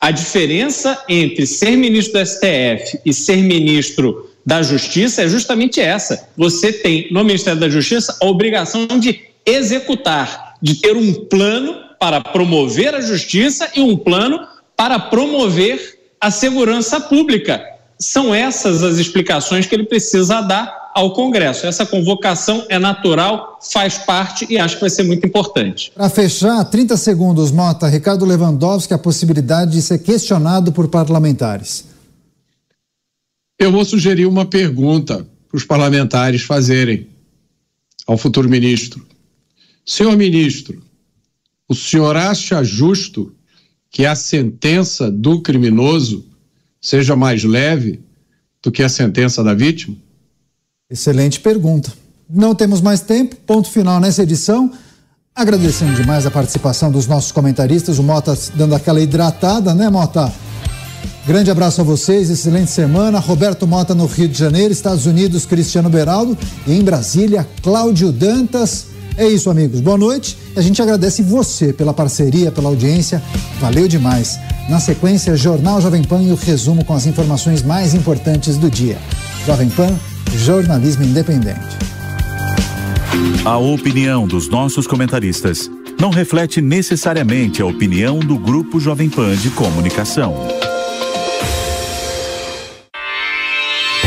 A diferença entre ser ministro do STF e ser ministro da Justiça é justamente essa. Você tem no Ministério da Justiça a obrigação de executar, de ter um plano para promover a justiça e um plano para promover a segurança pública. São essas as explicações que ele precisa dar ao Congresso. Essa convocação é natural, faz parte e acho que vai ser muito importante. Para fechar, 30 segundos, Mota, Ricardo Lewandowski, a possibilidade de ser questionado por parlamentares. Eu vou sugerir uma pergunta para os parlamentares fazerem ao futuro ministro. Senhor ministro, o senhor acha justo que a sentença do criminoso seja mais leve do que a sentença da vítima? Excelente pergunta. Não temos mais tempo, ponto final nessa edição. Agradecendo demais a participação dos nossos comentaristas, o Mota dando aquela hidratada, né, Mota? Grande abraço a vocês, excelente semana. Roberto Mota no Rio de Janeiro, Estados Unidos, Cristiano Beraldo e em Brasília, Cláudio Dantas. É isso, amigos. Boa noite. A gente agradece você pela parceria, pela audiência. Valeu demais. Na sequência, Jornal Jovem Pan e o resumo com as informações mais importantes do dia. Jovem Pan, jornalismo independente. A opinião dos nossos comentaristas não reflete necessariamente a opinião do Grupo Jovem Pan de Comunicação.